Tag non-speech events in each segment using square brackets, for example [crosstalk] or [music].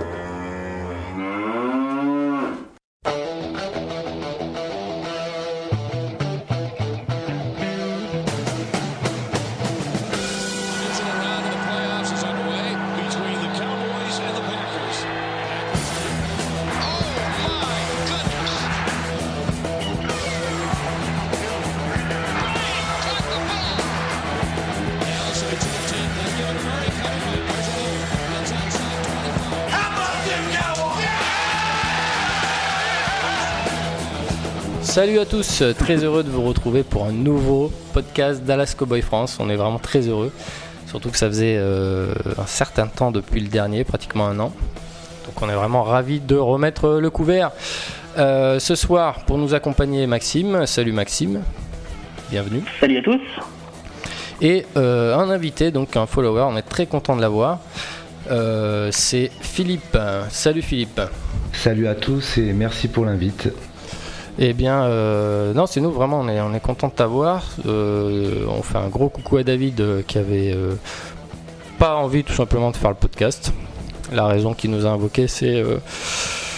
Mm-hmm. Salut à tous, très heureux de vous retrouver pour un nouveau podcast Dallas Cowboy France. On est vraiment très heureux, surtout que ça faisait euh, un certain temps depuis le dernier, pratiquement un an. Donc on est vraiment ravis de remettre le couvert. Euh, ce soir, pour nous accompagner, Maxime. Salut Maxime, bienvenue. Salut à tous. Et euh, un invité, donc un follower, on est très content de l'avoir. c'est Philippe. Salut Philippe. Salut à tous et merci pour l'invite. Eh bien, euh, non, c'est nous vraiment, on est, on content de t'avoir. Euh, on fait un gros coucou à David euh, qui avait pas envie tout simplement de faire le podcast. La raison qu'il nous a invoqué, c'est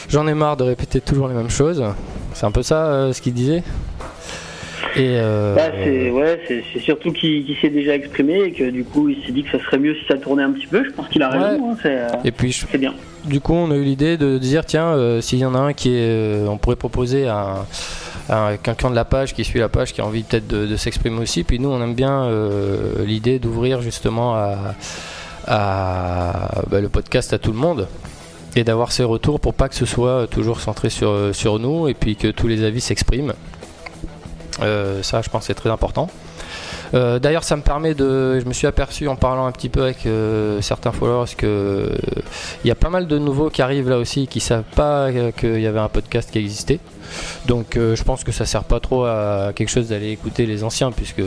j'en ai marre de répéter toujours les mêmes choses. C'est un peu ça ce qu'il disait? Et bah, c'est ouais, c'est surtout qu'il s'est déjà exprimé et que du coup il s'est dit que ça serait mieux si ça tournait un petit peu. Je pense qu'il a raison. Hein, et puis c'est bien du coup, on a eu l'idée de dire tiens, euh, s'il y en a un qui est. Euh, on pourrait proposer à, quelqu'un de la page qui suit la page qui a envie peut-être de, s'exprimer aussi. Puis nous, on aime bien euh, l'idée d'ouvrir justement à, bah, le podcast à tout le monde et d'avoir ces retours pour pas que ce soit toujours centré sur, sur nous et puis que tous les avis s'expriment. Ça, je pense, c'est très important. Euh, d'ailleurs, ça me permet de. Je me suis aperçu en parlant un petit peu avec euh, certains followers que il y a pas mal de nouveaux qui arrivent là aussi qui savent pas qu'il y avait un podcast qui existait. Donc, euh, je pense que ça sert pas trop à quelque chose d'aller écouter les anciens puisque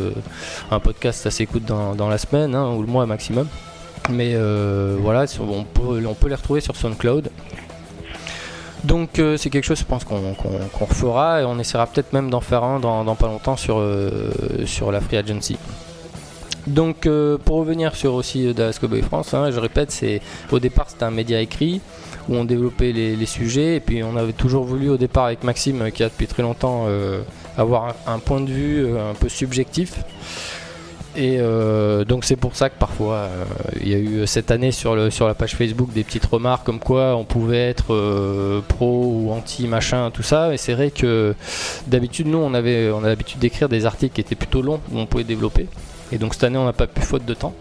un podcast ça s'écoute dans, la semaine hein, ou le mois maximum. Mais voilà, on peut, on peut les retrouver sur SoundCloud. Donc euh, c'est quelque chose, je pense qu'on refera et on essaiera peut-être même d'en faire un dans, pas longtemps sur, euh, sur la Free Agency. Donc euh, pour revenir sur aussi Dallas Cowboy France, hein, je répète, c'est au départ c'était un média écrit où on développait les, sujets et puis on avait toujours voulu au départ avec Maxime qui a depuis très longtemps avoir un, point de vue un peu subjectif et euh, donc c'est pour ça que parfois euh, il y a eu cette année sur, la page Facebook des petites remarques comme quoi on pouvait être euh, pro ou anti machin tout ça. Et c'est vrai que d'habitude nous on avait on a l'habitude d'écrire des articles qui étaient plutôt longs où on pouvait développer. Et donc cette année on n'a pas pu faute de temps.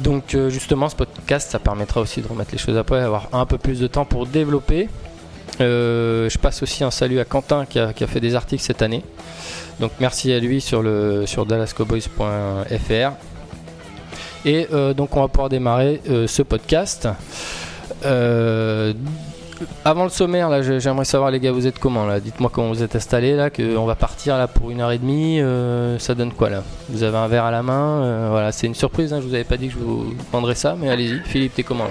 Donc justement ce podcast ça permettra aussi de remettre les choses plat, avoir un peu plus de temps pour développer. je passe aussi un salut à Quentin qui a fait des articles cette année. Donc merci à lui sur, le, sur dallascowboys.fr. Et euh, donc on va pouvoir démarrer euh, ce podcast. Euh, avant le sommaire, là, j'aimerais savoir les gars, vous êtes comment là? Dites-moi comment vous êtes installés là, qu'on va partir là pour une heure et demie. ça donne quoi là? Vous avez un verre à la main Voilà, c'est une surprise. Hein, je vous avais pas dit que je vous vendrais ça, mais allez-y. Philippe, t'es comment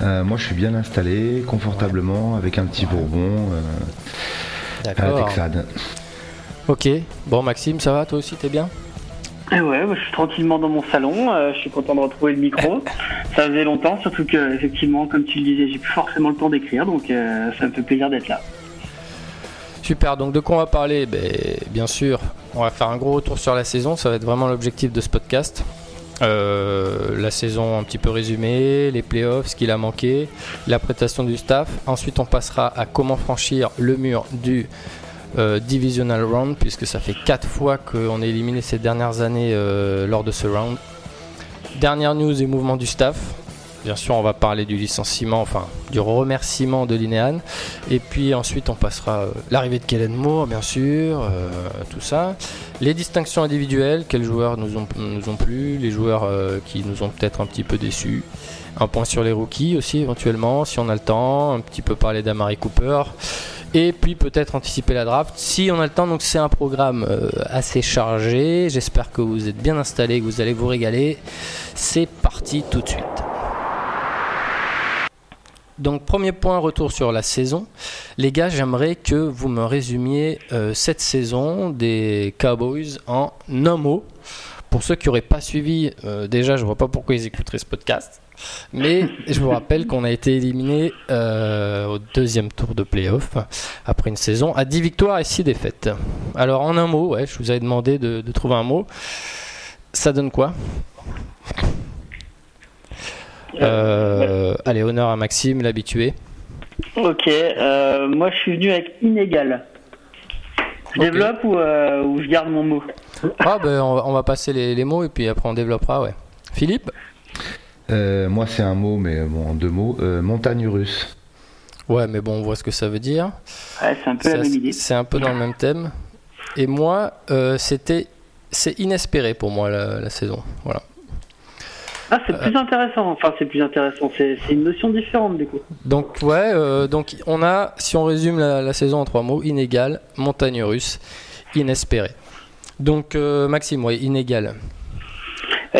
Moi, je suis bien installé, confortablement, avec un petit bourbon. D'accord. Ok, bon Maxime, ça va Toi aussi, t'es bien? Eh ouais, je suis tranquillement dans mon salon, euh, je suis content de retrouver le micro. [laughs] ça faisait longtemps, surtout que effectivement, comme tu le disais, j'ai plus forcément le temps d'écrire, donc euh, ça me fait plaisir d'être là. Super, donc de quoi on va parler? Ben, Bien sûr, on va faire un gros retour sur la saison, ça va être vraiment l'objectif de ce podcast. Euh, la saison un petit peu résumée, les playoffs, ce qu'il a manqué, la prestation du staff. Ensuite, on passera à comment franchir le mur du euh, divisional round, puisque ça fait 4 fois qu'on est éliminé ces dernières années euh, lors de ce round. Dernière news et mouvement du staff. Bien sûr, on va parler du licenciement, enfin du remerciement de Linéane. Et puis ensuite, on passera euh, l'arrivée de Kellen Moore, bien sûr, tout ça. Les distinctions individuelles, quels joueurs nous ont, nous ont plu, les joueurs qui nous ont peut-être un petit peu déçus. Un point sur les rookies aussi, éventuellement, si on a le temps. Un petit peu parler d'Amari Cooper et puis peut-être anticiper la draft si on a le temps. Donc c'est un programme euh, assez chargé. J'espère que vous êtes bien installés, que vous allez vous régaler. C'est parti tout de suite. Donc premier point, retour sur la saison. Les gars, j'aimerais que vous me résumiez euh, cette saison des Cowboys en un mot. Pour ceux qui n'auraient pas suivi, euh, déjà je vois pas pourquoi ils écouteraient ce podcast. Mais je vous rappelle qu'on a été éliminé euh, au deuxième tour de playoff après une saison à 10 victoires et 6 défaites. Alors en un mot, ouais, je vous avais demandé de, trouver un mot. Ça donne quoi? Euh, Allez, honneur à Maxime, l'habitué. Ok, euh, moi je suis venu avec inégal. Je développe ou, je garde mon mot? Ah, ben, on, va, passer les, les mots et puis après on développera, ouais. Philippe? Euh, moi, c'est un mot, mais bon, en deux mots. Euh, montagne russe. Ouais, mais bon, on voit ce que ça veut dire. Ouais, c'est un peu la même idée. C'est un peu dans le même thème. Et moi, euh, c'était, c'est inespéré pour moi la, saison. Voilà. Ah, c'est plus intéressant. Enfin, c'est plus intéressant. C'est, une notion différente du coup. Donc, ouais, donc on a, si on résume la, saison en trois mots, inégal, montagne russe, inespéré. Donc, Maxime, ouais, inégal.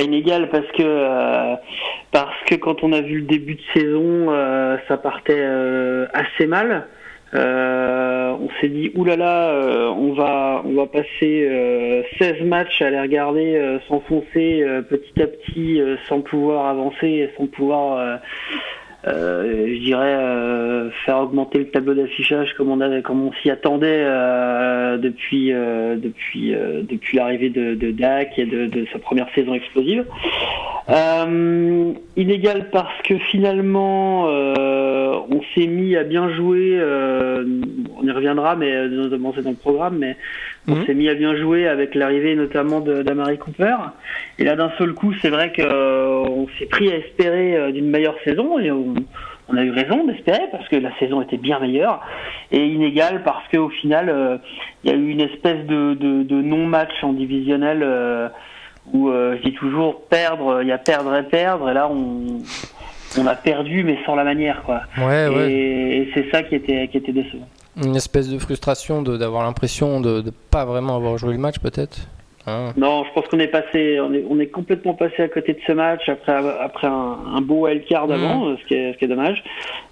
Inégal parce que parce que quand on a vu le début de saison, euh, ça partait euh, assez mal. Euh, on s'est dit oulala, on va on va passer 16 matchs à les regarder s'enfoncer petit à petit sans pouvoir avancer sans pouvoir euh, je dirais euh, faire augmenter le tableau d'affichage comme on avait, comme on s'y attendait euh, depuis depuis depuis l'arrivée de, de Dak et de, de, sa première saison explosive. inégal parce que finalement on s'est mis à bien jouer. on y reviendra, mais notamment c'est dans le programme, mais on mhm. s'est mis à bien jouer avec l'arrivée notamment d'Amari Cooper. Et là, d'un seul coup, c'est vrai qu'on euh, s'est pris à espérer euh, d'une meilleure saison et on, a eu raison d'espérer parce que la saison était bien meilleure et inégale parce qu'au final, euh, il y a eu une espèce de, non-match en divisionnel où je dis toujours perdre, il y a perdre et perdre et là on, on a perdu mais sans la manière quoi. et, et c'est ça qui était qui était décevant une espèce de frustration d'avoir l'impression de ne pas vraiment avoir joué le match peut-être hein Non, je pense qu'on est passé, on est, on est, complètement passé à côté de ce match après, après un, beau wildcard avant, mmh. ce, qui est, ce qui est dommage.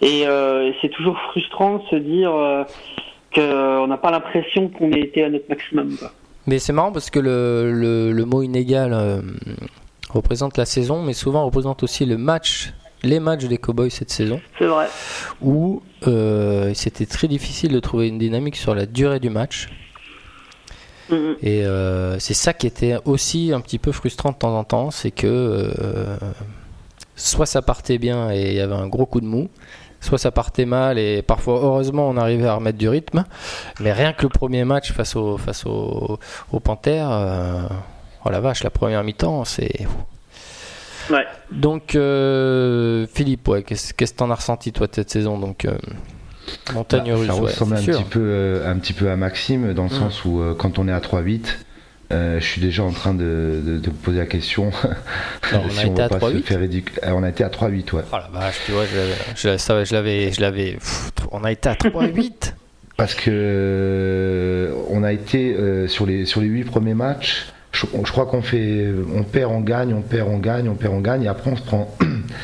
Euh, et, c'est toujours frustrant de se dire euh, qu'on n'a pas l'impression qu'on ait été à notre maximum. Mais c'est marrant parce que le, le, le mot inégal euh, représente la saison, mais souvent représente aussi le match les matchs des Cowboys cette saison. C'est vrai. Où euh, c'était très difficile de trouver une dynamique sur la durée du match. Mm-hmm. Et euh, c'est ça qui était aussi un petit peu frustrant de temps en temps, c'est que euh, soit ça partait bien et il y avait un gros coup de mou, soit ça partait mal et parfois heureusement on arrivait à remettre du rythme, mais rien que le premier match face au face au, Panthers, oh la vache, la première mi-temps, c'est donc, euh, Philippe, ouais, qu'est-ce que tu en as ressenti, toi, cette saison? Donc, euh, Montagne bah, russe. Ça ressemble un, petit peu, euh, un petit peu à Maxime, dans le mmh. sens où quand on est à 3-8, je suis déjà en train de, de, poser la question on a été à 3-8 On a été à 3-8, ouais. Oh la vache, tu vois, je l'avais. Je l'avais on a été à 3-8 Parce que on a été sur, les, sur les 8 premiers matchs, je, crois qu'on fait, on perd, on gagne, on perd, on gagne, on perd, on gagne, et après on se prend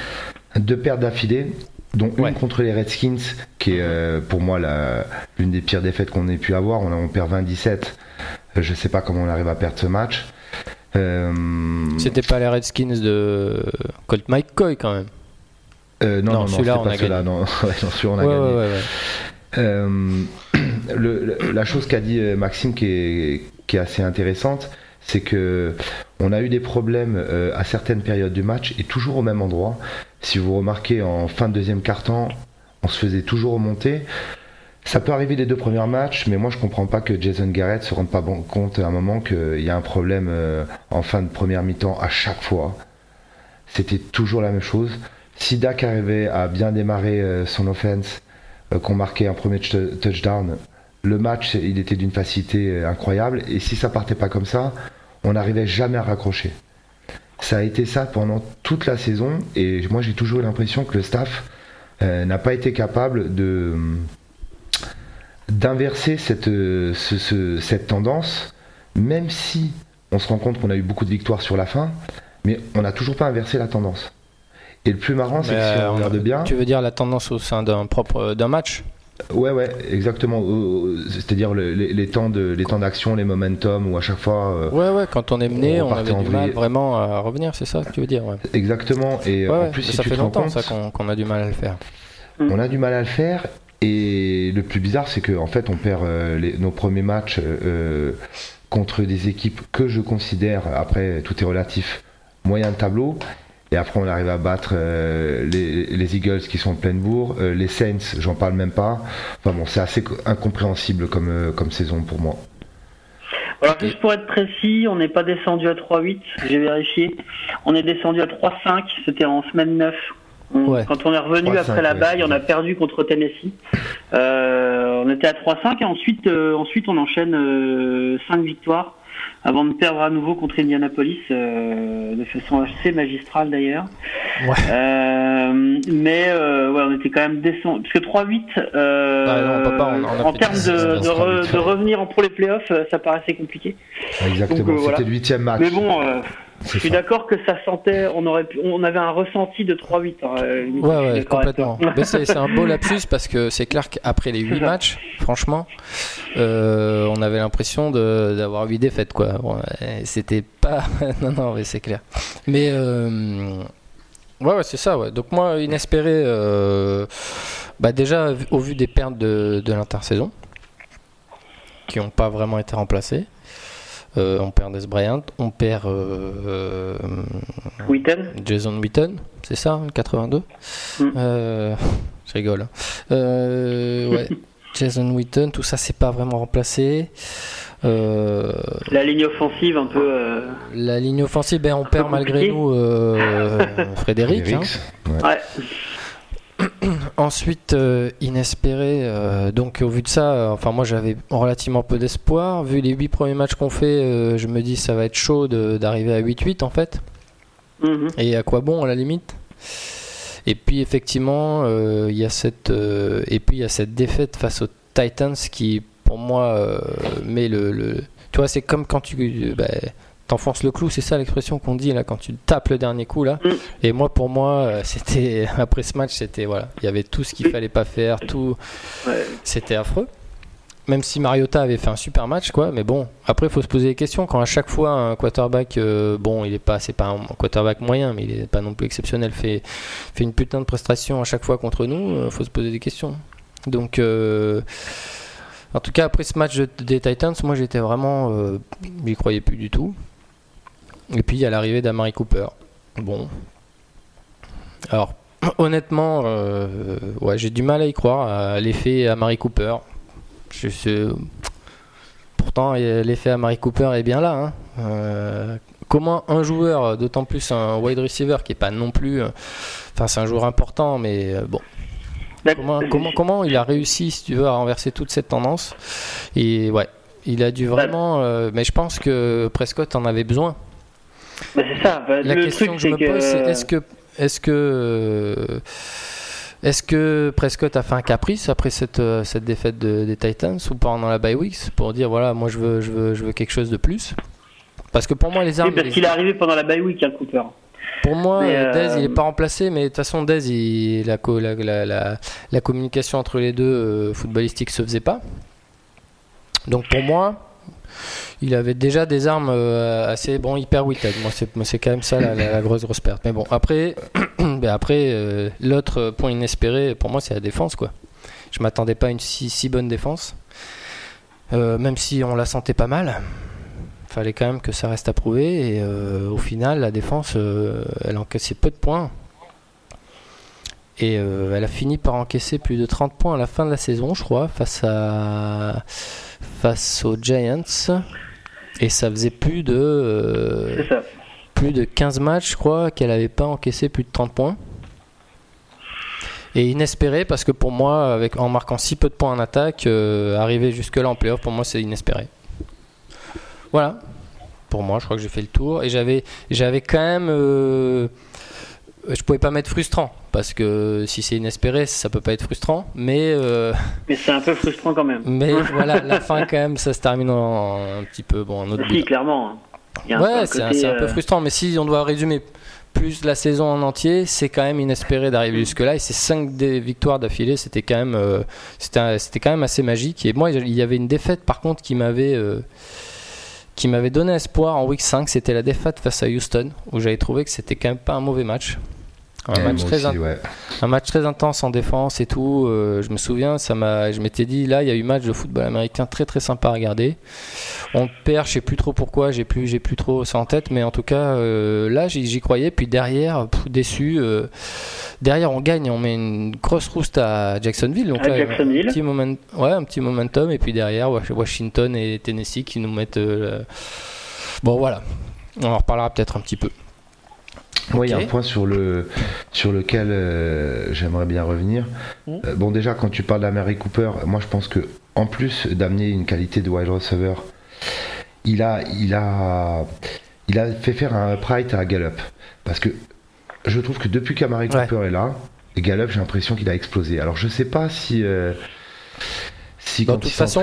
[clears throat] deux pertes d'affilée, dont une contre les Redskins, qui est euh, pour moi l'une des pires défaites qu'on ait pu avoir. On, on perd 27. Euh, je sais pas comment on arrive à perdre ce match. Euh, C'était pas les Redskins de Colt McCoy quand même. non, [laughs] non, celui-là on, a gagné. Non, on a gagné. la chose qu'a dit Maxime qui est, qui est assez intéressante, c'est que on a eu des problèmes euh, à certaines périodes du match et toujours au même endroit. Si vous remarquez en fin de deuxième quart-temps, on se faisait toujours remonter. Ça peut arriver les deux premiers matchs, mais moi je comprends pas que Jason Garrett se rende pas bon compte à un moment qu'il y a un problème euh, en fin de première mi-temps à chaque fois. C'était toujours la même chose. Si Dak arrivait à bien démarrer euh, son offense, qu'on marquait un premier touchdown, le match il était d'une facilité incroyable. Et si ça partait pas comme ça, on n'arrivait jamais à raccrocher. Ça a été ça pendant toute la saison et moi j'ai toujours eu l'impression que le staff euh, n'a pas été capable de d'inverser cette, cette tendance, même si on se rend compte qu'on a eu beaucoup de victoires sur la fin, mais on n'a toujours pas inversé la tendance. Et le plus marrant, c'est que si on regarde bien. Tu veux dire la tendance au sein d'un propre d'un match? Ouais, ouais, exactement. C'est-à-dire les, temps de, les temps d'action, les momentum, où à chaque fois. ouais, ouais, quand on est mené, on, avait du mal vraiment à revenir, c'est ça que tu veux dire. Ouais. Exactement. Et en plus, si ça tu fait te longtemps compte, ça qu'on a du mal à le faire. On a du mal à le faire. Et le plus bizarre, c'est qu'en fait, on perd nos premiers matchs contre des équipes que je considère, après tout est relatif, moyen de tableau. Et après, on arrive à battre euh, les, Eagles qui sont en pleine bourre, euh, les Saints, j'en parle même pas. Enfin bon, c'est assez incompréhensible comme, euh, comme saison pour moi. Alors, juste pour être précis, on n'est pas descendu à 3-8, j'ai vérifié. On est descendu à 3-5, c'était en semaine 9. Quand on est revenu après la baille, on a perdu contre Tennessee. on était à 3-5 et ensuite, ensuite on enchaîne 5 victoires avant de perdre à nouveau contre Indianapolis euh, de façon assez magistrale d'ailleurs. Euh, mais euh, ouais, on était quand même descendu parce que 3-8 ah en termes de, de, revenir pour les playoffs, ça paraissait compliqué. Exactement, c'était le huitième match. Mais bon. Je suis d'accord que ça sentait, on aurait pu, on avait un ressenti de 3-8. Hein, ouais, ouais, complètement. [laughs] C'est un beau lapsus parce que c'est clair qu'après les 8 matchs, franchement, euh, on avait l'impression d'avoir 8 défaites, quoi. C'était pas. [laughs] non, non, mais c'est clair. Mais. Euh... Ouais, ouais c'est ça, ouais. Donc, moi, inespéré, euh... bah, déjà, au vu des pertes de, de l'intersaison, qui n'ont pas vraiment été remplacées. Euh, on perd Des Bryant, on perd euh, Jason Witten, c'est ça, 82 mm. euh, Je rigole. Hein. ouais. [laughs] Jason Witten, tout ça, c'est pas vraiment remplacé. La ligne offensive, un peu. La ligne offensive, ben, on perd malgré nous [laughs] Frédéric. Hein. ouais. [clears throat] Ensuite, euh, inespéré. Euh, donc, au vu de ça, euh, enfin, moi j'avais relativement peu d'espoir. Vu les 8 premiers matchs qu'on fait, je me dis ça va être chaud d'arriver à 8-8 en fait. Mhm. Et à quoi bon à la limite? Et puis, effectivement, il y a cette et puis il y a cette défaite face aux Titans qui, pour moi, met le, le, Tu vois, c'est comme quand tu. Bah, t'enfonces le clou, c'est ça l'expression qu'on dit là quand tu tapes le dernier coup là. Mm. Et moi pour moi euh, [laughs] c'était après ce match c'était voilà, il y avait tout ce qu'il fallait pas faire, tout c'était affreux. Même si Mariota avait fait un super match quoi, mais bon, après il faut se poser des questions quand à chaque fois un quarterback euh, bon, il est pas c'est pas un quarterback moyen mais il est pas non plus exceptionnel fait fait une putain de prestation à chaque fois contre nous, il euh, faut se poser des questions. Donc en tout cas, après ce match des Titans, moi j'étais vraiment. j'y croyais plus du tout. Et puis il y a l'arrivée d'Amari Cooper. Bon. Alors, [clears throat] honnêtement, euh, ouais, j'ai du mal à y croire à l'effet Amari Cooper. Je. Pourtant, l'effet Amari Cooper est bien là. Hein. Euh, comment un joueur, d'autant plus un wide receiver qui est pas non plus. Euh, enfin, c'est un joueur important, mais bon. Comment, comment, comment, il a réussi, si tu veux, à renverser toute cette tendance Et ouais, il a dû vraiment. mais je pense que Prescott en avait besoin c'est ça. la question que je me pose, c'est est-ce que, est-ce que, est-ce que Prescott a fait un caprice après cette, euh, cette défaite des Titans ou pendant la bye weeks pour dire voilà, moi je veux, je veux, je veux quelque chose de plus? Parce que pour moi, les armes. Oui, parce qu'il est arrivé pendant la bye week, hein, Cooper. Pour moi, euh, Dez, il n'est pas remplacé, mais de toute façon, Dez, il, la, la, la, la, communication entre les deux euh, footballistiques se faisait pas. Donc pour moi, il avait déjà des armes euh, assez bon hyper wicked. Moi c'est quand même ça la, grosse grosse perte. Mais bon après [clears throat] après euh, l'autre point inespéré pour moi c'est la défense quoi. Je m'attendais pas à une si, si bonne défense. Euh, même si on la sentait pas mal. Fallait quand même que ça reste à prouver et au final la défense elle encaissait peu de points. Et elle a fini par encaisser plus de 30 points à la fin de la saison, je crois, face à face aux Giants. Et ça faisait plus de, euh, plus de 15 matchs, je crois, qu'elle n'avait pas encaissé plus de 30 points. Et inespéré parce que pour moi, avec, en marquant si peu de points en attaque, euh, arriver jusque-là en playoff, pour moi, c'est inespéré. Voilà. Pour moi, je crois que j'ai fait le tour. Et j'avais, j'avais quand même. Je pouvais pas mettre frustrant parce que si c'est inespéré, ça peut pas être frustrant, mais euh, mais c'est un peu frustrant quand même. Mais voilà, la fin quand même, ça se termine en un petit peu bon, un autre. Si, clairement. ouais, c'est un, peu euh, frustrant, mais si on doit résumer plus la saison en entier, c'est quand même inespéré d'arriver jusque-là. Et ces 5 victoires d'affilée, c'était quand, même, euh, c'était, quand même assez magique. Et moi, il y avait une défaite par contre qui m'avait, euh, qui m'avait donné espoir en week 5. C'était la défaite face à Houston, où j'avais trouvé que c'était quand même pas un mauvais match. Un, match très un match très intense en défense et tout. Euh, je me souviens, ça m'a, je m'étais dit là, il y a eu match de football américain très très sympa à regarder. On perd, je sais plus trop pourquoi, j'ai plus, j'ai plus trop ça en tête, mais en tout cas euh, là, j'y croyais. Puis derrière, déçu. Euh, derrière, on gagne, on met une grosse rouste à Jacksonville. Donc là, Jacksonville. Un petit moment, ouais, un petit momentum. Et puis derrière, Washington et Tennessee qui nous mettent. Bon voilà, on en reparlera peut-être un petit peu. Moi, il y a un point sur, le, sur lequel euh, j'aimerais bien revenir. Mm. Euh, bon, déjà, quand tu parles d'Amary Cooper, moi, je pense que en plus d'amener une qualité de wide receiver, il a, il a, il a fait faire un upright à Gallup. Parce que je trouve que depuis qu'Amary Cooper est là, Gallup, j'ai l'impression qu'il a explosé. Alors, je sais pas si. Euh, de toute façon,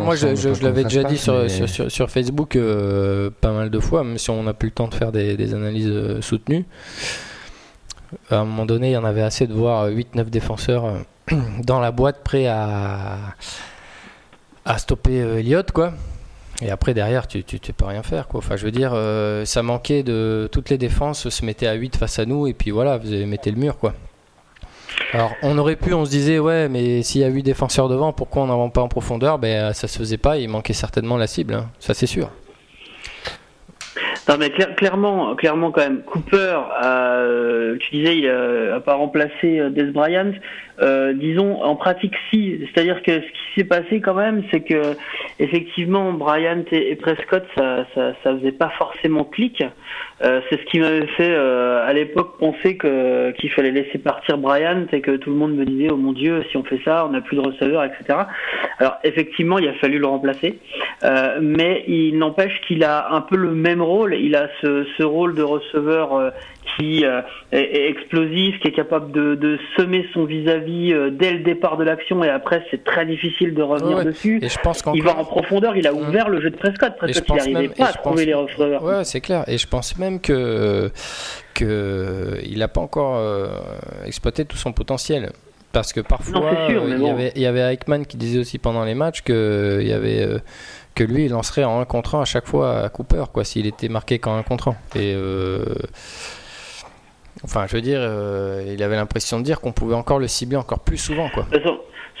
moi je, l'avais déjà dit sur, sur, Facebook euh, pas mal de fois, même si on n'a plus le temps de faire des, analyses euh, soutenues. À un moment donné, il y en avait assez de voir 8-9 défenseurs euh, [clears throat] dans la boîte prêts à, à stopper Elliott, quoi. Et après, derrière, tu, tu, peux rien faire. Quoi. Enfin, je veux dire, ça manquait de. Toutes les défenses se mettaient à 8 face à nous, et puis voilà, vous mettez le mur. quoi. Alors, on aurait pu, on se disait, ouais, mais s'il y a eu défenseurs devant, pourquoi on n'en va pas en profondeur? Ben, ça se faisait pas, il manquait certainement la cible, hein. ça c'est sûr. Non mais clairement, clairement quand même, Cooper, euh, tu disais, il n'a pas remplacé euh, Des Bryant. Euh, disons en pratique si, c'est-à-dire que ce qui s'est passé quand même, c'est que effectivement Bryant et, Prescott, ça, ça, ça, faisait pas forcément clic. Euh, c'est ce qui m'avait fait euh, à l'époque penser que qu'il fallait laisser partir Bryant et que tout le monde me disait oh mon Dieu si on fait ça on n'a plus de receveur etc. Alors effectivement il a fallu le remplacer, euh, mais il n'empêche qu'il a un peu le même rôle. Il a ce, ce rôle de receveur qui euh, est, explosif, qui est capable de, semer son vis-à-vis euh, dès le départ de l'action et après c'est très difficile de revenir dessus. Et je pense il va en profondeur, il a mmh. ouvert le jeu de Prescott. Prescott il n'arrivait pas à trouver les receveurs. Ouais, c'est clair. Et je pense même que, que il n'a pas encore euh, exploité tout son potentiel. Parce que parfois, il, y avait, il y avait Eichmann qui disait aussi pendant les matchs que, il y avait, que lui, il lancerait en 1 contre 1 à chaque fois à Cooper, quoi, s'il était marqué qu'en 1 contre 1. Et Enfin, je veux dire, euh, il avait l'impression de dire qu'on pouvait encore le cibler encore plus souvent, quoi.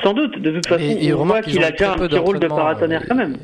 Sans doute, de toute façon, et, on voit qu'il a déjà un petit rôle de paratonnerre quand même.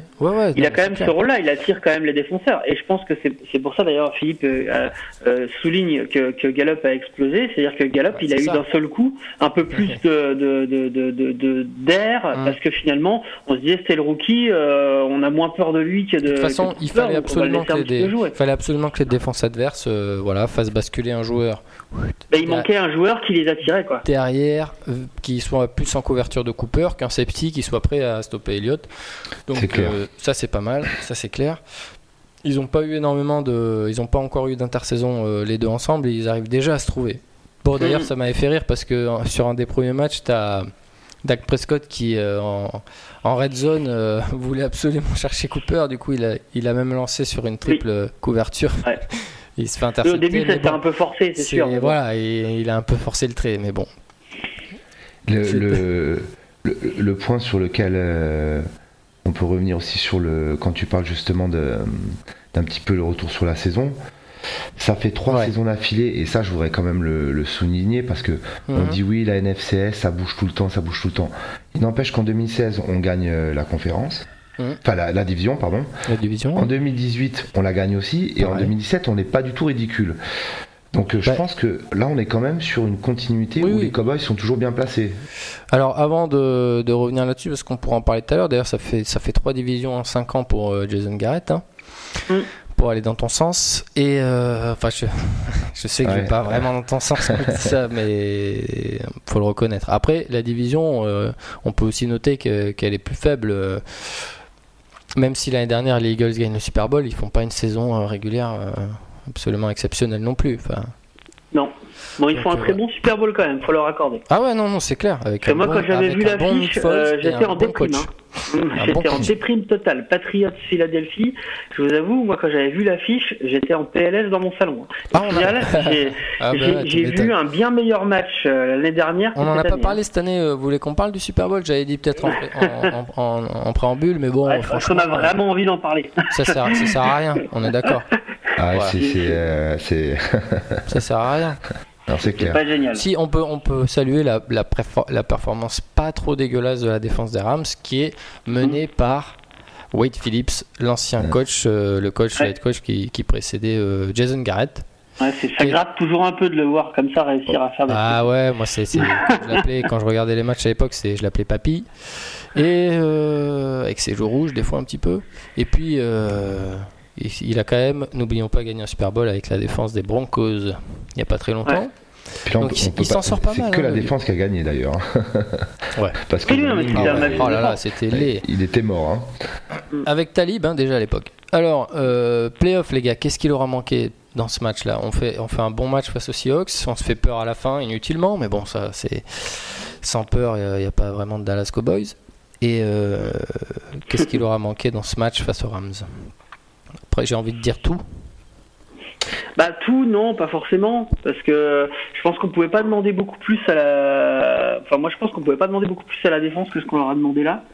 il a quand même ce rôle-là, il attire quand même les défenseurs. Et je pense que c'est pour ça d'ailleurs, Philippe euh, euh, souligne que, que Gallup a explosé, c'est-à-dire que Gallup, il a eu d'un seul coup un peu plus de d'air, de, de, parce que finalement, on se disait c'est le rookie, euh, on a moins peur de lui que de. De toute façon, il fallait absolument, que les fallait absolument que les défenses adverses voilà, fassent basculer un joueur. Ben, il manquait un joueur qui les attirait. Quoi. Derrière, qui soit plus en couverture de Cooper qu'un safety qui soit prêt à stopper Elliott. Donc euh, ça c'est pas mal, ça c'est clair. Ils n'ont pas eu énormément de, ils n'ont pas encore eu d'intersaison euh, les deux ensemble et ils arrivent déjà à se trouver. Bon d'ailleurs mm. ça m'avait fait rire parce que euh, sur un des premiers matchs t'as Dak Prescott qui en, red zone [laughs] voulait absolument [laughs] chercher Cooper, du coup il a, il a même lancé sur une triple couverture. [laughs] il se fait intercepter. Au début, c'était un peu forcé, c'est sûr. Voilà, il a un peu forcé le trait, mais bon. le, le, point sur lequel euh, on peut revenir aussi sur le quand tu parles justement d'un petit peu le retour sur la saison. Ça fait trois saisons d'affilée et ça je voudrais quand même le, souligner parce que on mhm. dit oui la NFCS ça bouge tout le temps, ça bouge tout le temps. Il n'empêche qu'en 2016 on gagne euh, la conférence. Mhm. Enfin, la, division, pardon. La division. En 2018, on la gagne aussi, et en 2017, on n'est pas du tout ridicule. Donc euh, je bah- pense que là on est quand même sur une continuité où les Cowboys sont toujours bien placés. Alors avant de, revenir là-dessus, parce qu'on pourra en parler tout à l'heure, d'ailleurs ça fait, ça fait trois divisions en 5 ans pour euh, Jason Garrett. Hein, mm. Pour aller dans ton sens. Et euh, enfin, je, [laughs] je, sais que je vais pas vraiment dans ton sens ça, mais faut le reconnaître. Après, la division, on peut aussi noter qu'elle est plus faible même si l'année dernière les Eagles gagnent le Super Bowl, ils font pas une saison régulière absolument exceptionnel non plus. Non. Bon, ils font un très bon Super Bowl quand même, faut leur accorder. Ah ouais, non, non, c'est clair. Avec moi, quand j'avais vu l'affiche, j'étais en déprime. [laughs] J'étais en déprime totale. Patriots Philadelphie, je vous avoue, moi, quand j'avais vu l'affiche, j'étais en PLS dans mon salon. [laughs] Ah, j'ai ah, bah, vu un bien meilleur match l'année dernière. On n'en a pas parlé cette année. vous voulez qu'on parle du Super Bowl? J'avais dit peut-être en, préambule, mais bon. franchement, on a vraiment envie d'en parler. Ça sert, ça sert à rien, on est d'accord. Ah, euh, c'est, ça sert à rien. [laughs] c'est clair. Pas génial. Si on peut, on peut saluer la, la, la, performance pas trop dégueulasse de la défense des Rams, qui est menée mmh. par Wade Phillips, l'ancien coach, euh, le coach, head coach qui, qui précédait euh, Jason Garrett. Ouais, ça gratte toujours un peu de le voir comme ça réussir à faire des Ah ouais, moi c'est, je l'appelais quand je regardais les matchs à l'époque, c'est je l'appelais Papy et avec ses joues rouges des fois un petit peu. Et puis il a quand même, n'oublions pas, gagné un Super Bowl avec la défense des Broncos il n'y a pas très longtemps. Donc, il s'en sort pas mal. C'est que la hein, défense qui a gagné d'ailleurs. [laughs] ouais. Parce que oh là là, c'était laid. Il était mort. Hein. Avec Talib hein, déjà à l'époque. Alors, euh, playoff les gars, qu'est-ce qu'il aura manqué dans ce match-là? On fait, on fait un bon match face aux Seahawks, on se fait peur à la fin inutilement, mais bon, ça c'est sans peur, il n'y a, pas vraiment de Dallas Cowboys. Et euh, qu'est-ce qu'il aura manqué dans ce match face aux Rams? Après, j'ai envie de dire tout. Bah tout non, pas forcément, parce que je pense qu'on pouvait pas demander beaucoup plus à. Enfin moi je pense qu'on pouvait pas demander beaucoup plus à la défense que ce qu'on leur a demandé là.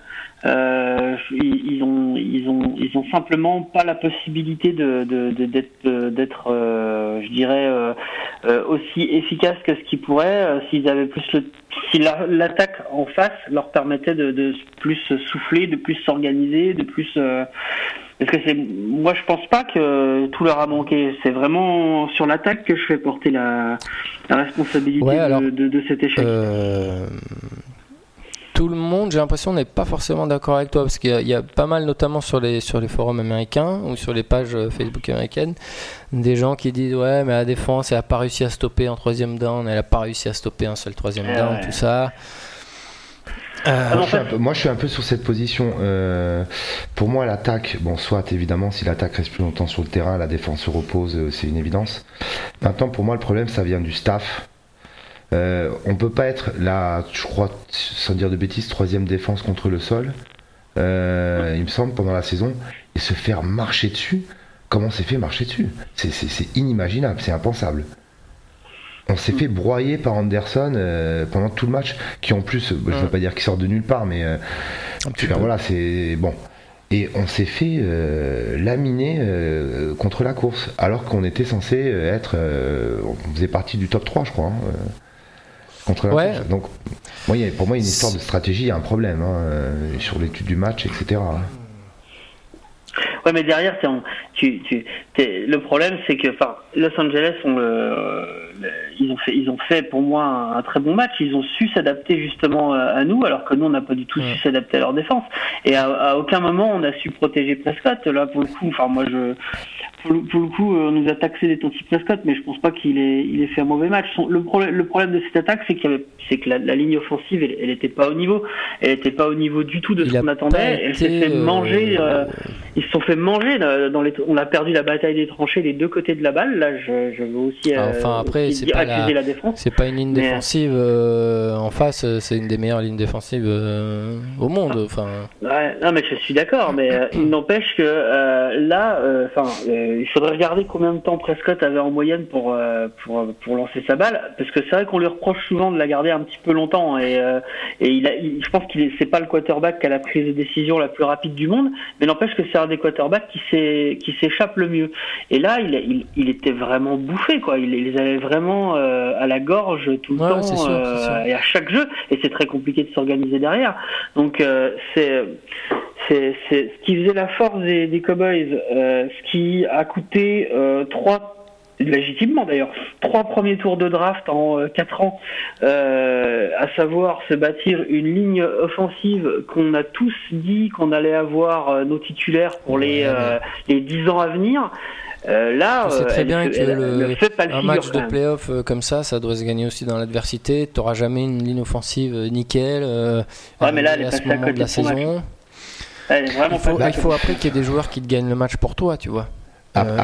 Euh, ils, ont, ils ont, ils ont simplement pas la possibilité de d'être, d'être, euh, je dirais, euh, aussi efficace que ce qu'ils pourraient s'ils avaient plus le, si l'attaque en face leur permettait de, de plus souffler, de plus s'organiser, de plus parce que c'est, moi, je pense pas que tout leur a manqué. C'est vraiment sur l'attaque que je fais porter la, la responsabilité de, de, cet échec. Euh, tout le monde, j'ai l'impression, n'est pas forcément d'accord avec toi, parce qu'il y, a pas mal, notamment sur les, sur les forums américains ou sur les pages euh, Facebook américaines, des gens qui disent Ouais, mais la défense, elle n'a pas réussi à stopper en troisième down, elle n'a pas réussi à stopper un seul troisième down, tout ça. Euh, ah moi, je suis un peu sur cette position. Euh, pour moi, l'attaque, bon, soit évidemment, si l'attaque reste plus longtemps sur le terrain, la défense se repose, euh, c'est une évidence. Maintenant, pour moi, le problème, ça vient du staff. Euh, on peut pas être la, je crois, sans dire de bêtises, troisième défense contre le sol. il me semble pendant la saison et se faire marcher dessus. Comment c'est fait marcher dessus? C'est inimaginable, c'est impensable on s'est fait broyer par Anderson euh, pendant tout le match, qui en plus, je ne veux pas dire qu'il sort de nulle part, mais euh, voilà, c'est bon. Et on s'est fait euh, laminer contre la course, alors qu'on était censé être, on faisait partie du top 3, je crois. Hein, contre la course. Donc, pour moi, il y a une histoire de stratégie, il y a un problème hein, sur l'étude du match, etc. Ouais, mais derrière, tu, tu, le problème, c'est que, enfin, Los Angeles, ils ont fait, ils ont fait pour moi un, très bon match. Ils ont su s'adapter justement à, nous, alors que nous, on n'a pas du tout su s'adapter à leur défense. Et à, à, aucun moment, on a su protéger Prescott. Là, pour le coup, enfin, moi, je, pour, le coup, euh, on nous a taxé des Tonti Prescott, mais je pense pas qu'il ait, il ait fait un mauvais match. Le, problème, le problème de cette attaque, c'est qu'il c'est que la, ligne offensive, elle, était pas au niveau. Elle était pas au niveau du tout de ce qu'on attendait. Elle s'est fait manger. Euh, ils se sont fait manger. Dans les, on a perdu la bataille des tranchées les deux côtés de la balle. Là, je, je veux aussi. Ah, enfin, après, c'est pas la, défense. C'est pas une ligne défensive euh, en face. C'est une des meilleures lignes défensives au monde. Enfin. Ouais, non, mais je suis d'accord. Mais il n'empêche que là, enfin euh, il faudrait regarder combien de temps Prescott avait en moyenne pour, euh, pour, pour lancer sa balle, parce que c'est vrai qu'on lui reproche souvent de la garder un petit peu longtemps, et, euh, et il a, je pense qu'il c'est pas le quarterback qui a la prise de décision la plus rapide du monde, mais n'empêche que c'est un des quarterbacks qui s'échappe le mieux. Et là, il, il, il, était vraiment bouffé, quoi. Il, les avait vraiment à la gorge tout le temps et à chaque jeu, et c'est très compliqué de s'organiser derrière. Donc c'est c'est ce qui faisait la force des, des Cowboys, euh, ce qui a coûté euh, trois légitimement d'ailleurs, trois premiers tours de draft en euh, quatre ans, euh, à savoir se bâtir une ligne offensive qu'on a tous dit qu'on allait avoir euh, nos titulaires pour les les dix ans à venir. Là, c'est très bien que le, un match de playoff comme ça, ça doit se gagner aussi dans l'adversité. Tu n'auras jamais une ligne offensive nickel. ouais, mais là, elle est à ce moment de la saison il faut, après qu'il y ait des joueurs qui te gagnent le match pour toi, tu vois.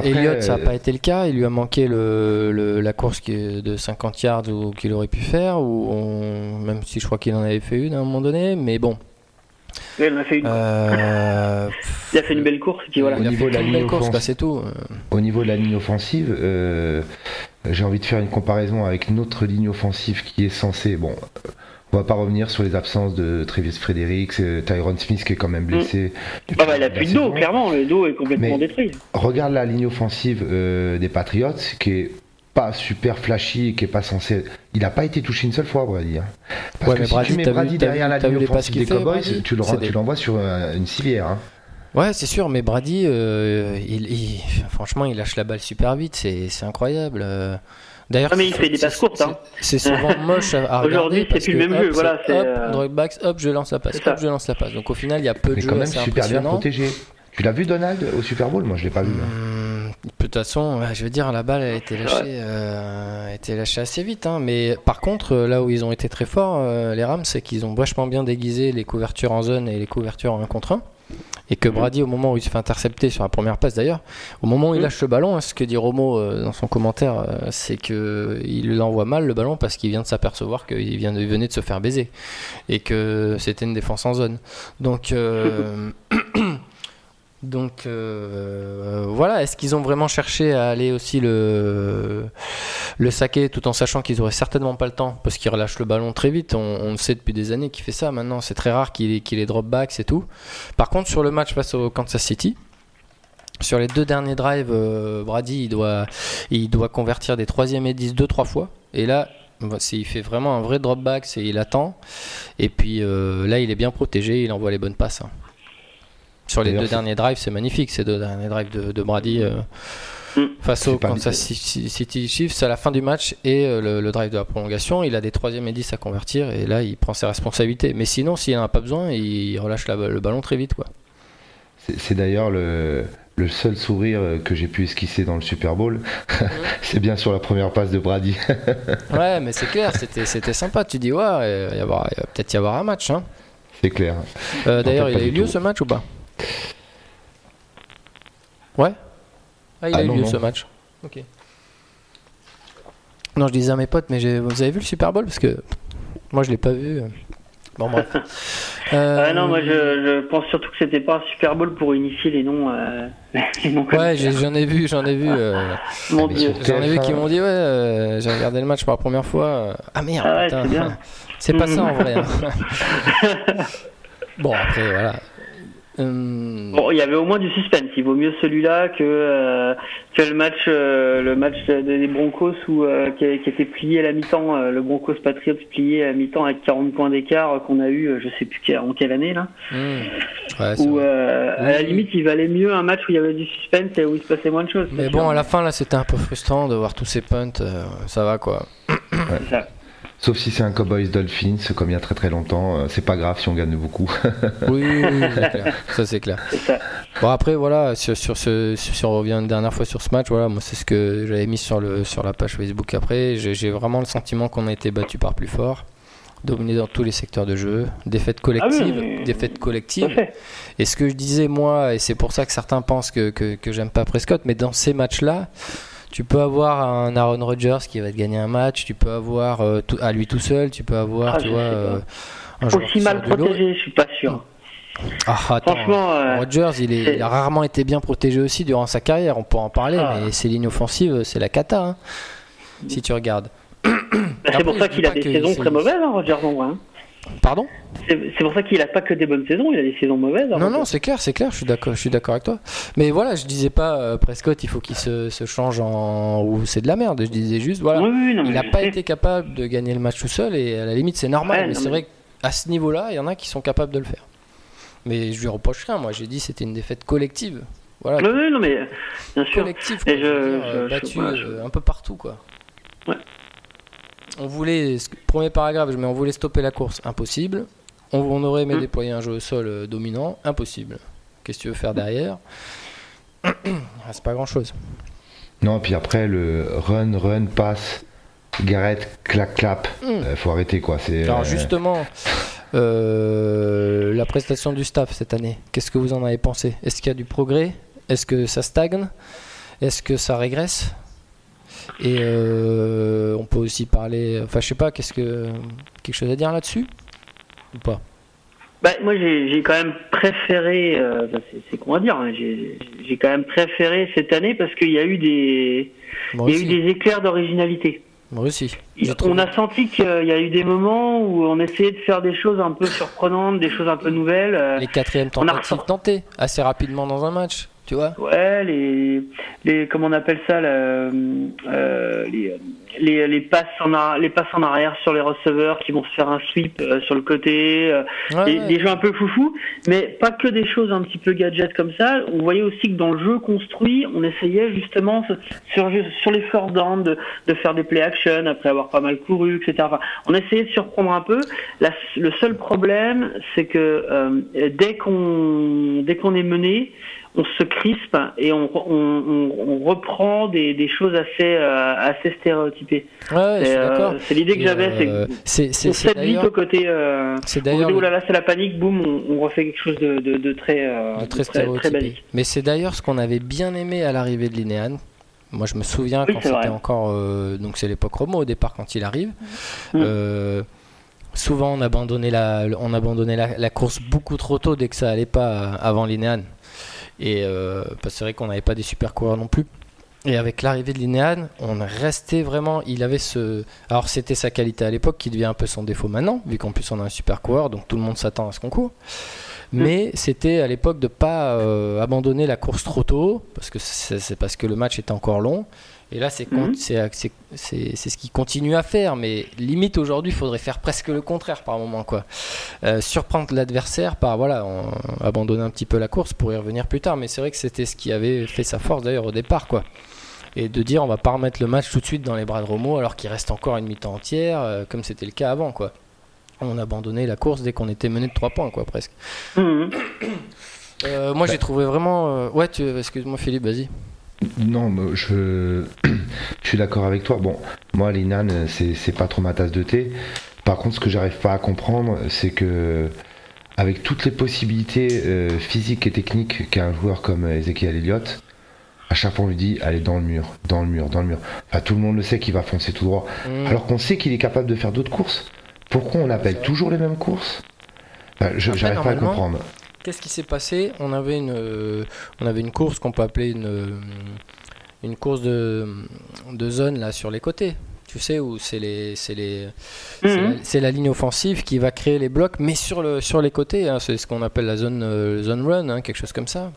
Elliott, ça n'a pas été le cas. Il lui a manqué le, la course qui de 50 yards qu'il aurait pu faire, ou même si je crois qu'il en avait fait une à un moment donné. Mais bon, il a fait une. Euh, [laughs] il a fait une belle course. Puis voilà. Au niveau de la ligne offensive, tout. Euh. Au niveau de la ligne offensive, euh, j'ai envie de faire une comparaison avec notre ligne offensive qui est censée. Bon, on va pas revenir sur les absences de Travis Fredericks, Tyron Smith qui est quand même blessé. Mm. Ah bah, il a plus de dos, clairement. Le dos est complètement détruit. Regarde la ligne offensive des Patriots qui est pas super flashy qui est pas censé. Il a pas été touché une seule fois, Brady. Hein. Parce que si tu mets Brady derrière la ligne offensive des Cowboys, tu l'envoies sur euh, une civière. Hein. Ouais, c'est sûr, mais Brady, euh, il, franchement, il lâche la balle super vite, c'est incroyable. Euh. D'ailleurs, ah, mais il fait des passes courtes. Hein. C'est souvent [laughs] moche à, regarder. Aujourd'hui, c'est plus le même jeu. Voilà, hop, backs, hop, je lance la passe, hop, je lance la passe. Donc au final, il y a peu de jeux. quand même super bien protégé. Tu l'as vu Donald au Super Bowl? Moi, je l'ai pas vu. Hmm, de toute façon, je veux dire, la balle a été lâchée, euh, a été lâchée assez vite. Hein. Mais par contre, là où ils ont été très forts, euh, les Rams, c'est qu'ils ont vachement bien déguisé les couvertures en zone et les couvertures en 1 contre 1. Et que Brady, au moment où il se fait intercepter sur la première passe d'ailleurs, au moment où il hmm. lâche le ballon, hein, ce que dit Romo euh, dans son commentaire, c'est qu'il l'envoie mal le ballon parce qu'il vient de s'apercevoir qu'il vient de, venait de se faire baiser et que c'était une défense en zone. Donc Donc euh, voilà, est-ce qu'ils ont vraiment cherché à aller aussi le, le saquer tout en sachant qu'ils auraient certainement pas le temps parce qu'ils relâchent le ballon très vite? On, le sait depuis des années qu'il fait ça maintenant, c'est très rare qu'il ait drop backs et tout. Par contre, sur le match face au Kansas City, sur les deux derniers drives, euh, Brady il doit, convertir des 3 et 10 deux trois fois. Et là, il fait vraiment un vrai drop back, il attend. Et puis euh, là, il est bien protégé, il envoie les bonnes passes. Hein. Sur les deux derniers drives, c'est magnifique, ces deux derniers drives de, Brady. Euh, mm. Face au Kansas City Chiefs à la fin du match et euh, le, drive de la prolongation, il a des troisième et 10 à convertir et là il prend ses responsabilités. Mais sinon, s'il n'en a pas besoin, il relâche le ballon très vite. quoi. C'est d'ailleurs le, seul sourire que j'ai pu esquisser dans le Super Bowl. Mm. [laughs] c'est bien sur la première passe de Brady. [laughs] ouais, mais c'est clair, c'était sympa. Tu dis, ouais, il va, peut-être y avoir un match. Hein. C'est clair. Euh, d'ailleurs, il a eu lieu ce match ou pas? Ouais Ah, il a ah, eu lieu ce match. Ok. Non, je disais à mes potes, mais vous avez vu le Super Bowl? Parce que moi, je l'ai pas vu. Bon, bref. [laughs] Euh, ah non, moi, je, pense surtout que c'était pas un Super Bowl pour unifier les noms. Euh, [laughs] ouais, j'en ai, vu, j'en ai vu. Euh, [laughs] Mon Dieu. J'en ai vu qui m'ont dit, ouais, j'ai regardé le match pour la première fois. Ah merde, ah c'est pas ça en vrai. Hein. bon, après, voilà. Euh, bon, il y avait au moins du suspense. Il vaut mieux celui-là que, euh, que le match, euh, le match des Broncos où, qui, était plié à la mi-temps, le Broncos Patriots plié à la mi-temps avec 40 points d'écart qu'on a eu, je sais plus en quelle année là. Mmh. où à la limite, il valait mieux un match où il y avait du suspense et où il se passait moins de choses. Mais bon, à la fin là, c'était un peu frustrant de voir tous ces punts. ça va quoi. Ça. Sauf si c'est un Cowboys Dolphins, comme il y a très très longtemps, euh, c'est pas grave si on gagne beaucoup. oui, [laughs] ça c'est clair. Bon après voilà, sur, sur ce, si on revient une dernière fois sur ce match, voilà, moi c'est ce que j'avais mis sur le sur la page Facebook après. J'ai vraiment le sentiment qu'on a été battu par plus fort, dominé dans tous les secteurs de jeu, défaite collective, ah défaite collective. Et ce que je disais moi, et c'est pour ça que certains pensent que que, que j'aime pas Prescott, mais dans ces matchs là tu peux avoir un Aaron Rodgers qui va te gagner un match, tu peux avoir euh, à lui tout seul, tu peux avoir, ah, tu vois, euh, un Aussi mal protégé, je suis pas sûr. Ah, attends, Franchement, euh, Rodgers, il, est, il, a rarement été bien protégé aussi durant sa carrière, on pourra en parler, ah. mais ses lignes offensives, c'est la cata, hein, si tu regardes. Bah, c'est pour ça qu'il a des saisons très mauvaises, hein, Rodgers, en vrai. Hein. Pardon C'est pour ça qu'il a pas que des bonnes saisons, il a des saisons mauvaises. Non, non, c'est clair, c'est clair, je suis d'accord, je suis d'accord avec toi. Mais voilà, je disais pas euh, Prescott, il faut qu'il se, change en ou c'est de la merde. Je disais juste, voilà, il n'a pas été capable de gagner le match tout seul et à la limite c'est normal. mais c'est vrai qu'à ce niveau-là, il y en a qui sont capables de le faire. Mais je lui reproche rien. Moi, j'ai dit c'était une défaite collective. Voilà. Oui, non, mais bien sûr. Collective, je, euh, battu euh, un peu partout, quoi. Ouais. On voulait, premier paragraphe, mais on voulait stopper la course, impossible. On, aurait aimé hmm. déployer un jeu au sol euh, dominant, impossible. Qu'est-ce que tu veux faire derrière [coughs] ah, C'est pas grand chose. Non, puis après, le run, run, passe, Garrett, clac, clap, il hmm. euh, faut arrêter quoi. Alors euh, justement, la prestation du staff cette année, qu'est-ce que vous en avez pensé? Est-ce qu'il y a du progrès? Est-ce que ça stagne? Est-ce que ça régresse? Et euh, on peut aussi parler. Enfin, je sais pas, qu'est-ce que quelque chose à dire là-dessus? Ou pas? Bah, moi, j'ai quand même préféré, euh, c'est qu'on va dire, hein, j'ai quand même préféré cette année parce qu'il y a eu des, il y a eu des éclairs d'originalité. Moi aussi. On a senti qu'il y a eu des moments où on essayait de faire des choses un peu surprenantes, des choses un peu nouvelles. Euh, les quatrièmes tentatives tentées assez rapidement dans un match tu vois Ouais, les, les comment on appelle ça, euh, les, les, les, passes en les passes en arrière sur les receveurs qui vont se faire un sweep euh, sur le côté, euh, des, jeux un peu foufou, mais pas que des choses un petit peu gadget comme ça. On voyait aussi que dans le jeu construit, on essayait justement sur, sur les first down de, de faire des play action après avoir pas mal couru, etc. Enfin, on essayait de surprendre un peu. La, le seul problème, c'est que dès qu'on dès qu'on est mené, on se crispe et on, reprend des, choses assez, euh, assez stéréotypées. Euh, c'est l'idée que j'avais, c'est qu'on s'aide vite au côté. Euh, c'est d'ailleurs. Oh là là, c'est la panique, boum, on, refait quelque chose de, très, très, stéréotypé. Mais c'est d'ailleurs ce qu'on avait bien aimé à l'arrivée de Linéane. Moi, je me souviens quand c'était encore. donc, c'est l'époque Romo au départ quand il arrive. Mm. souvent, on abandonnait, la, on abandonnait la, la, course beaucoup trop tôt dès que ça allait pas avant Linéane. Et euh, c'est vrai qu'on n'avait pas des super coureurs non plus. Et avec l'arrivée de Linéane, on restait vraiment. Il avait ce. Alors, c'était sa qualité à l'époque qui devient un peu son défaut maintenant, vu qu'en plus on a un super coureur, donc tout le monde s'attend à ce concours. Mais c'était à l'époque de ne pas euh, abandonner la course trop tôt, parce que c'est parce que le match était encore long. Et là, mhm. c'est ce qu'il continue à faire, mais limite aujourd'hui, il faudrait faire presque le contraire par moment, quoi. Euh, surprendre l'adversaire par voilà, abandonner un petit peu la course pour y revenir plus tard. Mais c'est vrai que c'était ce qui avait fait sa force d'ailleurs au départ, quoi. Et de dire on va pas remettre le match tout de suite dans les bras de Romo alors qu'il reste encore une mi-temps entière, euh, comme c'était le cas avant, quoi. On abandonnait la course dès qu'on était mené de 3 points, quoi, presque. Mhm. Euh, moi, j'ai trouvé vraiment. Ouais, tu... excuse-moi, Philippe, vas-y. Non, je, [clears throat] je suis d'accord avec toi. Bon, moi, l'Inan, c'est pas trop ma tasse de thé. Par contre, ce que j'arrive pas à comprendre, c'est que avec toutes les possibilités euh, physiques et techniques qu'a un joueur comme Ezekiel Elliott, à chaque fois on lui dit allez dans le mur, dans le mur, dans le mur. Enfin, tout le monde le sait qu'il va foncer tout droit. Mm. Alors qu'on sait qu'il est capable de faire d'autres courses. Pourquoi on appelle toujours les mêmes courses? Je J'arrive pas à comprendre. Qu'est-ce qui s'est passé On avait une, euh, on avait une course qu'on peut appeler une, euh, une course de, de zone là sur les côtés. Tu sais où c'est les, c'est les, mhm. c'est la, ligne offensive qui va créer les blocs, mais sur le, sur les côtés. Hein. c'est ce qu'on appelle la zone, euh, zone run, hein, quelque chose comme ça.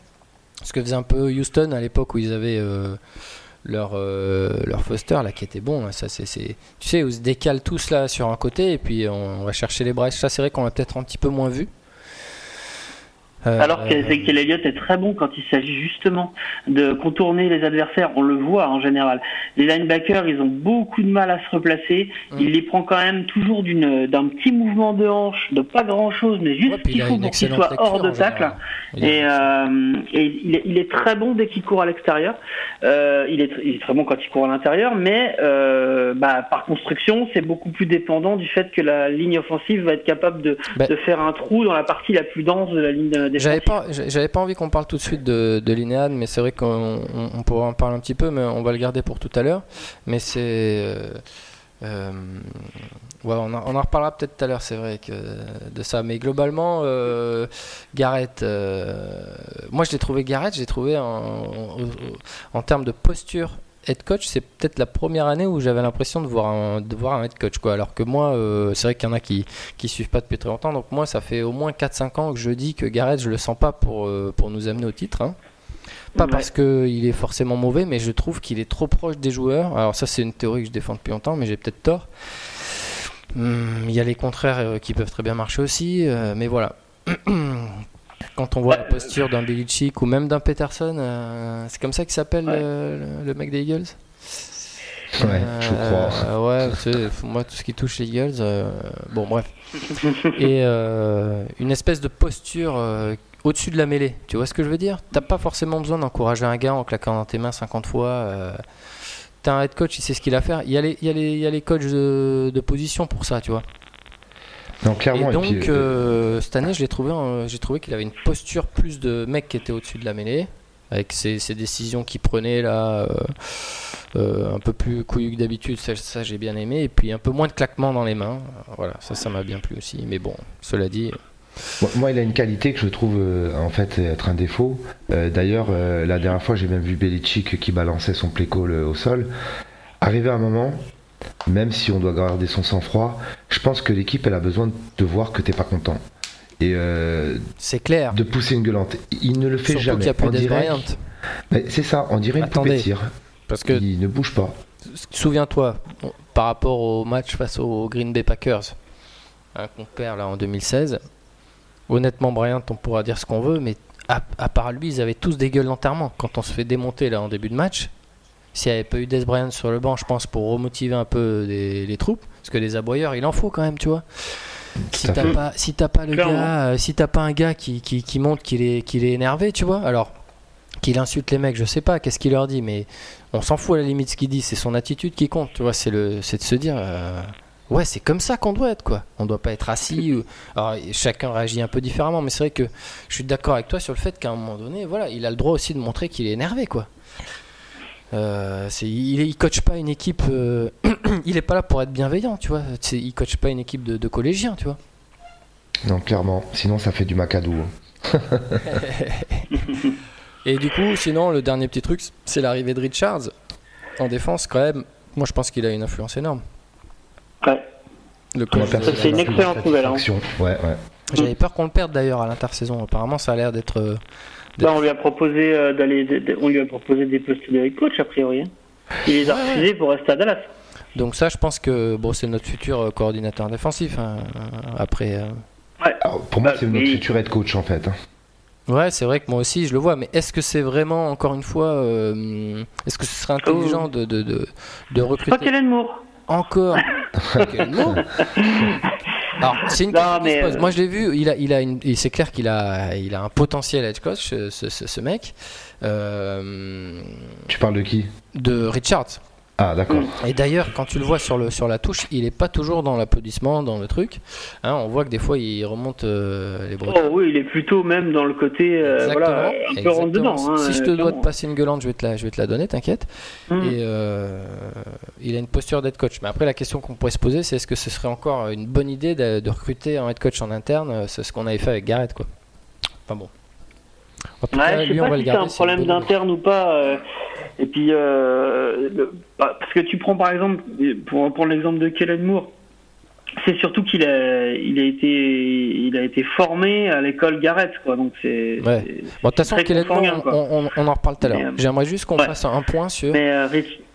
Ce que faisait un peu Houston à l'époque où ils avaient leur, leur Foster là qui était bon. Ça, c'est, tu sais, où ils se décalent tous là sur un côté et puis on, va chercher les brèches. Ça, c'est vrai qu'on a peut-être un petit peu moins vu. Euh, Alors qu'Ezekiel Elliott est très bon quand il s'agit justement de contourner les adversaires. On le voit en général. Les linebackers, ils ont beaucoup de mal à se replacer. Mm. Il les prend quand même toujours d'un petit mouvement de hanche, de pas grand chose, mais juste ce qu'il faut pour qu'il soit hors de tacle. Et, euh, et il, est, il, est, très bon dès qu'il court à l'extérieur. Euh, il, est, il, est, très bon quand il court à l'intérieur, mais euh, bah, par construction, c'est beaucoup plus dépendant du fait que la ligne offensive va être capable de, bah de faire un trou dans la partie la plus dense de la ligne j'avais pas, j'avais pas envie qu'on parle tout de suite de, de Linéade, mais c'est vrai qu'on on, pourra en parler un petit peu, mais on va le garder pour tout à l'heure. Mais c'est. Euh, euh, ouais, on, en reparlera peut-être tout à l'heure, c'est vrai, que, de ça. Mais globalement, euh, Garrett, moi je l'ai trouvé Garrett, j'ai trouvé en, en, termes de posture head coach, c'est peut-être la première année où j'avais l'impression de voir un, de voir un head coach. Quoi. Alors que moi, euh, c'est vrai qu'il y en a qui ne suivent pas depuis très longtemps. Donc moi, ça fait au moins 4-5 ans que je dis que Gareth, je le sens pas pour, euh, pour nous amener au titre. Hein. Pas parce qu'il est forcément mauvais, mais je trouve qu'il est trop proche des joueurs. Alors ça, c'est une théorie que je défends depuis longtemps, mais j'ai peut-être tort. Hum, il y a les contraires euh, qui peuvent très bien marcher aussi, mais voilà. [clears throat] Quand on voit la posture d'un Belichick ou même d'un Peterson, euh, c'est comme ça qu'il s'appelle euh, le, mec des Eagles? Ouais, je crois. Euh, ouais, moi tout ce qui touche les Eagles, bon bref. [laughs] Et une espèce de posture au-dessus de la mêlée, tu vois ce que je veux dire? T'as pas forcément besoin d'encourager un gars en claquant dans tes mains 50 fois. T'as un head coach, il sait ce qu'il a à faire. Il y a les, il y a les, il y a les coachs de, de position pour ça, tu vois clairement, et donc, euh, cette année, j'ai trouvé, j'ai trouvé qu'il avait une posture plus de mec qui était au-dessus de la mêlée. avec ces, décisions qu'il prenait là, un peu plus couillu que d'habitude, ça, j'ai bien aimé, et puis un peu moins de claquements dans les mains, voilà, ça ça m'a bien plu aussi, mais bon, cela dit... Moi, il a une qualité que je trouve en fait être un défaut. D'ailleurs, la dernière fois, j'ai même vu Belichick qui balançait son pléco au sol. Arrivé à un moment, même si on doit garder son sang-froid, je pense que l'équipe elle a besoin de voir que t'es pas content. Et euh, c'est clair. De pousser une gueulante. Il ne le fait jamais. Qu'il a C'est ça, on dirait une Attendez, tir. Parce que il ne bouge pas. Souviens-toi, par rapport au match face aux Green Bay Packers, hein, qu'on perd là en 2016. Honnêtement, Bryant, on pourra dire ce qu'on veut, mais à, à, part lui, ils avaient tous des gueules d'enterrement. Quand on se fait démonter là en début de match, s'il n'y avait pas eu Des Bryant sur le banc, je pense, pour remotiver un peu les, troupes, parce que les aboyeurs, il en faut quand même, tu vois. Si t'as pas, si pas le gars, euh, si t'as pas un gars qui, qui, montre qu'il est, qu'il est énervé, tu vois, alors qu'il insulte les mecs, je sais pas, qu'est-ce qu'il leur dit, mais on s'en fout à la limite ce qu'il dit, c'est son attitude qui compte, tu vois, c'est le, c'est de se dire, euh, ouais, c'est comme ça qu'on doit être, quoi. On doit pas être assis. Ou... Alors, chacun réagit un peu différemment, mais c'est vrai que je suis d'accord avec toi sur le fait qu'à un moment donné, voilà, il a le droit aussi de montrer qu'il est énervé, quoi. Euh, il, il coach pas une équipe. Euh, [clears throat] il est pas là pour être bienveillant, tu vois. Il coach pas une équipe de, collégiens, tu vois. Non, clairement. Sinon, ça fait du macadou. Hein. [laughs] Et du coup, sinon, le dernier petit truc, c'est l'arrivée de Richards en défense. Quand même, moi, je pense qu'il a une influence énorme. Ouais. C'est une excellente nouvelle. Hein. Ouais, ouais. J'avais peur qu'on le perde d'ailleurs à l'intersaison. Apparemment, ça a l'air d'être euh, on lui a proposé euh, d'aller, on lui a proposé des postes de coach a priori. Hein. Il les a refusés pour rester à Dallas. Donc ça, je pense que bon, c'est notre futur euh, coordinateur défensif. Hein, après. Euh. Ouais. pour moi, c'est notre futur head coach en fait. Hein. Ouais, c'est vrai que moi aussi je le vois, mais est-ce que c'est vraiment, encore une fois, est-ce que ce serait intelligent oh. de, de, de, de recruter [laughs] Pas Kellen Moore. Encore [laughs] Moore Alors, c'est une non, mais euh, Moi, je l'ai vu. Il a, il a une, c'est clair qu'il a, il a un potentiel edge coach, ce, ce, ce mec. Euh... Tu parles de qui? De Richards. Ah d'accord. Et d'ailleurs, quand tu le vois sur, le, sur la touche, il n'est pas toujours dans l'applaudissement, dans le truc. Hein, on voit que des fois, il remonte euh, les bras. Oh oui, il est plutôt même dans le côté euh, voilà, un peu rentre dedans. Hein, si je te dois te passer une gueulante, je vais te la, je vais te la donner, t'inquiète. Hum. Et euh, il a une posture d'être coach. Mais après, la question qu'on pourrait se poser, c'est est-ce que ce serait encore une bonne idée de, recruter un head coach en interne C'est ce qu'on avait fait avec Garrett, quoi. Enfin bon. ouais, je sais pas si c'est un problème d'interne ou pas. Et puis, euh, bah, parce que tu prends par exemple, pour prendre l'exemple de Kellen Moore, c'est surtout qu'il a, il a été, il a été formé à l'école Garrett, quoi. Donc c'est. Ouais. Bon, de toute façon, Kellen Moore, on, on, en reparle tout à l'heure. Euh, J'aimerais juste qu'on fasse un point sur. Mais euh,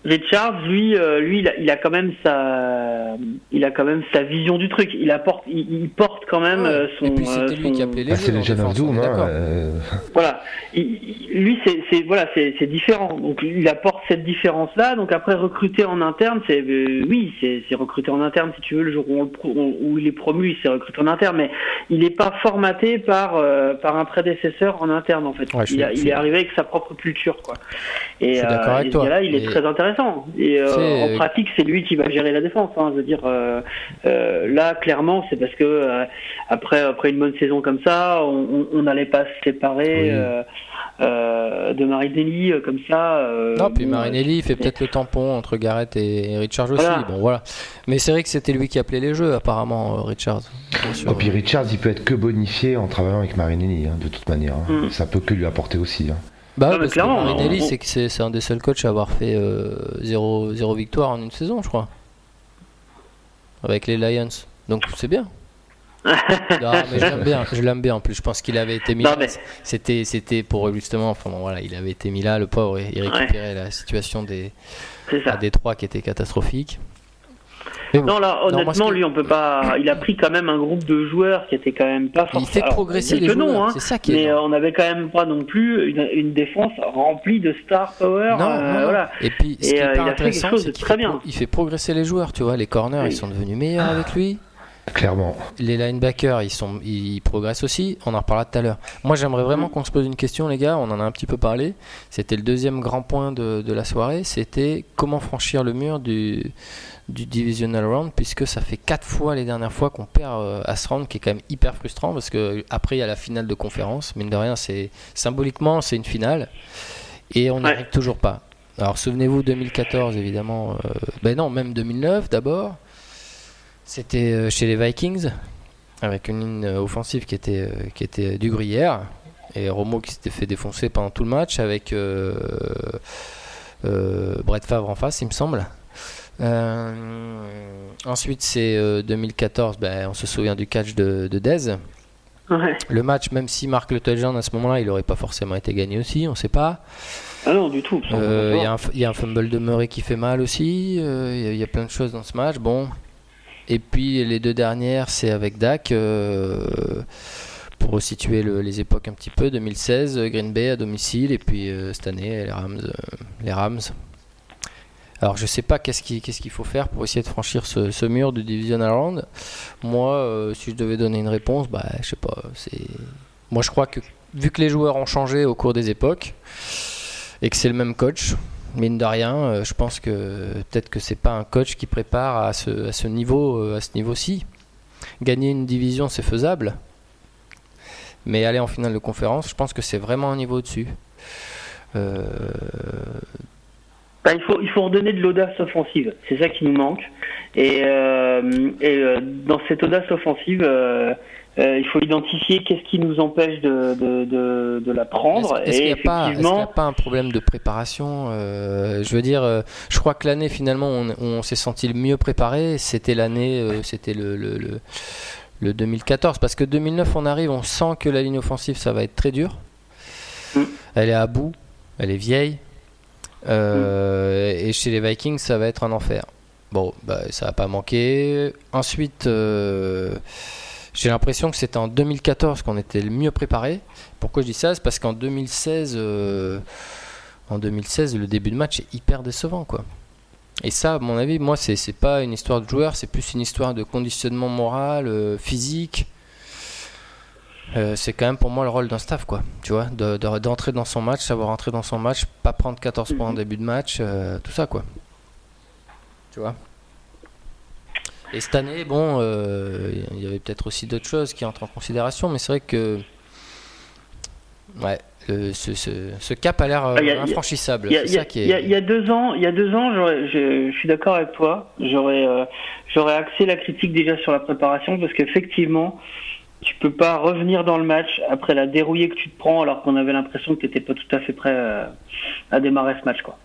Richard, lui, euh, lui, il a, quand même sa, il a quand même sa vision du truc. Il apporte, il, porte quand même euh, son. Et puis c'était lui qui appelait les. Ah, c'est le John Doom, hein, euh. Voilà. lui, c'est, voilà, c'est différent. Donc il apporte cette différence-là. Donc après recruter en interne, c'est, oui, c'est recruter en interne si tu veux le jour où, où il est promu, c'est recruter en interne, mais il n'est pas formaté par par un prédécesseur en interne en fait. il, il est arrivé avec sa propre culture, quoi. Et, je avec toi. là, il est très intéressant et euh, en pratique, c'est lui qui va gérer la défense. Hein. Je veux dire, euh, euh, là, clairement, c'est parce que après, après une bonne saison comme ça, on n'allait pas se séparer. de Marinelli comme ça. non, puis Marinelli fait peut-être le tampon entre Garrett et, Richards aussi. Bon, voilà. Mais c'est vrai que c'était lui qui appelait les jeux, apparemment, Richards. Et oh, puis Richards, il peut être que bonifié en travaillant avec Marinelli, hein, de toute manière. Hein. Mm. Ça peut que lui apporter aussi. Hein. Bah, parce clairement, que c'est que c'est un des seuls coachs à avoir fait 0 euh, victoire en une saison, je crois. Avec les Lions. Donc c'est bien. non, [laughs] mais je l'aime bien, je l'aime bien en plus. Je pense qu'il avait été mis là. C'était, c'était pour justement, enfin voilà, il avait été mis là, le pauvre, il récupérait la situation des, à Détroit qui était catastrophique non, là, honnêtement, lui, on peut pas. Il a pris quand même un groupe de joueurs qui était quand même pas forcément. Il fait progresser les joueurs. Hein, c'est ça qui est. Mais euh, on n'avait quand même pas non plus une, défense remplie de star power. Non, euh, Voilà. Et puis, ce qui est euh, intéressant, c'est qu'il fait, il fait progresser les joueurs. Tu vois, les corners, ils sont devenus meilleurs avec lui. Clairement. Les linebackers, ils, sont, ils progressent aussi. On en reparlera tout à l'heure. Moi, j'aimerais vraiment mm. qu'on se pose une question, les gars. On en a un petit peu parlé. C'était le deuxième grand point de, de la soirée. C'était comment franchir le mur du, du divisional round, puisque ça fait quatre fois les dernières fois qu'on perd euh, à ce round, qui est quand même hyper frustrant, parce que après il y a la finale de conférence. Mine de rien, c'est symboliquement c'est une finale, et on n'y arrive toujours pas. Alors souvenez-vous 2014 évidemment, euh, ben non même 2009 d'abord. C'était euh, chez les Vikings, avec une ligne euh, offensive qui était, euh, qui était du gruyère. Et Romo qui s'était fait défoncer pendant tout le match avec Brett Favre en face, il me semble. ensuite, c'est 2014, ben, on se souvient du catch de, de Dez. Le match, même s'il marque le touchdown à ce moment-là, il n'aurait pas forcément été gagné aussi, on ne sait pas. Ah non, du tout. Il y, y, a un fumble de Murray qui fait mal aussi. Il y, a plein de choses dans ce match. Bon, et puis les deux dernières, c'est avec Dak. Euh, pour resituer les époques un petit peu, 2016, Green Bay à domicile, et puis euh, cette année, les Rams. Euh, les Rams. Alors je sais pas qu'est-ce qu'il faut faire pour essayer de franchir ce, mur du divisional round. Moi, si je devais donner une réponse, bah je sais pas. Moi je crois que vu que les joueurs ont changé au cours des époques et que c'est le même coach, mine de rien, euh, je pense que peut-être que c'est pas un coach qui prépare à ce, à ce niveau, euh, à ce niveau-ci. Gagner une division, c'est faisable, mais aller en finale de conférence, je pense que c'est vraiment un niveau au-dessus. Euh, bah, il, faut, il faut redonner de l'audace offensive, c'est ça qui nous manque. Et dans cette audace offensive, euh, il faut identifier qu'est-ce qui nous empêche de, de, de, la prendre. Est-ce qu'il n'y a, pas un problème de préparation euh, Je veux dire, euh, je crois que l'année finalement on, on s'est senti le mieux préparé, c'était l'année, c'était le, le, le, 2014. Parce que 2009 on arrive, on sent que la ligne offensive ça va être très dur. Mm. Elle est à bout, elle est vieille. Et chez les Vikings ça va être un enfer. Bon, bah, ça va pas manquer. Ensuite... J'ai l'impression que c'était en 2014 qu'on était le mieux préparé. Pourquoi je dis ça? C'est parce qu'en 2016, euh, en 2016, le début de match est hyper décevant, quoi. Et ça, à mon avis, moi, c'est, pas une histoire de joueur, c'est plus une histoire de conditionnement moral, euh, physique. Euh, c'est quand même pour moi le rôle d'un staff, quoi. Tu vois, d'entrer dans son match, savoir entrer dans son match, pas prendre 14 points en début de match, tout ça, quoi. Tu vois? Et cette année, bon, euh, il y avait peut-être aussi d'autres choses qui entrent en considération, mais c'est vrai que. Ouais, ce, cap a l'air euh, ah, infranchissable. Il y, a deux ans, il y a deux ans, je, suis d'accord avec toi. J'aurais, euh, j'aurais axé la critique déjà sur la préparation parce qu'effectivement, tu peux pas revenir dans le match après la dérouillée que tu te prends alors qu'on avait l'impression que tu n'étais pas tout à fait prêt à démarrer ce match, quoi.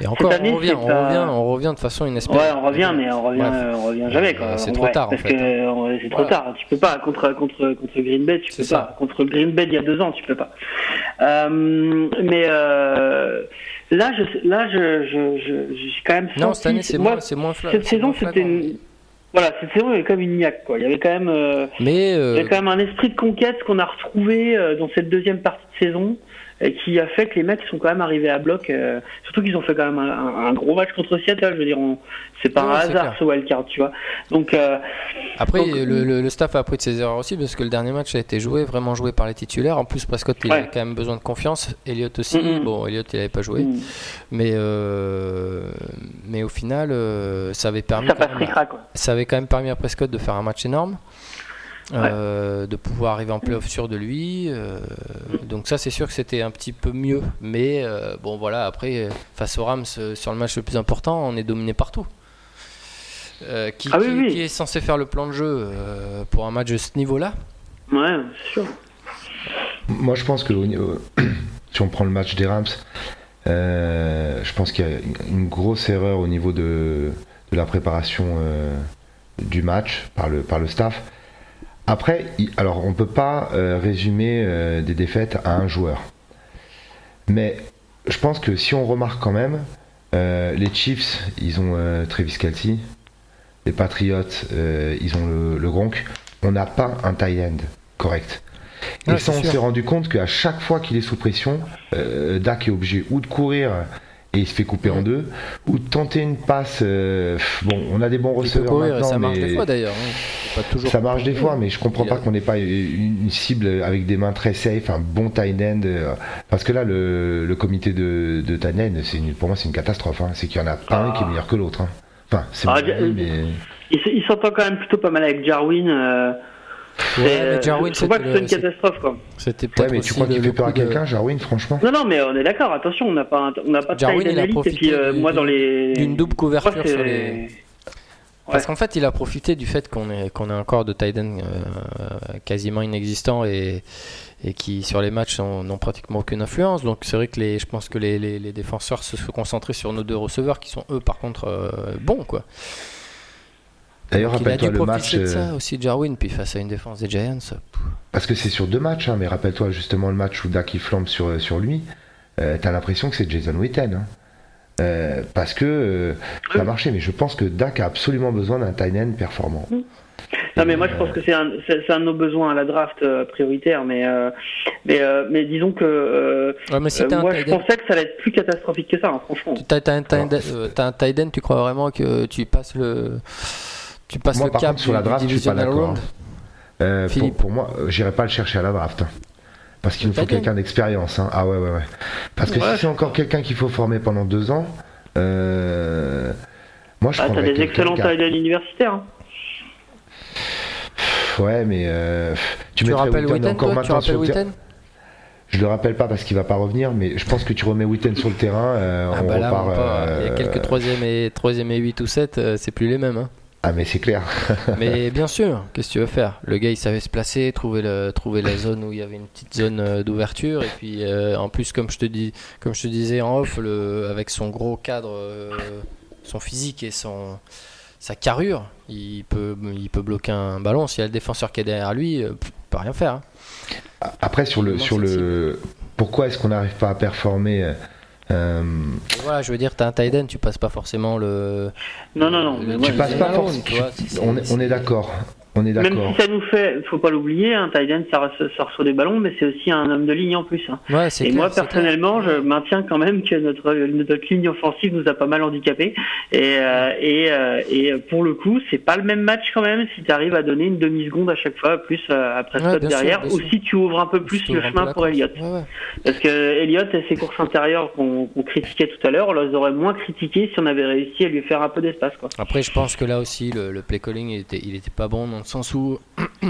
Et encore, on, revient, on, revient, on revient de façon inespérée. Ouais, on revient, mais on revient, on revient jamais. C'est trop tard, en fait. Hein. C'est trop tard. Tu peux pas contre contre contre Green Bay, tu peux pas. Contre Green Bay il y a deux ans, tu peux pas. Euh, mais euh, là, je, là, je, je, je, j'ai quand même. Non, cette année, c'est moins, c'est moins Cette saison, c'était. Voilà, cette saison, il y avait quand même une niaque, quoi. Il y avait quand même, euh, mais euh... il y avait quand même un esprit de conquête qu'on a retrouvé euh, dans cette deuxième partie de saison qui a fait que les mecs sont quand même arrivés à bloc. Euh, surtout qu'ils ont fait quand même un, gros match contre Seattle. Je veux dire, c'est pas un hasard ce wildcard, tu vois. Donc euh, après, le, staff a appris de ses erreurs aussi parce que le dernier match a été joué vraiment joué par les titulaires. En plus, Prescott il a quand même besoin de confiance. Elliott aussi. Bon, Elliott il avait pas joué, mais euh, mais au final, ça avait permis. Ça, quand même, ça avait quand même permis à Prescott de faire un match énorme. Euh, de pouvoir arriver en playoff sûr de lui. Euh, donc ça, c'est sûr que c'était un petit peu mieux. Mais euh, bon, voilà, après, face aux Rams, sur le match le plus important, on est dominé partout. Qui, ah qui, est censé faire le plan de jeu pour un match de ce niveau-là? Ouais, sûr. Moi, je pense que [clears throat] si on prend le match des Rams, je pense qu'il y a une grosse erreur au niveau de, de la préparation du match par le, par le staff après, alors on ne peut pas euh, résumer euh, des défaites à un joueur. Mais je pense que si on remarque quand même, euh, les Chiefs, ils ont Travis Kelce, les Patriots, ils ont le, Gronk. On n'a pas un tie end correct. Et ça, on s'est rendu compte qu'à chaque fois qu'il est sous pression, Dak est obligé ou de courir et il se fait couper en deux, ou tenter une passe. Euh, bon, on a des bons receveurs maintenant, ça marche des fois d'ailleurs. Hein. Ça marche des fois, mais je comprends pas qu'on n'ait pas une, cible avec des mains très safe, un bon tight end. Euh, parce que là, le, comité de, de tight end, pour moi, c'est une catastrophe. Hein. C'est qu'il y en a pas un qui est meilleur que l'autre. Hein. Enfin, c'est ah, mais... Il, s'entend quand même plutôt pas mal avec Jarwin. Euh, Ouais, mais Jarwin, faut pas que une catastrophe quoi. C'était peut-être ouais, mais tu crois qu'il fait peur à quelqu'un, Jarwin, franchement Non, non, mais on est d'accord. Attention, on n'a pas, on n'a pas de Jarwin, il a profité euh, moi dans les d'une double couverture sur les. Parce qu'en fait, il a profité du fait qu'on ait, qu'on ait un corps de Tiden euh, quasiment inexistant et, et qui, sur les matchs, n'ont pratiquement aucune influence. Donc, c'est vrai que les, je pense que les, les, les, défenseurs se sont concentrés sur nos deux receveurs qui sont, eux, par contre, euh, bons. quoi. D'ailleurs, rappelle-toi le match. De ça euh, aussi, Jarwin, puis face à une défense des Giants. Parce que c'est sur deux matchs, hein, mais rappelle-toi justement le match où Dak il flambe sur, euh, sur lui. Euh, t'as l'impression que c'est Jason Witten. Hein. parce que ça a marché, mais je pense que Dak a absolument besoin d'un tight end performant. Mm. Non, mais moi je pense que c'est un, un, de nos besoins à la draft prioritaire, mais, mais, mais disons que moi je pensais que ça allait être plus catastrophique que ça, hein, franchement. T'as as un tight end, tu crois vraiment que tu passes le tu passes moi, le cap sur la draft, je suis pas d'accord. Euh, pour, pour, moi, j'irai pas le chercher à la draft. Hein. Parce qu'il nous faut quelqu'un d'expérience. Hein. Ah ouais, ouais, ouais. Parce que si c'est encore quelqu'un qu'il faut former pendant deux ans, euh, moi je ah, T'as des excellents tailles universitaires. Hein. Ouais, mais euh, tu, tu rappelles Witten encore maintenant tu rappelles Witten je le rappelle pas parce qu'il va pas revenir, mais je pense que tu remets Witten sur le terrain. Euh, ah on bah là, repart, euh, Il y a quelques 3 et, 3 et 8 ou 7, c'est plus les mêmes. Hein. Ah mais c'est clair. [laughs] mais bien sûr, qu'est-ce que tu veux faire? Le gars il savait se placer, trouver, le, trouver la zone où il y avait une petite zone euh, d'ouverture et puis euh, en plus comme je te dis, comme je te disais en off, le, avec son gros cadre, euh, son physique et son sa carrure, il peut il peut bloquer un ballon. S'il y a le défenseur qui est derrière lui, il peut rien faire. Hein. Après sur le sur le pourquoi est-ce qu'on n'arrive pas à performer euh, voilà, je veux dire, t'as un tight tu passes pas forcément le. Non, non, non. tu passes pas forcément. On, on est d'accord. On est Même si ça nous fait, faut pas l'oublier, un hein, ça, ça reçoit des ballons, mais c'est aussi un homme de ligne en plus. Hein. Ouais, et moi personnellement, je maintiens quand même que notre, notre ligne offensive nous a pas mal handicapé. Et, euh, et, euh, et pour le coup, c'est pas le même match quand même si tu arrives à donner une demi seconde à chaque fois, plus euh, après Prescott derrière, ou si tu ouvres un peu plus le chemin pour Elliott. Parce que Elliott et ses courses intérieures qu'on critiquait tout à l'heure, on les aurait moins critiquées si on avait réussi à lui faire un peu d'espace. Après, je pense que là aussi, le, le play calling il était, il était pas bon le sens où [clears throat]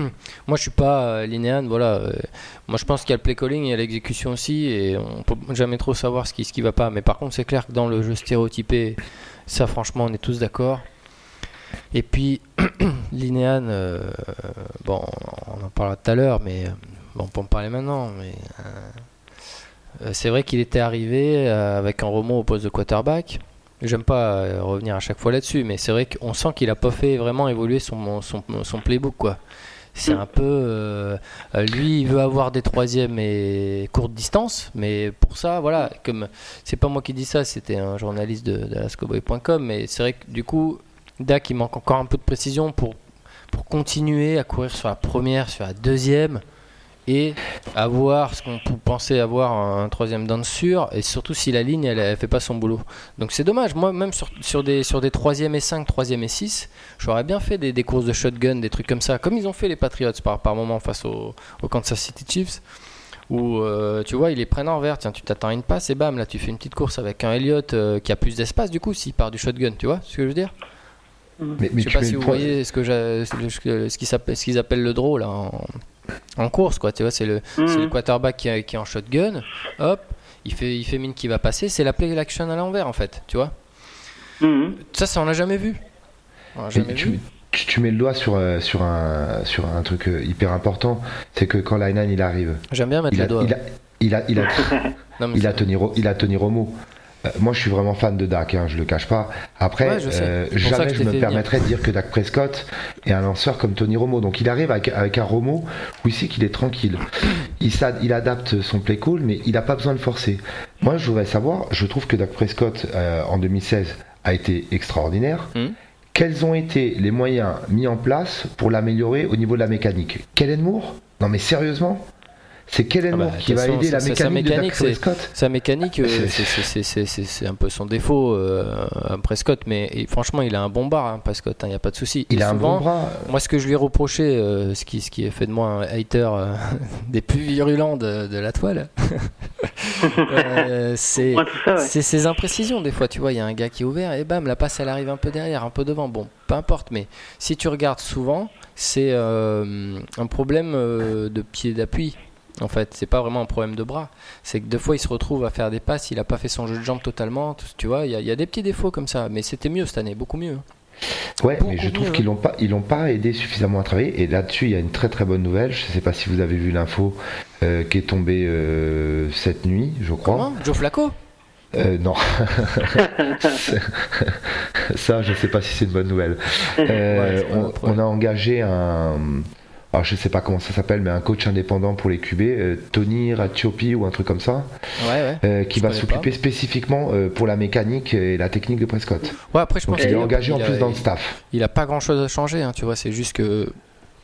moi je suis pas euh, linéane, voilà. Euh, moi je pense qu'il y a le play calling, il y a l'exécution aussi, et on peut jamais trop savoir ce qui ce qui va pas. Mais par contre c'est clair que dans le jeu stéréotypé, ça franchement on est tous d'accord. Et puis [clears throat] linéane, euh, bon on en parlera tout à l'heure, mais bon on peut en parler maintenant, mais c'est vrai qu'il était arrivé avec un remont au poste de quarterback. J'aime pas euh, revenir à chaque fois là-dessus, mais c'est vrai qu'on sent qu'il a pas fait vraiment évoluer son, son, son playbook, quoi. C'est un peu. Euh, euh, lui, il veut avoir des troisièmes et courtes distances, mais pour ça, voilà, comme c'est pas moi qui dis ça, c'était un journaliste de, de mais c'est vrai que du coup, Dak, il manque encore un peu de précision pour, pour continuer à courir sur la première, sur la deuxième et avoir ce qu'on penser avoir un, troisième down sûr et surtout si la ligne elle, elle, fait pas son boulot. Donc c'est dommage. Moi même sur, sur des sur des troisième et 5 troisième et 6 j'aurais bien fait des, des, courses de shotgun des trucs comme ça comme ils ont fait les Patriots par, par moment face au, au Kansas City Chiefs où euh, tu vois ils les prennent en vert. Tiens tu t'attends à une passe et bam là tu fais une petite course avec un Elliott euh, qui a plus d'espace du coup s'il part du shotgun tu vois ce que je veux dire? Mais, je sais pas si vous voyez ce que ce qu'ils appellent le draw là en, en course, quoi. Tu vois, c'est le, le, mhm. quarterback qui, est en shotgun. Hop, il fait, il fait mine qui va passer. C'est la play action à l'envers, en fait. Tu vois. Mhm. Ça, ça, on l'a jamais vu. jamais tu, vu. Tu, mets le doigt sur, euh, sur, un, sur un truc euh, hyper important. C'est que quand Lainan il arrive. J'aime bien mettre le doigt. Il a, il a, il a, [laughs] il a, Tony, il a Tony Romo. Euh, moi, je suis vraiment fan de Dak, hein, je le cache pas. Après, euh, jamais je me permettrais de dire que Dak Prescott est un lanceur comme Tony Romo. Donc, il arrive avec, un Romo où il sait qu'il est tranquille. Il, il adapte son play call, mais il n'a pas besoin de forcer. Moi, je voudrais savoir, je trouve que Dak Prescott, euh, en 2016, a été extraordinaire. Hmm. Quels ont été les moyens mis en place pour l'améliorer au niveau de la mécanique? Kellen Moore? Non, mais sérieusement? C'est quel ah bah, qui va aider la mécanique, sa mécanique de Prescott Sa mécanique, euh, [laughs] c'est un peu son défaut, euh, Prescott, mais franchement, il a un bon bar, hein, Prescott, il hein, n'y a pas de souci. Il a un bon bras. Moi, ce que je lui ai reproché, euh, ce, qui, ce qui a fait de moi un hater [laughs] des plus virulents de, la toile, [laughs] c'est ses imprécisions. Des fois, tu vois, il y a un gars qui est ouvert et bam, la passe, elle arrive un peu derrière, un peu devant. Bon, peu importe, mais si tu regardes souvent, c'est un problème de pied d'appui en fait, c'est pas vraiment un problème de bras. C'est que deux fois, il se retrouve à faire des passes, il a pas fait son jeu de jambes totalement. Tu vois, il y, a des petits défauts comme ça. Mais c'était mieux cette année, beaucoup mieux. Ouais, mais je trouve qu'ils l'ont pas, ils l'ont pas aidé suffisamment à travailler. Et là-dessus, il y a une très très bonne nouvelle. Je sais pas si vous avez vu l'info euh, qui est tombée euh, cette nuit, je crois. Comment? Joe Flacco? Euh, non. [laughs] ça, je sais pas si c'est une bonne nouvelle. [laughs] on, a engagé un, alors je sais pas comment ça s'appelle, mais un coach indépendant pour les QB, euh, Tony Ratiopi ou un truc comme ça, euh, qui va s'occuper spécifiquement euh, pour la mécanique et la technique de Prescott. Ouais, après je pense qu'il est engagé en plus dans le staff. Il a pas grand chose à changer, hein, tu vois, c'est juste que.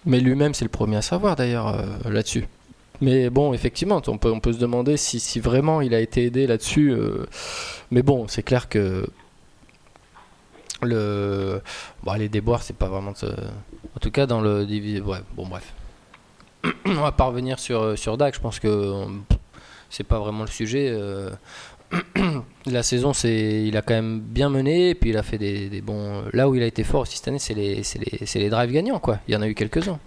Mais lui-même, c'est le premier à savoir d'ailleurs là-dessus. Mais bon, effectivement, on peut, on peut se demander si, si vraiment il a été aidé là-dessus. Mais bon, c'est clair que le bon, les déboires c'est pas vraiment en tout cas dans le ouais bon bref [clears throat] on va pas revenir sur sur Dak je pense que c'est pas vraiment le sujet euh. [clears throat] la saison c'est il a quand même bien mené et puis il a fait des, bons là où il a été fort aussi cette année c'est les, les, les drives gagnants quoi il y en a eu quelques-uns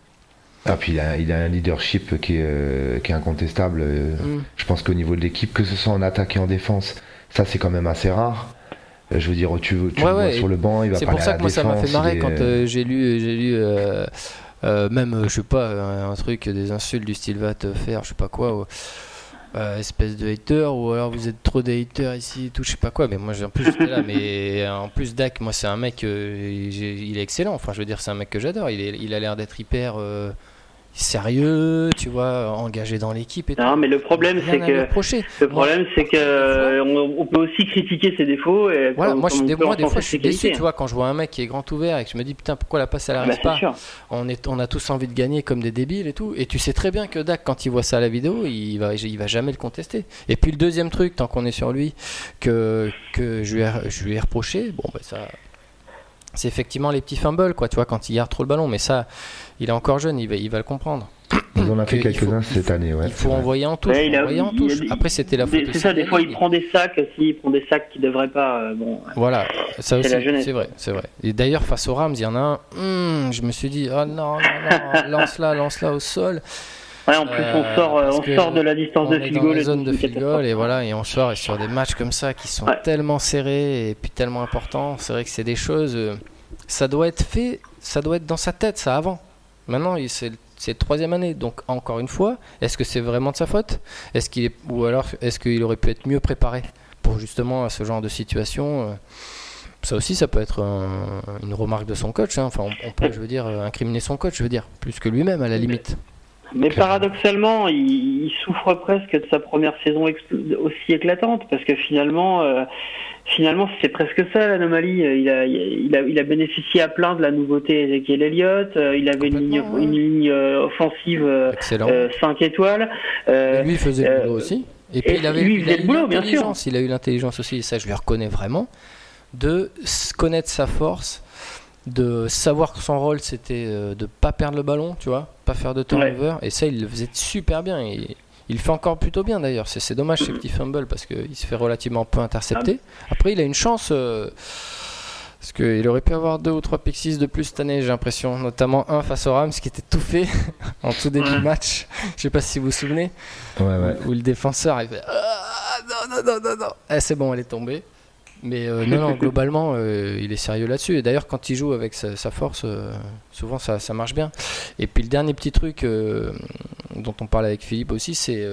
ah, puis il a, il a, un leadership qui est, euh, qui est incontestable. Mm. Je pense qu'au niveau de l'équipe, que ce soit en attaque et en défense, ça c'est quand même assez rare. Euh, je veux dire, tu, tu le vois sur le banc, il va C'est pour ça que moi ça m'a fait marrer quand euh, j'ai lu, j'ai lu euh, même, je sais pas, un, truc, des insultes du style va te faire, je sais pas quoi. espèce de hater ou alors vous êtes trop des haters ici tout je sais pas quoi mais moi en plus j'étais là [laughs] mais en plus Dak moi c'est un mec il est excellent enfin je veux dire c'est un mec que j'adore il, il a l'air d'être hyper sérieux, tu vois, engagé dans l'équipe. Et non, mais le problème c'est que le problème c'est que on, peut aussi critiquer ses défauts. Et voilà, moi, je, des, moi des fois je suis déçu, tu vois, quand je vois un mec qui est grand ouvert et que je me dis putain pourquoi la passe elle arrive bah, pas. On est, on a tous envie de gagner comme des débiles et tout. Et tu sais très bien que Dak quand il voit ça à la vidéo, il va, il va jamais le contester. Et puis le deuxième truc, tant qu'on est sur lui, que que je lui ai, je lui ai reproché, bon ben ça c'est effectivement les petits fumbles, quoi, tu vois, quand il garde trop le ballon. Mais ça, il est encore jeune, il va, il va le comprendre. Ils en a fait quelques-uns cette année, ouais. Il faut envoyer en touche. en touche. Après, c'était la faute. C'est ça, des fois, il prend des sacs aussi, il prend des sacs qui ne devraient pas. Euh, bon, voilà, ça aussi, c'est vrai, c'est vrai. Et d'ailleurs, face aux Rams, il y en a un, hmm, je me suis dit, oh non, non, non, lance-la, lance-la au sol. Ouais, en plus, on sort, euh, on sort de la distance de field goal. zone de field goal, et voilà, et on sort et sur des matchs comme ça qui sont tellement serrés et puis tellement importants. C'est vrai que c'est des choses. Euh, ça doit être fait, ça doit être dans sa tête, ça avant. Maintenant, c'est c'est troisième année, donc encore une fois, est-ce que c'est vraiment de sa faute? Est-ce qu'il est, ou alors est-ce qu'il aurait pu être mieux préparé pour justement à ce genre de situation euh, Ça aussi, ça peut être une remarque de son coach. Hein. Enfin, on, peut, je veux dire, incriminer son coach, je veux dire, plus que lui-même à la limite. Mais paradoxalement, il, souffre presque de sa première saison aussi éclatante parce que finalement. Euh, finalement, c'est presque ça l'anomalie. Il a, il, a, il a bénéficié à plein de la nouveauté Ezekiel Elliott. Euh, il avait une ligne, une ligne euh, offensive 5 euh, étoiles. Euh, lui, il faisait le boulot aussi. Et puis, il avait lui, il a eu boulot, bien sûr. Il a eu l'intelligence aussi, et ça, je lui reconnais vraiment, de connaître sa force, de savoir que son rôle, c'était de pas perdre le ballon, tu vois, pas faire de turnover. Et ça, il le faisait super bien. Et il fait encore plutôt bien d'ailleurs. C'est dommage ces petits fumbles parce qu'il se fait relativement peu intercepter. Après, il a une chance. Euh, parce qu'il aurait pu avoir deux ou trois pixies de plus cette année, j'ai l'impression. Notamment un face au Rams qui était tout fait [laughs] en tout début de match. Je sais pas si vous vous souvenez. Où, le défenseur il fait ah, non, non, non, non, non. Eh, c'est bon, elle est tombée. Mais euh, non, non, globalement, euh, il est sérieux là-dessus. Et d'ailleurs, quand il joue avec sa, force, euh, souvent ça, ça, marche bien. Et puis le dernier petit truc dont on parle avec Philippe aussi, c'est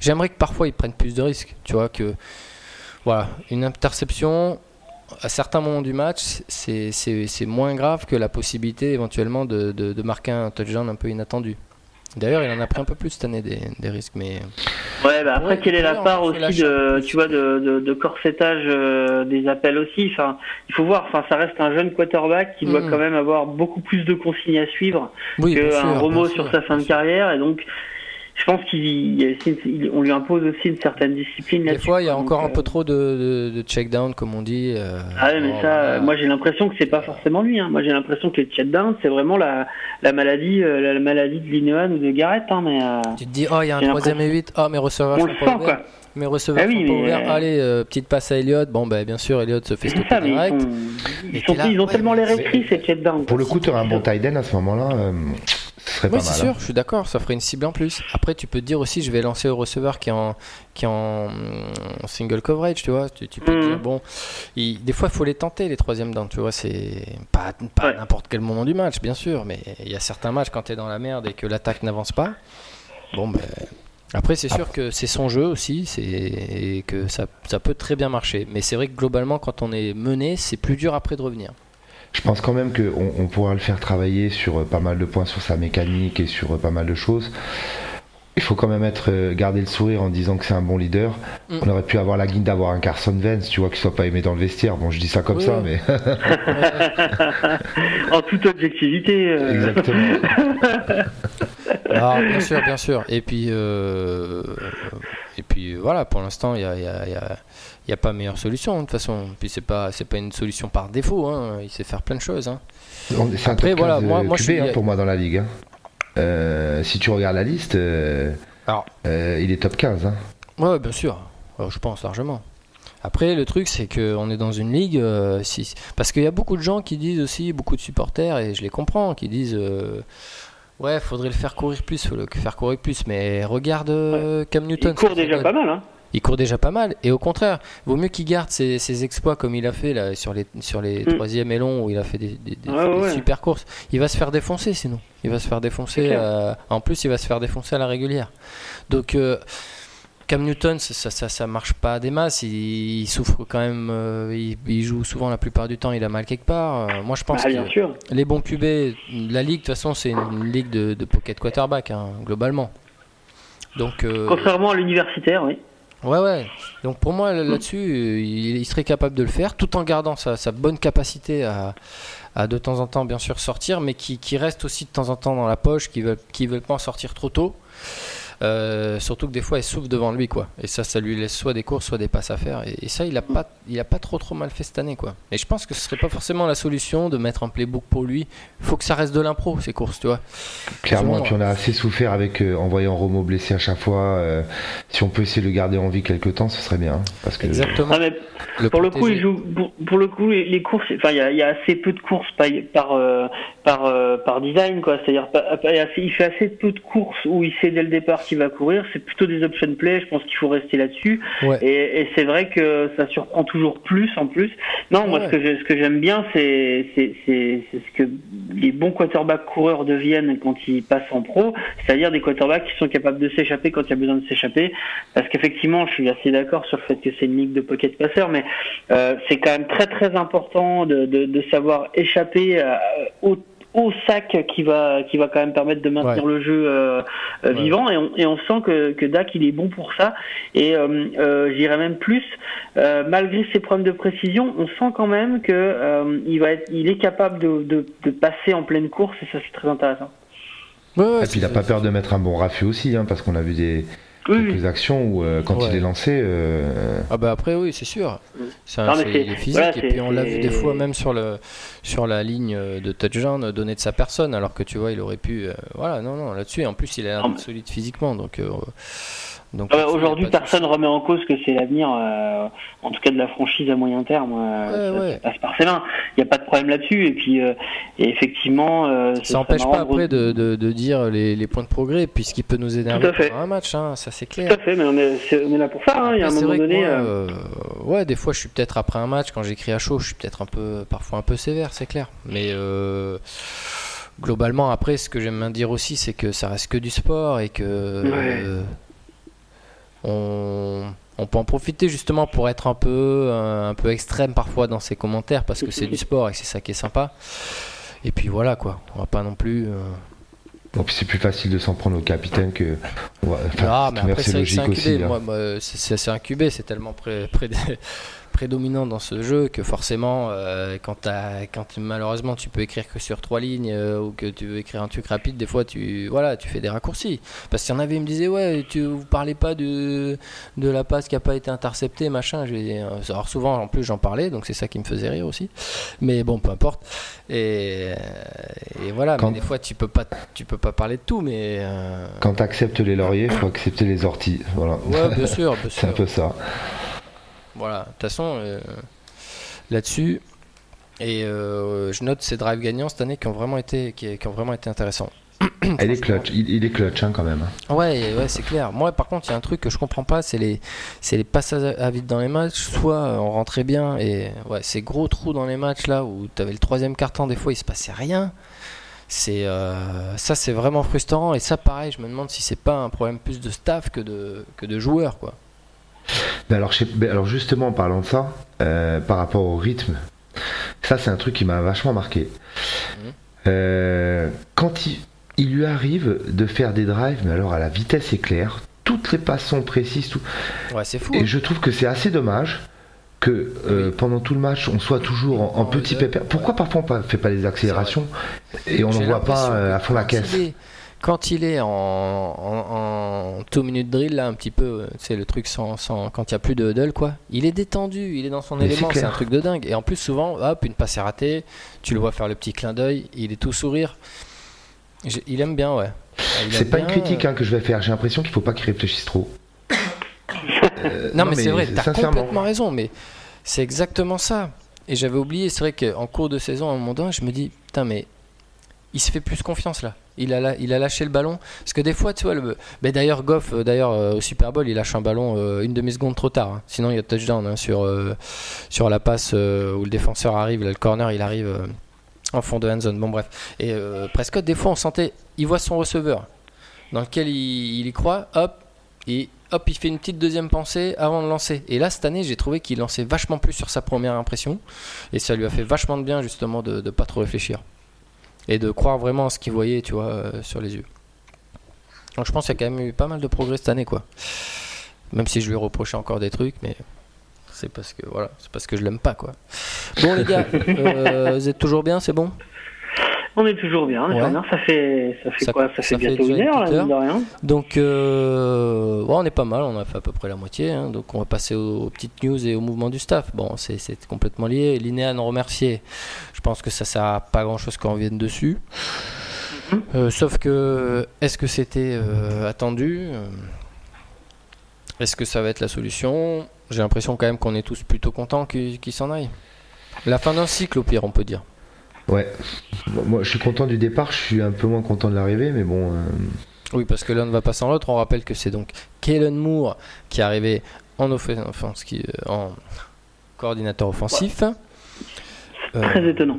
j'aimerais que parfois ils prennent plus de risques. Tu vois, que voilà, une interception à certains moments du match, c'est moins grave que la possibilité éventuellement de, de, de marquer un touchdown un peu inattendu. D'ailleurs, il en a pris un peu plus cette année des, des risques, mais. Ouais, bah après, quelle est la part aussi de, tu vois, de, de, de corsetage euh, des appels aussi? Enfin, il faut voir. Enfin, ça reste un jeune quarterback qui doit hmm. quand même avoir beaucoup plus de consignes à suivre qu'un Romo sur sa fin de carrière, et donc. Pense qu'on lui impose aussi une certaine discipline. Des fois, il y a encore un peu trop de, de, check-down, comme on dit. ah ouais, mais ça, moi j'ai l'impression que c'est pas forcément lui. Hein. Moi j'ai l'impression que le check-down, c'est vraiment la, la maladie, la maladie de Linehan ou de Garrett. Hein, mais, tu te dis, oh, il y a un troisième et 8, oh, mes receveurs sont pas ouverts. Mes receveurs ah sont pas ouverts. Allez, petite passe à Elliott. Bon, bah, bien sûr, Elliott se fait stopper direct. Ils, sont, ils, ont tellement les rétris, ces check-down. Pour le coup, tu aurais un bon tight end à ce moment-là oui, c'est sûr, hein. je suis d'accord, ça ferait une cible en plus. Après, tu peux te dire aussi, je vais lancer au receveur qui est en, qui en, single coverage, tu vois. Tu, peux te dire, mhm. bon, des fois, il faut les tenter, les troisièmes dents, tu vois. C'est pas, pas n'importe quel moment du match, bien sûr, mais il y a certains matchs quand tu es dans la merde et que l'attaque n'avance pas. Bon, ben. Après, c'est sûr que c'est son jeu aussi, et que ça, ça peut très bien marcher. Mais c'est vrai que globalement, quand on est mené, c'est plus dur après de revenir je pense quand même qu'on on pourra le faire travailler sur euh, pas mal de points sur sa mécanique et sur euh, pas mal de choses. Il faut quand même être euh, garder le sourire en disant que c'est un bon leader. Mm. On aurait pu avoir la guide d'avoir un Carson Vance, tu vois, qui soit pas aimé dans le vestiaire. Bon, je dis ça comme ça, mais [laughs] en toute objectivité. Exactement. Alors, [laughs] bien sûr, bien sûr. Et puis, et puis voilà, pour l'instant, il y a n'y a pas meilleure solution de toute façon. Puis c'est pas c'est pas une solution par défaut. Hein. Il sait faire plein de choses. Hein. C'est un Après, voilà, moi, moi QB, hein, pour moi dans la ligue. Hein. Euh, si tu regardes la liste, euh, euh, il est top 15. Hein. Ouais, bien sûr. je pense largement. Après, le truc, c'est qu'on est dans une ligue. si... Parce qu'il y a beaucoup de gens qui disent aussi, beaucoup de supporters, et je les comprends, qui disent Ouais, faudrait le faire courir plus, faut le faire courir plus. Mais regarde Cam Newton. Il court déjà pas mal, hein il court déjà pas mal. Et au contraire, vaut mieux qu'il garde ses, exploits comme il a fait là, sur les, sur les mm. troisième et long où il a fait des, super courses. Il va se faire défoncer sinon. Il va se faire défoncer. Euh, en plus, il va se faire défoncer à la régulière. Donc. Euh, Cam Newton, ça, ça, ça, marche pas des masses. Il, souffre quand même. Euh, il, joue souvent la plupart du temps. Il a mal quelque part. moi, je pense ah, que les bons QB, la ligue, de toute façon, c'est une, ligue de, pocket quarterback hein, globalement. Donc, contrairement à l'universitaire, oui. Ouais, ouais. Donc pour moi, là-dessus, il, serait capable de le faire tout en gardant sa, bonne capacité à, de temps en temps, bien sûr, sortir, mais qui, qui, reste aussi de temps en temps dans la poche, qui ne veut, qui veut pas en sortir trop tôt. Euh, surtout que des fois, elle souffle devant lui, quoi. Et ça, ça lui laisse soit des courses, soit des passes à faire. Et, ça, il a pas, il a pas trop trop mal fait cette année, quoi. Et je pense que ce serait pas forcément la solution de mettre un playbook pour lui. Il faut que ça reste de l'impro, ces courses, tu vois. Clairement, et puis on a assez souffert avec euh, en voyant Romo blessé à chaque fois. Euh, si on peut essayer de le garder en vie quelques temps, ce serait bien. Hein, parce que Exactement. Ah, pour le coup, il joue. Pour, le coup, les, courses, enfin, il y, a assez peu de courses par par par, par design, quoi. C'est-à-dire, il fait assez peu de courses où il sait dès le départ qu'il va courir. C'est plutôt des option play. Je pense qu'il faut rester là-dessus. Et, et c'est vrai que ça surprend toujours plus en plus. Non, moi ce que ce que j'aime bien, c'est c'est ce que les bons quarterbacks coureurs deviennent quand ils passent en pro, c'est-à-dire des quarterbacks qui sont capables de s'échapper quand il y a besoin de s'échapper. Parce qu'effectivement, je suis assez d'accord sur le fait que c'est une ligue de pocket passeurs, mais euh, c'est quand même très très important de, de, de savoir échapper euh, au sac qui va qui va quand même permettre de maintenir le jeu euh, euh, vivant. Et on, et on sent que, que Dak il est bon pour ça. Et euh, euh j'irais même plus malgré ses problèmes de précision on sent quand même que il va être il est capable de, de, de passer en pleine course. Et ça c'est très intéressant. Et puis il n'a pas peur de mettre un bon raffut aussi hein, parce qu'on a vu des quelques actions où euh, quand il est lancé. Euh, ah bah après oui c'est sûr. C'est un physique et puis on l'a vu des fois même sur le sur la ligne de touchdown donner de sa personne alors que tu vois il aurait pu euh, voilà non non là-dessus en plus il est solide physiquement donc euh, aujourd'hui, personne ne remet en cause que c'est l'avenir, euh, en tout cas de la franchise à moyen terme. Euh, ça, passe par ses mains. Il n'y a pas de problème là-dessus. Et puis, et effectivement, ça n'empêche pas après de, de, dire les, les, points de progrès, puisqu'il peut nous aider à un match. Hein, ça, c'est clair. Tout à fait, mais on est, on est là pour ça. Hein, il y a un moment donné. ouais, des fois, je suis peut-être après un match, quand j'écris à chaud, je suis peut-être un peu, parfois un peu sévère, c'est clair. Mais globalement, après, ce que j'aime bien dire aussi, c'est que ça reste que du sport et que on, peut en profiter justement pour être un peu, un, peu extrême parfois dans ses commentaires parce que c'est du sport et c'est ça qui est sympa. Et puis voilà quoi, on va pas non plus. Euh, Bon, c'est plus facile de s'en prendre au capitaine que. ah, mais après, c'est logique aussi. Hein. C'est QB, c'est tellement près, près, prédominant dans ce jeu que forcément, euh, quand, quand malheureusement tu peux écrire que sur trois lignes euh, ou que tu veux écrire un truc rapide, des fois tu, voilà, tu fais des raccourcis. Parce qu'il y en avait, ils me disaient, ouais, tu vous parlez pas de, de la passe qui a pas été interceptée, machin. Alors souvent, en plus, j'en parlais, donc c'est ça qui me faisait rire aussi. Mais bon, peu importe. Et, et voilà, mais des fois, tu peux pas, tu peux pas parler de tout, mais. Quand tu acceptes les lauriers, il faut accepter les orties. Voilà. Ouais, bien sûr. [laughs] c'est un peu ça. Voilà, de toute façon, euh, là-dessus, et euh, je note ces drives gagnants cette année qui ont vraiment été, qui, ont vraiment été intéressants. il est clutch, il, est clutch hein, quand même. Hein. Ouais, ouais c'est clair. Moi, par contre, il y a un truc que je comprends pas, c'est les, c'est les passages à vide dans les matchs. Soit on rentrait bien et ouais, ces gros trous dans les matchs là où tu avais le troisième carton, des fois il se passait rien. C'est euh, ça, c'est vraiment frustrant. Et ça, pareil, je me demande si c'est pas un problème plus de staff que de que de joueurs, quoi alors, alors justement, en parlant de ça, euh, par rapport au rythme, ça c'est un truc qui m'a vachement marqué. Mhm. Euh, quand il, lui arrive de faire des drives, mais alors à la vitesse éclair, toutes les passes sont précises, tout. Ouais, c'est fou. Et hein. je trouve que c'est assez dommage que euh, pendant tout le match on soit toujours en, petit pépère. Pourquoi parfois on ne fait pas les accélérations et on ne voit pas à fond la caisse quand il est en, en, two minute drill, là, un petit peu, c'est le truc sans, sans quand il n'y a plus de huddle, quoi, il est détendu, il est dans son élément, c'est un truc de dingue. Et en plus, souvent, hop, une passe est ratée, tu le vois faire le petit clin d'œil, il est tout sourire. il aime bien, ouais. C'est pas une critique hein, que je vais faire, j'ai l'impression qu'il faut pas qu'il réfléchisse trop. [coughs] Euh, non, mais, c'est vrai, t'as complètement raison, mais c'est exactement ça. Et j'avais oublié, c'est vrai qu'en cours de saison, à un moment donné, je me dis, putain, mais il se fait plus confiance là il a, lâché le ballon. Parce que des fois, tu vois, le, mais d'ailleurs, Goff, euh, d'ailleurs, euh, au Super Bowl, il lâche un ballon euh, une demi-seconde trop tard. Hein. Sinon, il y a touchdown hein, sur, sur la passe où le défenseur arrive, le corner, il arrive en fond de end zone. Bon, bref. Et Prescott, des fois, on sentait, il voit son receveur dans lequel il, y croit, hop, et hop, il fait une petite deuxième pensée avant de lancer. Et là, cette année, j'ai trouvé qu'il lançait vachement plus sur sa première impression. Et ça lui a fait vachement de bien, justement, de ne pas trop réfléchir et de croire vraiment à ce qu'il voyait, tu vois, euh, sur les yeux. Donc je pense qu'il y a quand même eu pas mal de progrès cette année, quoi. Même si je lui reprochais encore des trucs, mais c'est parce que voilà, c'est parce que je l'aime pas, quoi. Bon les gars, [laughs] euh, vous êtes toujours bien, c'est bon? On est toujours bien, ça fait, ça fait quoi Ça fait bientôt une heure, là, de rien. Donc, euh, on est pas mal, on a fait à peu près la moitié. Hein. donc, on va passer aux, petites news et au mouvement du staff. Bon, c'est complètement lié. Linéa nous remercier. Je pense que ça sert à pas grand chose qu'on vienne dessus. Mhm. Euh, sauf que, est-ce que c'était euh, attendu? Est-ce que ça va être la solution? J'ai l'impression quand même qu'on est tous plutôt contents qu'il s'en aille. La fin d'un cycle, au pire, on peut dire. Ouais. Moi, je suis content du départ, je suis un peu moins content de l'arrivée, mais bon. Euh, oui, parce que l'un ne va pas sans l'autre. On rappelle que c'est donc Kellen Moore qui est arrivé en, offense, qui, euh, en coordinateur offensif. Très euh, étonnant.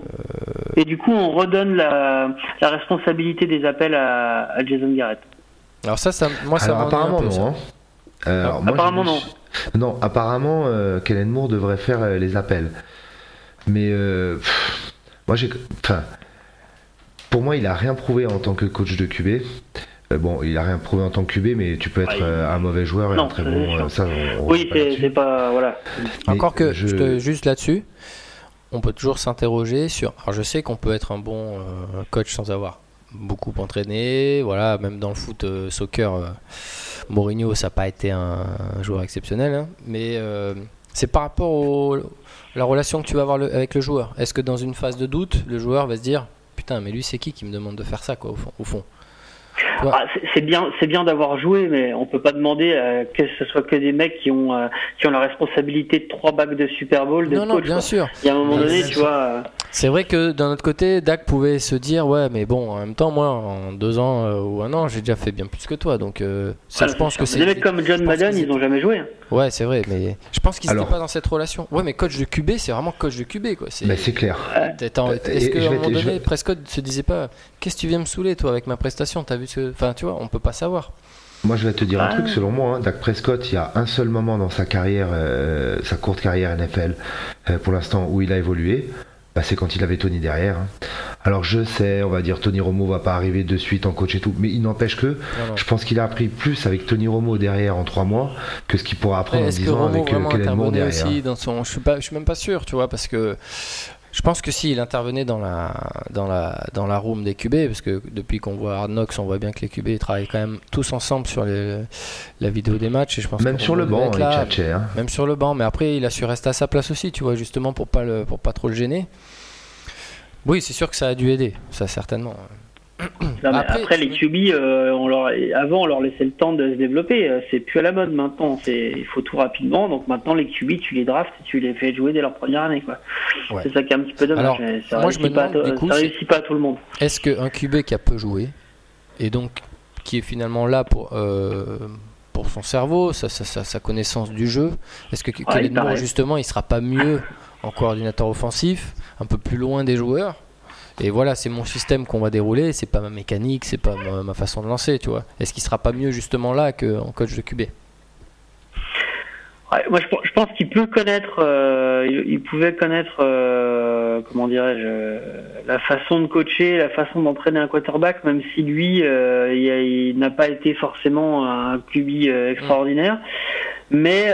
Et du coup, on redonne la, responsabilité des appels à, Jason Garrett. Alors ça, ça moi, ça apparemment non. Hein. apparemment non. Non, apparemment, Kellen Moore devrait faire les appels. Mais moi, j'ai. Enfin, pour moi, il a rien prouvé en tant que coach de QB. Euh, bon, il a rien prouvé en tant que QB, mais tu peux être euh, un mauvais joueur et un très bon. Euh, ça, oui, c'est pas. Voilà. Encore que, je... juste là-dessus, on peut toujours s'interroger sur. Alors, je sais qu'on peut être un bon coach sans avoir beaucoup entraîné. Voilà, même dans le foot soccer, Mourinho, ça n'a pas été un, joueur exceptionnel. Hein. mais c'est par rapport au, la relation que tu vas avoir avec le joueur. Est-ce que dans une phase de doute, le joueur va se dire Putain, mais lui, c'est qui qui me demande de faire ça, quoi, au fond, ah, c'est bien, c'est bien d'avoir joué, mais on peut pas demander euh, que ce soit que des mecs qui ont euh, qui ont la responsabilité de trois bacs de Super Bowl. De non, non, bien sûr. Il y a un moment donné, tu vois. Euh, c'est vrai que d'un autre côté, Dak pouvait se dire ouais, mais bon, en même temps, moi, en deux ans ou un an, j'ai déjà fait bien plus que toi, donc ça, je pense que c'est. Des mecs comme John Madden, ils n'ont jamais joué. Hein. Ouais, c'est vrai, mais je pense qu'ils n'étaient pas dans cette relation. Ouais, mais coach de QB, c'est vraiment coach de QB, quoi. C'est c'est clair. Est-ce qu'à un moment donné, Prescott se disait pas, qu'est-ce que tu viens me saouler, toi, avec ma prestation? T'as vu ce, enfin, tu vois, on peut pas savoir. Moi, je vais te dire un truc, selon moi, hein, Dak Prescott, il y a un seul moment dans sa carrière, euh, sa courte carrière NFL, euh, pour l'instant, où il a évolué, bah, c'est quand il avait Tony derrière. Hein. Alors je sais, on va dire Tony Romo va pas arriver de suite en coach et tout, mais il n'empêche que je pense qu'il a appris plus avec Tony Romo derrière en trois mois que ce qu'il pourra apprendre en 10 ans avec euh, Kellen Moore derrière. Aussi dans son... Je suis pas, je suis même pas sûr, tu vois, parce que je pense que s'il intervenait dans la, dans, la, dans la room des QB, parce que depuis qu'on voit Hard Knocks, on voit bien que les QB travaillent quand même tous ensemble sur les, la vidéo des matchs. Et je pense même sur le banc, il hein. Même sur le banc, mais après, il a su rester à sa place aussi, tu vois, justement pour pas, le, pour pas trop le gêner. Oui, c'est sûr que ça a dû aider, ça certainement après, les QB, euh, on leur, avant on leur laissait le temps de se développer. Euh, c'est plus à la mode maintenant. C'est, il faut tout rapidement. Donc maintenant les QB, tu les drafts et tu les fais jouer dès leur première année. Quoi. C'est ça qui est un petit peu dommage. ça moi, je me demande, pas, ça réussit pas à tout le monde. Est-ce qu'un QB qui a peu joué et donc qui est finalement là pour euh, pour son cerveau, sa, sa, sa, connaissance du jeu, est-ce que ouais, justement il sera pas mieux en coordinateur offensif, un peu plus loin des joueurs? Et voilà, c'est mon système qu'on va dérouler, c'est pas ma mécanique, c'est pas ma, façon de lancer, tu vois. Est-ce qu'il sera pas mieux justement là qu'en coach de QB ouais, Moi, je, pense qu'il peut connaître, euh, il, pouvait connaître, euh, comment dirais-je, la façon de coacher, la façon d'entraîner un quarterback, même si lui, euh, il, n'a pas été forcément un QB extraordinaire. Mais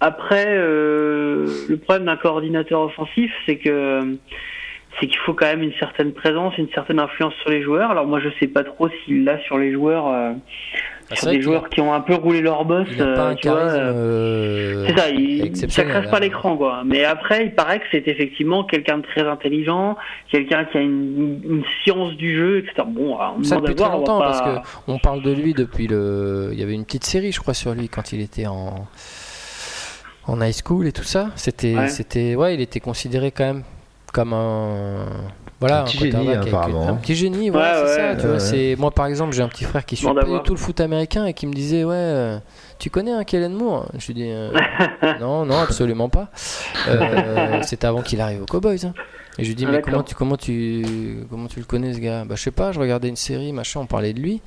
après, le problème d'un coordinateur offensif, c'est que c'est qu'il faut quand même une certaine présence, une certaine influence sur les joueurs. Alors moi je sais pas trop s'il l'a sur les joueurs, euh, ah, sur des joueurs qui ont un peu roulé leur boss, euh, tu vois. Euh, c'est ça, il, ça crève pas l'écran quoi. Mais après il paraît que c'est effectivement quelqu'un de très intelligent, quelqu'un qui a une, science du jeu, etc. Bon, on ça depuis très longtemps parce que on parle de lui depuis le, il y avait une petite série je crois sur lui quand il était en en high school et tout ça. C'était, c'était, ouais, il était considéré quand même comme un voilà un petit génie apparemment. un petit génie ouais, c'est ça tu vois c'est moi par exemple j'ai un petit frère qui suit pas du tout le foot américain et qui me disait ouais euh, tu connais un Kellen Moore? Je lui dis euh, [laughs] non non absolument pas. Euh, c'était avant qu'il arrive aux Cowboys hein. et je lui dis mais comment tu comment tu comment tu le connais ce gars? Bah je sais pas je regardais une série machin on parlait de lui.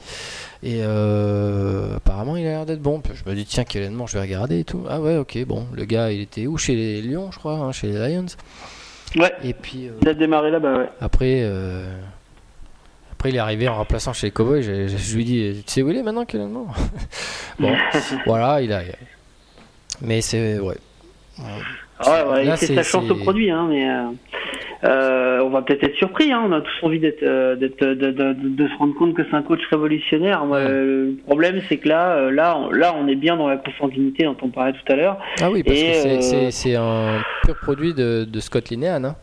Et apparemment il a l'air d'être bon. Je me dis tiens Kellen Moore je vais regarder et tout. Ah ouais ok bon le gars il était où? Chez les Lions je crois hein, chez les Lions Ouais. Et puis. Euh, il a démarré là-bas, ouais. Après. Euh, après, il est arrivé en remplaçant chez les Cowboys. Je, je, lui dis Tu sais où il est maintenant, Kellen Bon, [laughs] voilà, il a. Mais c'est. Ouais. Ah ouais, ouais, c'est sa chance au produit, hein, mais. Euh, euh, on va peut-être être surpris. Hein. On a tous envie d'être, euh, d'être, de, de, de, se rendre compte que c'est un coach révolutionnaire. le problème, c'est que là, là, on, là, on est bien dans la consanguinité dont on parlait tout à l'heure. Ah oui, parce que c'est, un pur produit de, de Scott Linehan. Hein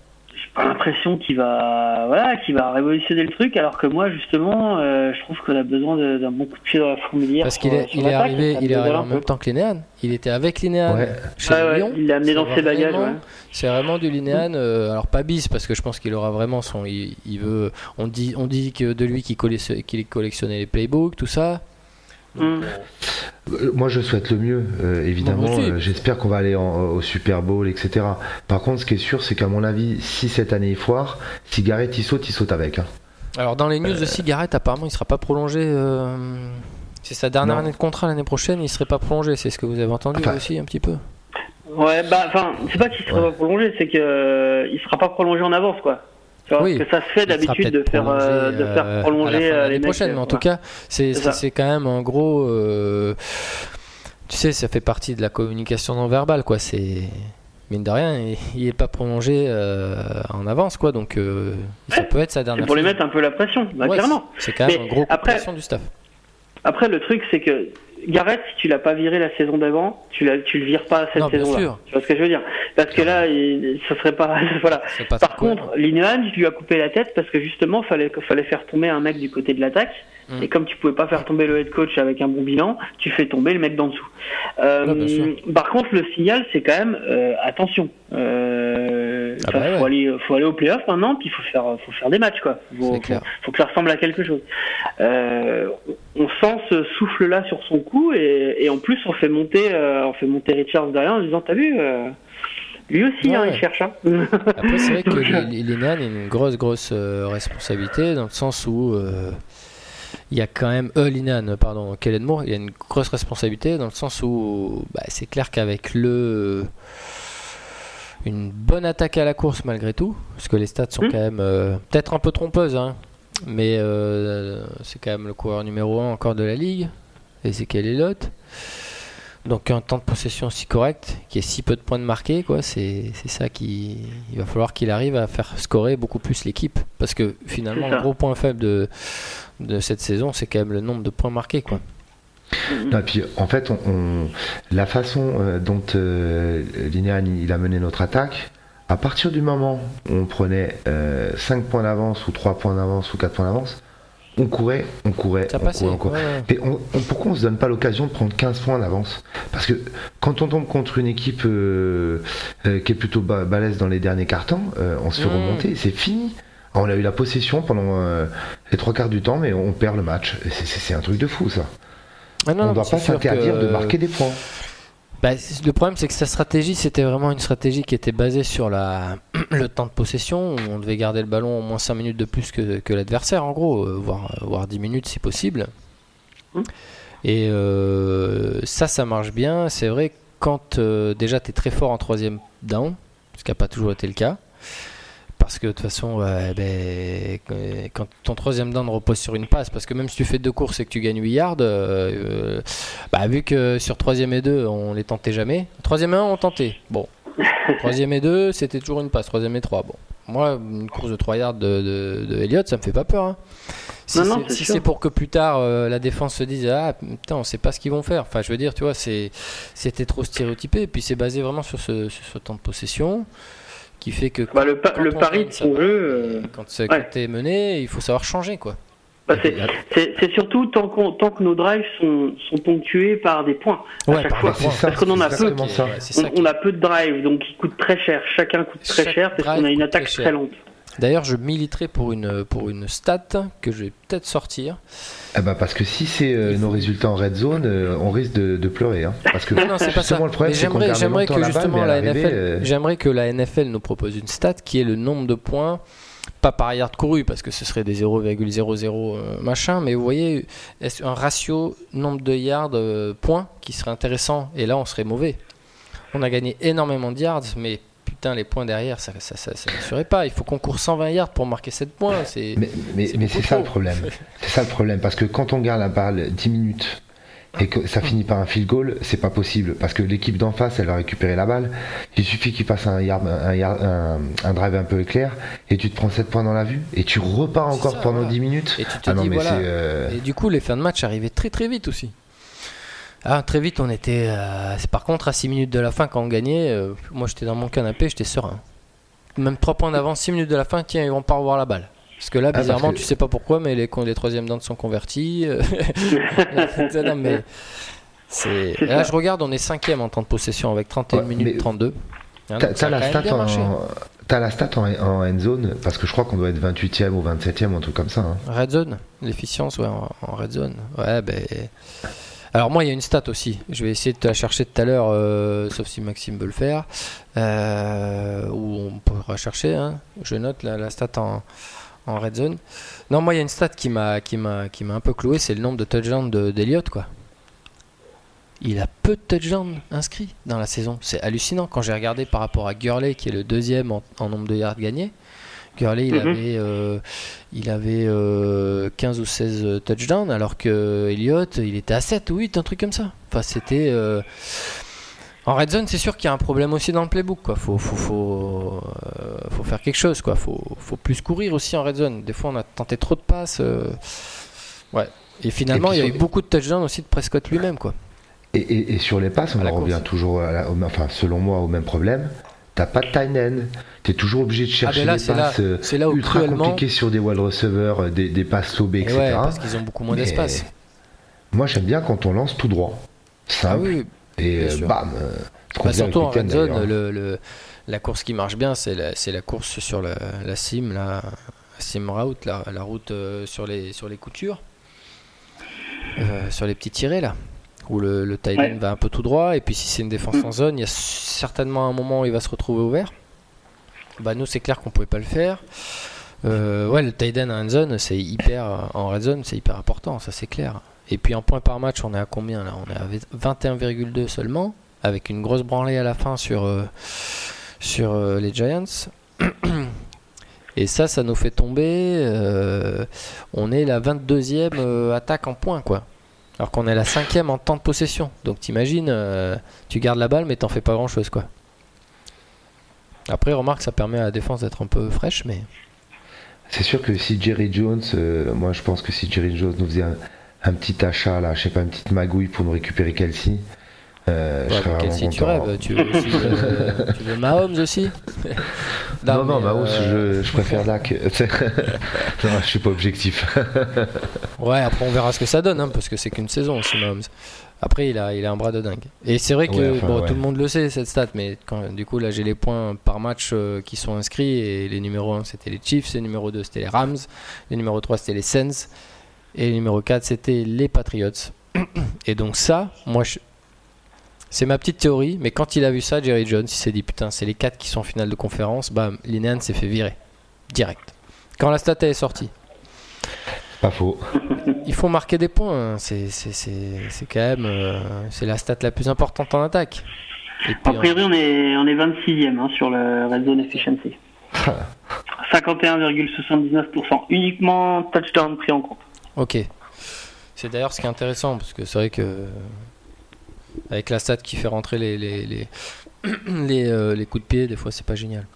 l'impression qu'il va, voilà, qu'il va révolutionner le truc, alors que moi, justement, euh, je trouve qu'on a besoin d'un bon coup de pied dans la fourmilière. Parce qu'il est, il est arrivé, il est arrivé en même temps que Linéan. Il était avec Linéan chez Lyon. Il l'a amené dans ses bagages. C'est vraiment du Linéan. Euh, alors pas bis, parce que je pense qu'il aura vraiment son. Il, veut. On dit, on dit que de lui qu'il collectionnait les playbooks, tout ça. Mm. Euh, moi, je souhaite le mieux, euh, évidemment. Euh, j'espère qu'on va aller au Super Bowl, etc. Par contre, ce qui est sûr, c'est qu'à mon avis, si cette année il foire, Cigarette il saute, il saute avec. Hein. Alors, dans les news de Cigarette, apparemment, il sera pas prolongé. C'est sa dernière année de contrat l'année prochaine, il serait pas prolongé. C'est ce que vous avez entendu aussi un petit peu. Ouais, bah, enfin, c'est pas qu'il sera pas prolongé, c'est qu'il il sera pas prolongé en avance, quoi oui. que ça se fait d'habitude de faire, euh, de faire euh, prolonger euh, les prochaines. Mais en tout cas, c'est quand même un gros. tu sais, ça fait partie de la communication non verbale, quoi. C'est mine de rien, il n'est pas prolongé en avance, quoi. Donc, ça peut être sa dernière. Pour lui mettre un peu la pression, bah, clairement. C'est quand même un gros coup de pression du staff. Après, le truc, c'est que Gareth, si tu l'as pas viré la saison d'avant, tu, la, tu le vires pas cette saison-là. Tu vois ce que je veux dire? Parce que là, il, ça serait pas. [laughs] voilà. Par contre, Linehan, tu lui as coupé la tête parce que justement, fallait fallait faire tomber un mec du côté de l'attaque. Mm. Et comme tu pouvais pas faire tomber le head coach avec un bon bilan, tu fais tomber le mec d'en dessous. Euh, par contre, le signal, c'est quand même euh, attention. Euh, ah bah faut, aller, faut aller au playoff maintenant, puis il faut faire, faut faire des matchs quoi. Faut, faut, que ça ressemble à quelque chose. Euh, on sent ce souffle là sur son cou et, et en plus on fait monter, on fait monter Richards derrière en disant t'as vu. lui aussi, hein, il cherche. Hein. Après, c'est vrai que [laughs] Linan a une grosse, grosse responsabilité dans le sens où il y a quand même euh, Linan, pardon, Kellen Moore, il y a une grosse responsabilité dans le sens où bah, c'est clair qu'avec le une bonne attaque à la course malgré tout, parce que les stats sont hmm. quand même euh, peut-être un peu trompeuses, hein, mais euh, c'est quand même le coureur numéro 1 encore de la ligue, et c'est quel est l'autre donc un temps de possession si correct, qui est si peu de points de marqués, quoi, c'est, ça qui il va falloir qu'il arrive à faire scorer beaucoup plus l'équipe, parce que finalement le gros point faible de, de cette saison, c'est quand même le nombre de points marqués, quoi. Non, puis en fait, on, la façon euh, dont euh, il a mené notre attaque, à partir du moment où on prenait 5 euh, points d'avance, ou 3 points d'avance, ou 4 points d'avance, on courait, on courait, on courait, on courait. pourquoi on se donne pas l'occasion de prendre 15 points d'avance? Parce que quand on tombe contre une équipe euh, qui est plutôt balèze dans les derniers cartons, on se fait mmh. remonter, c'est fini. On a eu la possession pendant les trois quarts du temps, mais on perd le match. C'est un truc de fou ça. Ah on ne doit pas s'interdire de marquer des points. Bah, le problème, c'est que sa stratégie, c'était vraiment une stratégie qui était basée sur la, [clears throat] le temps de possession. On devait garder le ballon au moins 5 minutes de plus que, que l'adversaire, en gros, euh, voire, voire 10 minutes si possible. Hum. Et euh, ça, ça marche bien. C'est vrai quand euh, déjà tu es très fort en troisième down, ce qui n'a pas toujours été le cas parce que de toute façon, ben, quand ton troisième down repose sur une passe, parce que même si tu fais deux courses et que tu gagnes 8 yards, euh, bah, vu que sur troisième et deux, on les tentait jamais. Troisième et 1, on tentait. Bon. troisième et deux, c'était toujours une passe. Troisième et 3, bon. Moi, une course de 3 yards de, de, Elliott, ça me fait pas peur. Hein. Si c'est pour que plus tard euh, la défense se dise ah putain on sait pas ce qu'ils vont faire. Enfin je veux dire tu vois c'était trop stéréotypé et puis c'est basé vraiment sur ce, sur ce temps de possession qui fait que bah, le, le pari de son jeu euh, quand, c'est mené il faut savoir changer quoi bah, c'est surtout tant, tant, que nos drives sont, sont, ponctués par des points à chaque fois. parce qu'on en a peu. On, a peu de drives, donc ils coûtent très cher. Chacun coûte très cher parce qu'on a une attaque très lente. D'ailleurs, je militerai pour une, pour une stat que je vais peut-être sortir. Ah bah parce que si c'est euh, nos résultats en red zone, euh, on risque de, pleurer. Hein. Parce que [laughs] non, c'est pas ça. J'aimerais que justement la, NFL, euh, j'aimerais que la NFL nous propose une stat qui est le nombre de points pas par yard couru parce que ce serait des 0,00 machin, mais vous voyez un ratio nombre de yards points qui serait intéressant? Et là on serait mauvais. On a gagné énormément de yards, mais putain, les points derrière, ça, ça, ça, ne serait pas. Il faut qu'on court 120 yards pour marquer 7 points. Mais, mais, mais c'est ça le problème. [laughs] C'est ça le problème. Parce que quand on garde la balle 10 minutes et que ça finit par un field goal, c'est pas possible. Parce que l'équipe d'en face, elle va récupérer la balle. Il suffit qu'il fasse un, yard, un, un, drive un peu éclair et tu te prends 7 points dans la vue et tu repars encore pendant 10 minutes. Et tu te ah dis, voilà. Euh, et du coup, les fins de match arrivaient très très vite aussi. Ah, très vite, on était. Euh, par contre, à 6 minutes de la fin, quand on gagnait, euh, moi j'étais dans mon canapé, j'étais serein. Même 3 points d'avance, 6 minutes de la fin, tiens, ils vont pas revoir la balle. Parce que là, ah, bizarrement, tu sais pas pourquoi, mais les, les troisièmes dents sont convertis. Euh, [laughs] mais là, je regarde, on est 5 en temps de possession avec 31 minutes 32. Hein, t'as la, stat en, as la stat en, end zone parce que je crois qu'on doit être 28e ou 27e ou un truc comme ça. Hein. Red zone, l'efficience, ouais, en, en, red zone. Ouais, ben. Alors moi, il y a une stat aussi. Je vais essayer de la chercher tout à l'heure, euh, sauf si Maxime veut le faire. Euh, ou on pourra chercher. Hein. Je note la, stat en, red zone. Non, moi, il y a une stat qui m'a qui m'a qui m'a un peu cloué, c'est le nombre de touchdowns d'Eliott, quoi. Il a peu de touchdowns inscrits dans la saison. C'est hallucinant quand j'ai regardé par rapport à Gurley, qui est le deuxième en nombre de yards gagnés. Gurley, il mhm. avait, euh, il avait 15 euh, ou 16 touchdowns, alors que Elliott, il était à 7 ou 8, un truc comme ça. Enfin, c'était. Euh, en red zone, c'est sûr qu'il y a un problème aussi dans le playbook. Quoi. Faut, faut, faut, faut faire quelque chose. Quoi. Faut, faut plus courir aussi en red zone. Des fois, on a tenté trop de passes. Ouais. Et finalement, il y a eu beaucoup de touchdowns aussi de Prescott lui-même. quoi. Et, sur les passes, on revient toujours, enfin, selon moi, au même problème t'as pas de tight end, t'es toujours obligé de chercher des passes euh, ultra compliquées sur des wide receivers, euh, des, des passes saubées, etc. Ouais, parce qu'ils ont beaucoup moins d'espace. Moi j'aime bien quand on lance tout droit, simple, ah et euh, bam. Bah, surtout en red zone, le, la course qui marche bien, c'est la, la, course sur la, la sim, la, sim route, la, route sur, les, sur les coutures, sur les petits tirés là où le, le tight end va un peu tout droit, et puis si c'est une défense mm. en zone, il y a certainement un moment où il va se retrouver ouvert. Bah nous c'est clair qu'on pouvait pas le faire. Euh, ouais, le tight end en zone, c'est hyper en red zone, c'est hyper important, ça c'est clair. Et puis en points par match, on est à combien là? On est à 21,2 seulement, avec une grosse branlée à la fin sur euh, sur les Giants. Et ça, ça nous fait tomber. on est la 22e attaque en points, quoi. Alors qu'on est la 5e en temps de possession. Donc t'imagines, tu gardes la balle, mais t'en fais pas grand chose, quoi. Après, remarque, ça permet à la défense d'être un peu fraîche, mais. C'est sûr que si Jerry Jones, euh, moi je pense que si Jerry Jones nous faisait un, petit achat, là, je sais pas, une petite magouille pour nous récupérer Kelsey. Euh, je Kelsey, tu rêves? Tu veux, aussi, euh, tu veux Mahomes aussi? [laughs] Non, non, Mahomes, je, je, préfère [laughs] Dak. [laughs] non, je suis pas objectif. ouais, après on verra ce que ça donne, hein, parce que c'est qu'une saison aussi, Mahomes. Après, il a, il a un bras de dingue. Et c'est vrai que bon, tout le monde le sait, cette stat, mais quand, du coup, là, j'ai les points par match euh, qui sont inscrits. Et les numéros 1, c'était les Chiefs. Les numéro 2, c'était les Rams. Les numéro 3, c'était les Sens. Et les numéro 4, c'était les Patriots. [coughs] Et donc, ça, moi, c'est ma petite théorie. Mais quand il a vu ça, Jerry Jones, il s'est dit Putain, c'est les 4 qui sont en finale de conférence. Bam, Linehan s'est fait virer. Direct. Quand la stat est sortie. Pas faux. Il faut marquer des points. Hein. C'est, quand même euh, c'est la stat la plus importante en attaque. a priori, on est, on est 26e hein, sur le red zone efficiency. [laughs] 51,79%. Uniquement touchdown pris en compte. Ok. C'est d'ailleurs ce qui est intéressant parce que c'est vrai que avec la stat qui fait rentrer les, les, les, [clears throat] les, euh, les coups de pied, des fois c'est pas génial.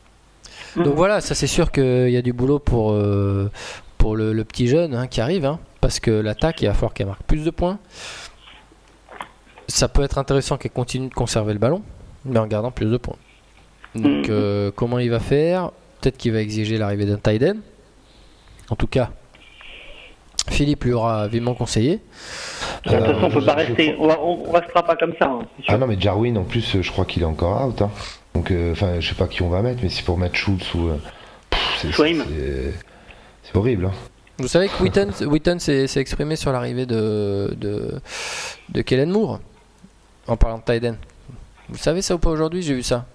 Donc mhm. voilà, ça c'est sûr qu'il y a du boulot pour, euh, pour le, petit jeune hein, qui arrive, hein, parce que l'attaque, il va falloir qu'elle marque plus de points. Ça peut être intéressant qu'elle continue de conserver le ballon, mais en gardant plus de points. Donc, mhm. euh, comment il va faire? Peut-être qu'il va exiger l'arrivée d'un tight En tout cas, Philippe lui aura vivement conseillé. De toute façon, on peut pas rester, on, restera pas comme ça. Hein, ah non, mais Jarwin, en plus, je crois qu'il est encore out. Hein. Donc, euh, enfin, je sais pas qui on va mettre, mais si pour mettre Schultz ou. Euh, c'est c'est horrible. Hein. Vous savez que Witten, s'est exprimé sur l'arrivée de, de, de Kellen Moore en parlant de Tyden. Vous savez ça ou pas aujourd'hui? J'ai vu ça.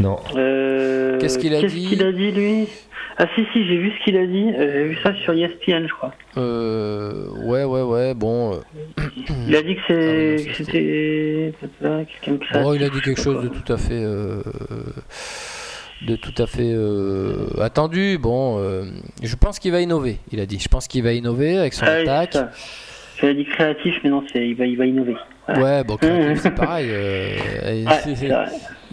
Non. Euh, Qu'est-ce qu'il a dit Qu'est-ce qu'il a dit lui? Ah si si, j'ai vu ce qu'il a dit. Euh, j'ai vu ça sur ESPN, je crois. Euh, ouais ouais ouais. Bon. Il a dit que ah, c'était quelqu'un Bon, il a dit quelque chose de tout à fait de tout à fait euh, attendu. Bon, euh, je pense qu'il va innover, il a dit. Je pense qu'il va innover avec son ah attaque. J'avais dit créatif, mais non, il va, il va innover. Ouais, bon, créatif, [laughs] c'est pareil. Euh,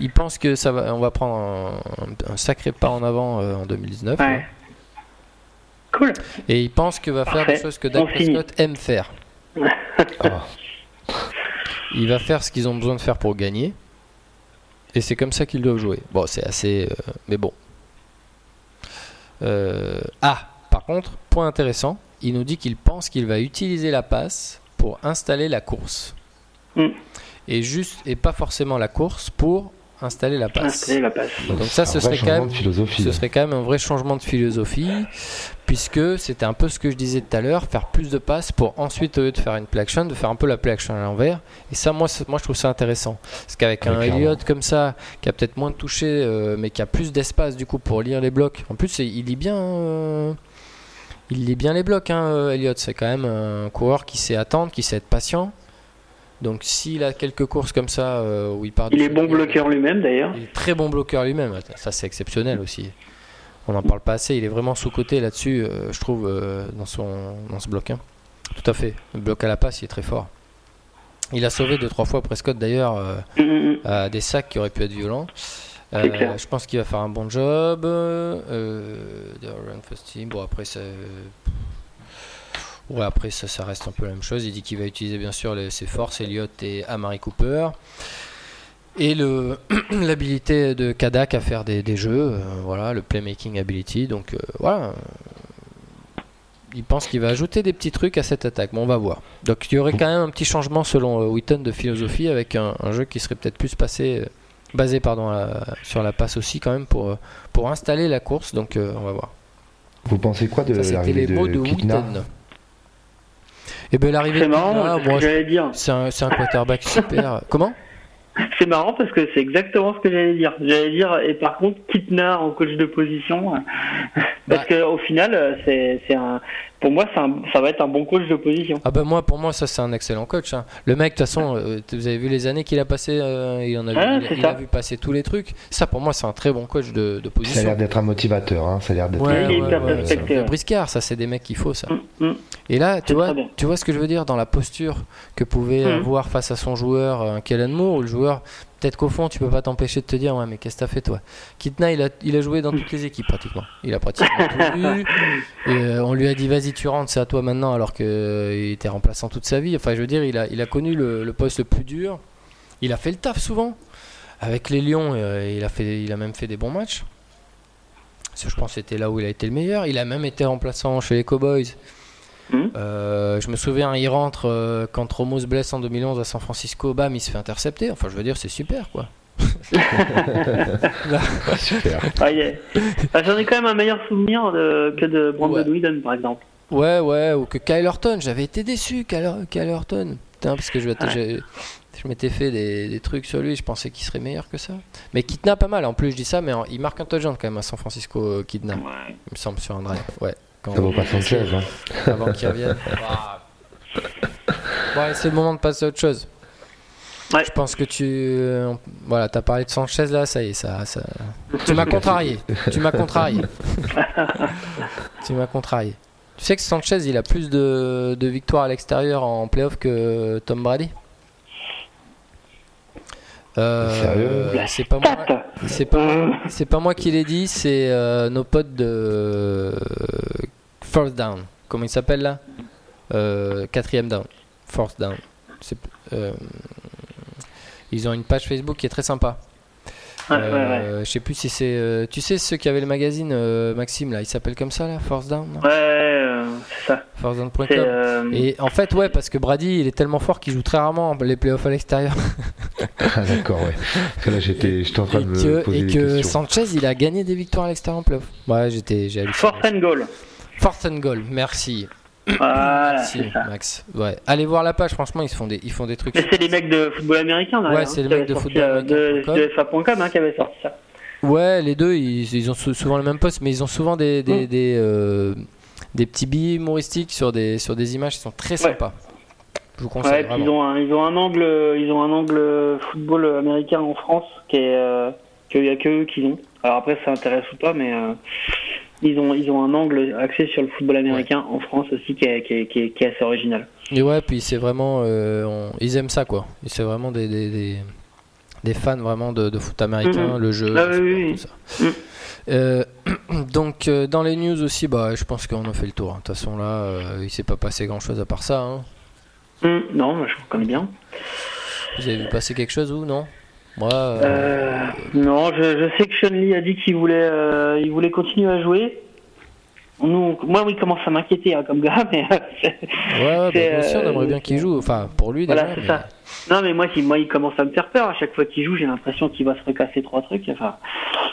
il pense que ça va, on va prendre un, sacré pas en avant en 2019. Ouais. Cool. Et il pense qu'il va faire des choses que Dak Prescott aime faire. [laughs] Ah. Il va faire ce qu'ils ont besoin de faire pour gagner. Et c'est comme ça qu'ils doivent jouer. Bon, c'est assez. Euh, mais bon. Euh, ah, par contre, point intéressant, il nous dit qu'il pense qu'il va utiliser la passe pour installer la course. Mm. Et juste, et pas forcément la course pour installer la passe. Donc ça, ce serait, quand même, ce serait quand même un vrai changement de philosophie, puisque c'était un peu ce que je disais tout à l'heure, faire plus de passes pour ensuite, au lieu de faire une play action, de faire un peu la play action à l'envers. Et ça, moi, moi, je trouve ça intéressant. Parce qu'avec un Elliott comme ça, qui a peut-être moins de toucher, euh, mais qui a plus d'espace du coup pour lire les blocs. En plus, il lit bien. Euh, il lit bien les blocs, hein, Elliott. C'est quand même un coureur qui sait attendre, qui sait être patient. Donc s'il a quelques courses comme ça euh, où il part... Il est bon bloqueur lui-même d'ailleurs. Il est très bon bloqueur lui-même, ça c'est exceptionnel aussi. On n'en parle pas assez, il est vraiment sous-côté là-dessus, euh, je trouve, euh, dans, son, dans ce bloc. Hein. Tout à fait, le bloc à la passe, il est très fort. Il a sauvé deux trois fois Prescott d'ailleurs mm, mm, mm. à des sacs qui auraient pu être violents. je pense qu'il va faire un bon job. Bon après c'est Ouais, après, ça, ça reste un peu la même chose. Il dit qu'il va utiliser bien sûr ses forces, Elliott et Amari Cooper. Et [clears throat] l'habilité de Kadak à faire des, jeux, euh, voilà, le playmaking ability. Donc euh, voilà, il pense qu'il va ajouter des petits trucs à cette attaque. Bon, on va voir. Donc il y aurait quand même un petit changement selon euh, Witten de philosophie avec un, jeu qui serait peut-être plus passé, basé pardon, sur la passe aussi quand même pour, pour installer la course. Donc on va voir. Vous pensez quoi de l'arrivée de, de Witten et eh bien l'arrivée de moi, c'est un, un quarterback super. [laughs] Comment? C'est marrant parce que c'est exactement ce que j'allais dire. J'allais dire, et par contre, Kitna en coach de position, [laughs] parce bah. qu'au final, c'est un, pour moi, ça va être un bon coach de position. Ah bah moi, pour moi, ça c'est un excellent coach. Hein. Le mec, de toute façon, euh, vous avez vu les années qu'il a passé, euh, il en a, vu, il, a vu passer tous les trucs. Ça, pour moi, c'est un très bon coach de, position. Ça a l'air d'être un motivateur. Hein. Ça a l'air d'être. Ouais, briscard, ça c'est des mecs qu'il faut ça. Mm, mm. Et là, tu vois, tu vois ce que je veux dire dans la posture que pouvait mm. avoir face à son joueur, un Kellen Moore, où le joueur peut-être qu'au fond, tu peux pas t'empêcher de te dire, ouais, mais qu'est-ce que t'as fait toi? Kitna, il a, joué dans toutes les équipes pratiquement. Il a pratiquement tout. Et euh, on lui a dit, vas-y, tu rentres, c'est à toi maintenant, alors qu'il euh, était remplaçant toute sa vie. Enfin, je veux dire, il a, connu le, poste le plus dur. Il a fait le taf souvent. Avec les Lions, euh, il, a fait, il a même fait des bons matchs. je pense que c'était là où il a été le meilleur. Il a même été remplaçant chez les Cowboys. Hmm. Euh, je me souviens, il rentre euh, quand Romo se blesse en 2011 à San Francisco, bam, il se fait intercepter. Enfin, je veux dire, c'est super, quoi. [laughs] [laughs] super. Ah, j'en ai quand même un meilleur souvenir que de Brandon ouais. par exemple. Ouais, ouais, ou que Kyle Orton. J'avais été déçu, Kyle, Kyle Orton. Putain, parce que je, je m'étais fait des, trucs sur lui, je pensais qu'il serait meilleur que ça. Mais Kidna, pas mal. En plus, je dis ça, mais il marque un touchdown quand même à San Francisco, euh, Kidna. Il me semble sur un drive. Ouais. Ça vaut pas Sanchez. Hein. [laughs] Avant qu'il revienne. bon, c'est le moment de passer à autre chose. Ouais. Je pense que tu. Euh, voilà, t'as parlé de Sanchez là, ça y est, ça. ça... Tu m'as contrarié. tu m'as contrarié. [laughs] tu m'as contrarié. Tu sais que Sanchez, il a plus de, de victoires à l'extérieur en playoff que Tom Brady? Euh, c'est pas moi, c'est pas, c'est pas moi qui l'ai dit, c'est euh, nos potes de First Down. Comment il s'appelle là? Euh, Quatrième down. Fourth down. ils ont une page Facebook qui est très sympa. Je sais plus si c'est. tu sais ceux qui avaient le magazine Maxime là, il s'appelle comme ça là, Force Down. ouais, c'est ça. ForceDown.com. Et en fait ouais parce que Brady il est tellement fort qu'il joue très rarement les playoffs à l'extérieur. [laughs] Ah, d'accord, ouais. Parce que là, j'étais, en train de me poser Et que Sanchez, il a gagné des victoires à l'extérieur en playoff. Ouais, j'étais, j'ai Fourth and goal. Fourth and goal, merci. Voilà, merci, ça. Max. Ouais. Allez voir la page, franchement, ils font des, ils font des trucs. Mais c'est les mecs de football américain, là. Ouais, c'est les mecs de football euh, américain. De, FA.com hein, qui avaient sorti ça. Ouais, les deux, ils, ils, ont souvent le même poste, mais ils ont souvent des, des, mm. des, euh, des, petits billets humoristiques sur des, sur des images qui sont très sympas. Ouais, ils ont un, ils ont un angle, ils ont un angle football américain en France qui est euh, qu'il y a que eux qui l'ont. Alors après, ça intéresse ou pas, mais euh, ils ont ils ont un angle axé sur le football américain en France aussi qui est, qui est, qui est, assez original. Et ouais, puis c'est vraiment, euh, ils aiment ça quoi. C'est vraiment des, des, des, fans vraiment de, de foot américain, mm-hmm. le jeu, ah, oui, tout ça. Mm. [clears throat] donc dans les news aussi, bah, je pense qu'on a fait le tour. Hein. De toute façon là, il s'est pas passé grand chose à part ça. Hein. Hum, non, je vous connais bien. Vous avez vu passer quelque chose ou non? Moi. Euh, euh, non, je, sais que Sean Lee a dit qu'il voulait, euh, il voulait continuer à jouer. Nous, moi, oui, il commence à m'inquiéter hein, comme gars, [laughs] mais. ouais, ouais bah, on aimerait bien qu'il joue. Enfin, pour lui, déjà. Voilà, c'est ça. Non, mais moi, moi, il commence à me faire peur. À chaque fois qu'il joue, j'ai l'impression qu'il va se recasser trois trucs. Enfin.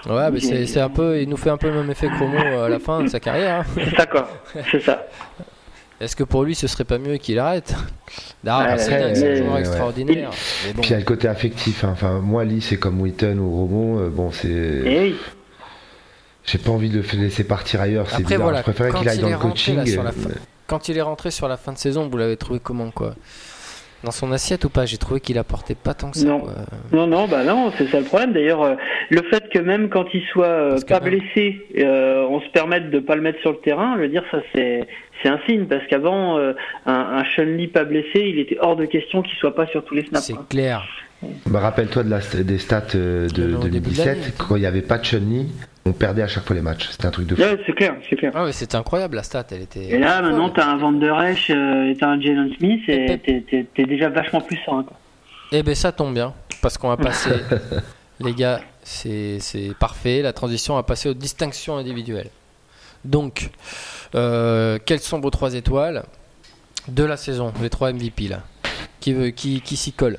Ouais, mais c'est un peu, il nous fait un peu le même effet Chromo à la fin de sa carrière. Hein. C'est ça, quoi. C'est ça. [laughs] Est-ce que pour lui, ce serait pas mieux qu'il arrête [laughs] Non, c'est un joueur extraordinaire. Puis il y a le côté affectif. Hein. Enfin, moi, Lee, c'est comme Witten ou Romo. Euh, bon, c'est. Eh J'ai pas envie de le laisser partir ailleurs. C'est Voilà, Je préférais qu'il aille dans le coaching. Quand il est rentré sur la fin de saison, vous l'avez trouvé comment, quoi? Dans son assiette ou pas? J'ai trouvé qu'il apportait pas tant que ça. Non, non, non, bah non, c'est ça le problème. D'ailleurs, euh, le fait que même quand il soit euh, pas blessé, euh, on se permette de pas le mettre sur le terrain, je veux dire, ça c'est c'est un signe parce qu'avant, un, un Chun-Li pas blessé, il était hors de question qu'il soit pas sur tous les snaps. C'est clair. Bah, Rappelle-toi de la, des stats de, 2017, quand il n'y avait pas de Chun-Li, on perdait à chaque fois les matchs. C'était un truc de fou. Ouais, c'est clair, c'est clair. Ah c'était incroyable la stat. Elle était. Et là, maintenant, t'as un Van Der Esch euh, et t'as un Jalen Smith et t'es déjà vachement plus serein. Quoi. Eh ben, ça tombe bien parce qu'on va passer. [laughs] les gars, c'est parfait. La transition va passer aux distinctions individuelles. Donc, euh, quelles sont vos trois étoiles de la saison, les trois MVP là? Qui, veut, qui, qui s'y colle?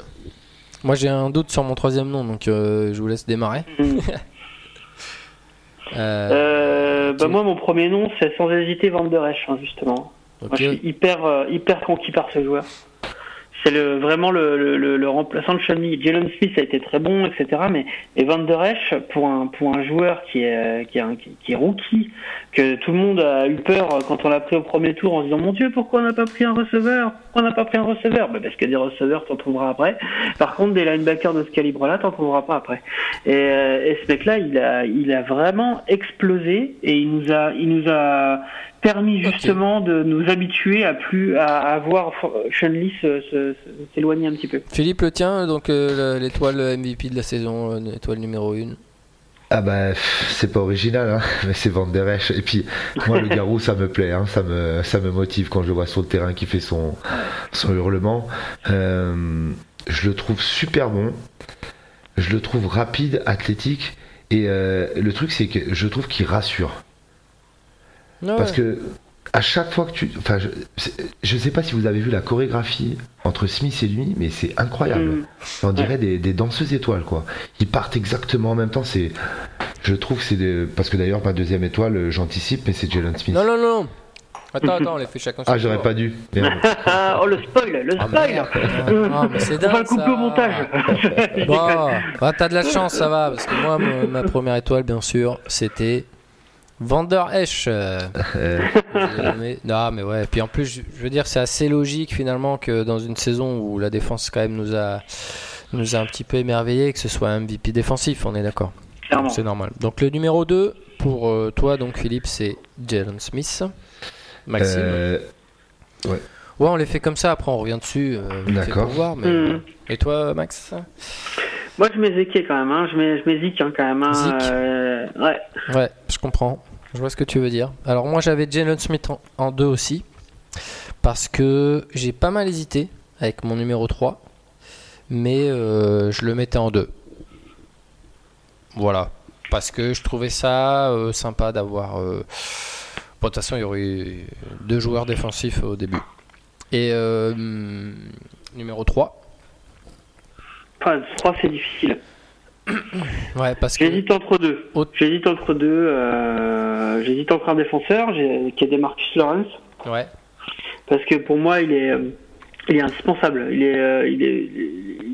Moi, j'ai un doute sur mon troisième nom, donc euh, je vous laisse démarrer. Mm. [laughs] Euh, euh, bah moi, mon premier nom, c'est sans hésiter Van Der Esch, hein, justement. Moi, je suis hyper, euh, hyper conquis par ce joueur. C'est le, vraiment le, le, le, remplaçant de Chun-Li. Jalen Smith a été très bon, etc. Mais et Van Der Esch, pour un, pour un joueur qui est, qui, est qui, est rookie, que tout le monde a eu peur quand on l'a pris au premier tour en se disant Mon Dieu, pourquoi on n'a pas pris un receveur? Pourquoi on n'a pas pris un receveur? Ben Parce a des receveurs, t'en trouveras après. Par contre, des linebackers de ce calibre-là, t'en trouveras pas après. Et, euh, et ce mec-là, il a, il a vraiment explosé et il nous a, il nous a permis justement de nous habituer à plus à, à voir Chun-Li s'éloigner un petit peu. Philippe le tien, donc euh, l'étoile MVP de la saison, euh, l'étoile numéro 1 ah bah c'est pas original hein, [laughs] mais c'est Van Der Esch. Et puis moi le garou ça me plaît hein, ça me ça me motive quand je le vois sur le terrain qui fait son son hurlement. Euh, je le trouve super bon. Je le trouve rapide athlétique. Et le truc c'est que je trouve qu'il rassure parce que à chaque fois que tu. Enfin, je, ne sais pas si vous avez vu la chorégraphie entre Smith et lui, mais c'est incroyable. Mm. On dirait des, danseuses étoiles, quoi. Ils partent exactement en même temps. C'est. Je trouve que c'est Parce que d'ailleurs, ma deuxième étoile, j'anticipe, mais c'est Jalen Smith. Non, non, non. Attends, attends, on les fait chacun. Ah, j'aurais pas dû. [laughs] oh, le spoil, le ah, spoil. [laughs] Ah, c'est dingue. On va le couper au montage. bon, bah, t'as de la chance, ça va, parce que moi, ma première étoile, bien sûr, c'était Vander Esch. Euh, [laughs] non, mais ouais. Puis en plus, je veux dire, c'est assez logique finalement que dans une saison où la défense quand même nous a, nous a un petit peu émerveillé, que ce soit un MVP défensif, on est d'accord. C'est normal. Donc le numéro 2 pour euh, toi, donc Philippe, c'est Jalen Smith. Maxime. Euh, ouais. Ouais, on les fait comme ça. Après, on revient dessus. d'accord. Voir, mais... Hmm. Et toi, Max? Moi, je mets Zeke quand même, hein. je mets, je mets Zeke hein, quand même. Hein. ouais. Ouais, je comprends. Je vois ce que tu veux dire. Alors moi j'avais Jalen Smith en, 2 aussi. Parce que j'ai pas mal hésité avec mon numéro 3. Mais euh, je le mettais en 2. Voilà. Parce que je trouvais ça euh, sympa d'avoir... Euh, de toute façon il y aurait eu deux joueurs défensifs au début. Et numéro 3. Enfin, 3 c'est difficile. [coughs] Ouais, parce que... J'hésite entre deux. J'hésite entre deux. Euh, j'hésite entre un défenseur qui est des Marcus Lawrence. Ouais. Parce que pour moi, il est, il est indispensable. Il est, euh, il est,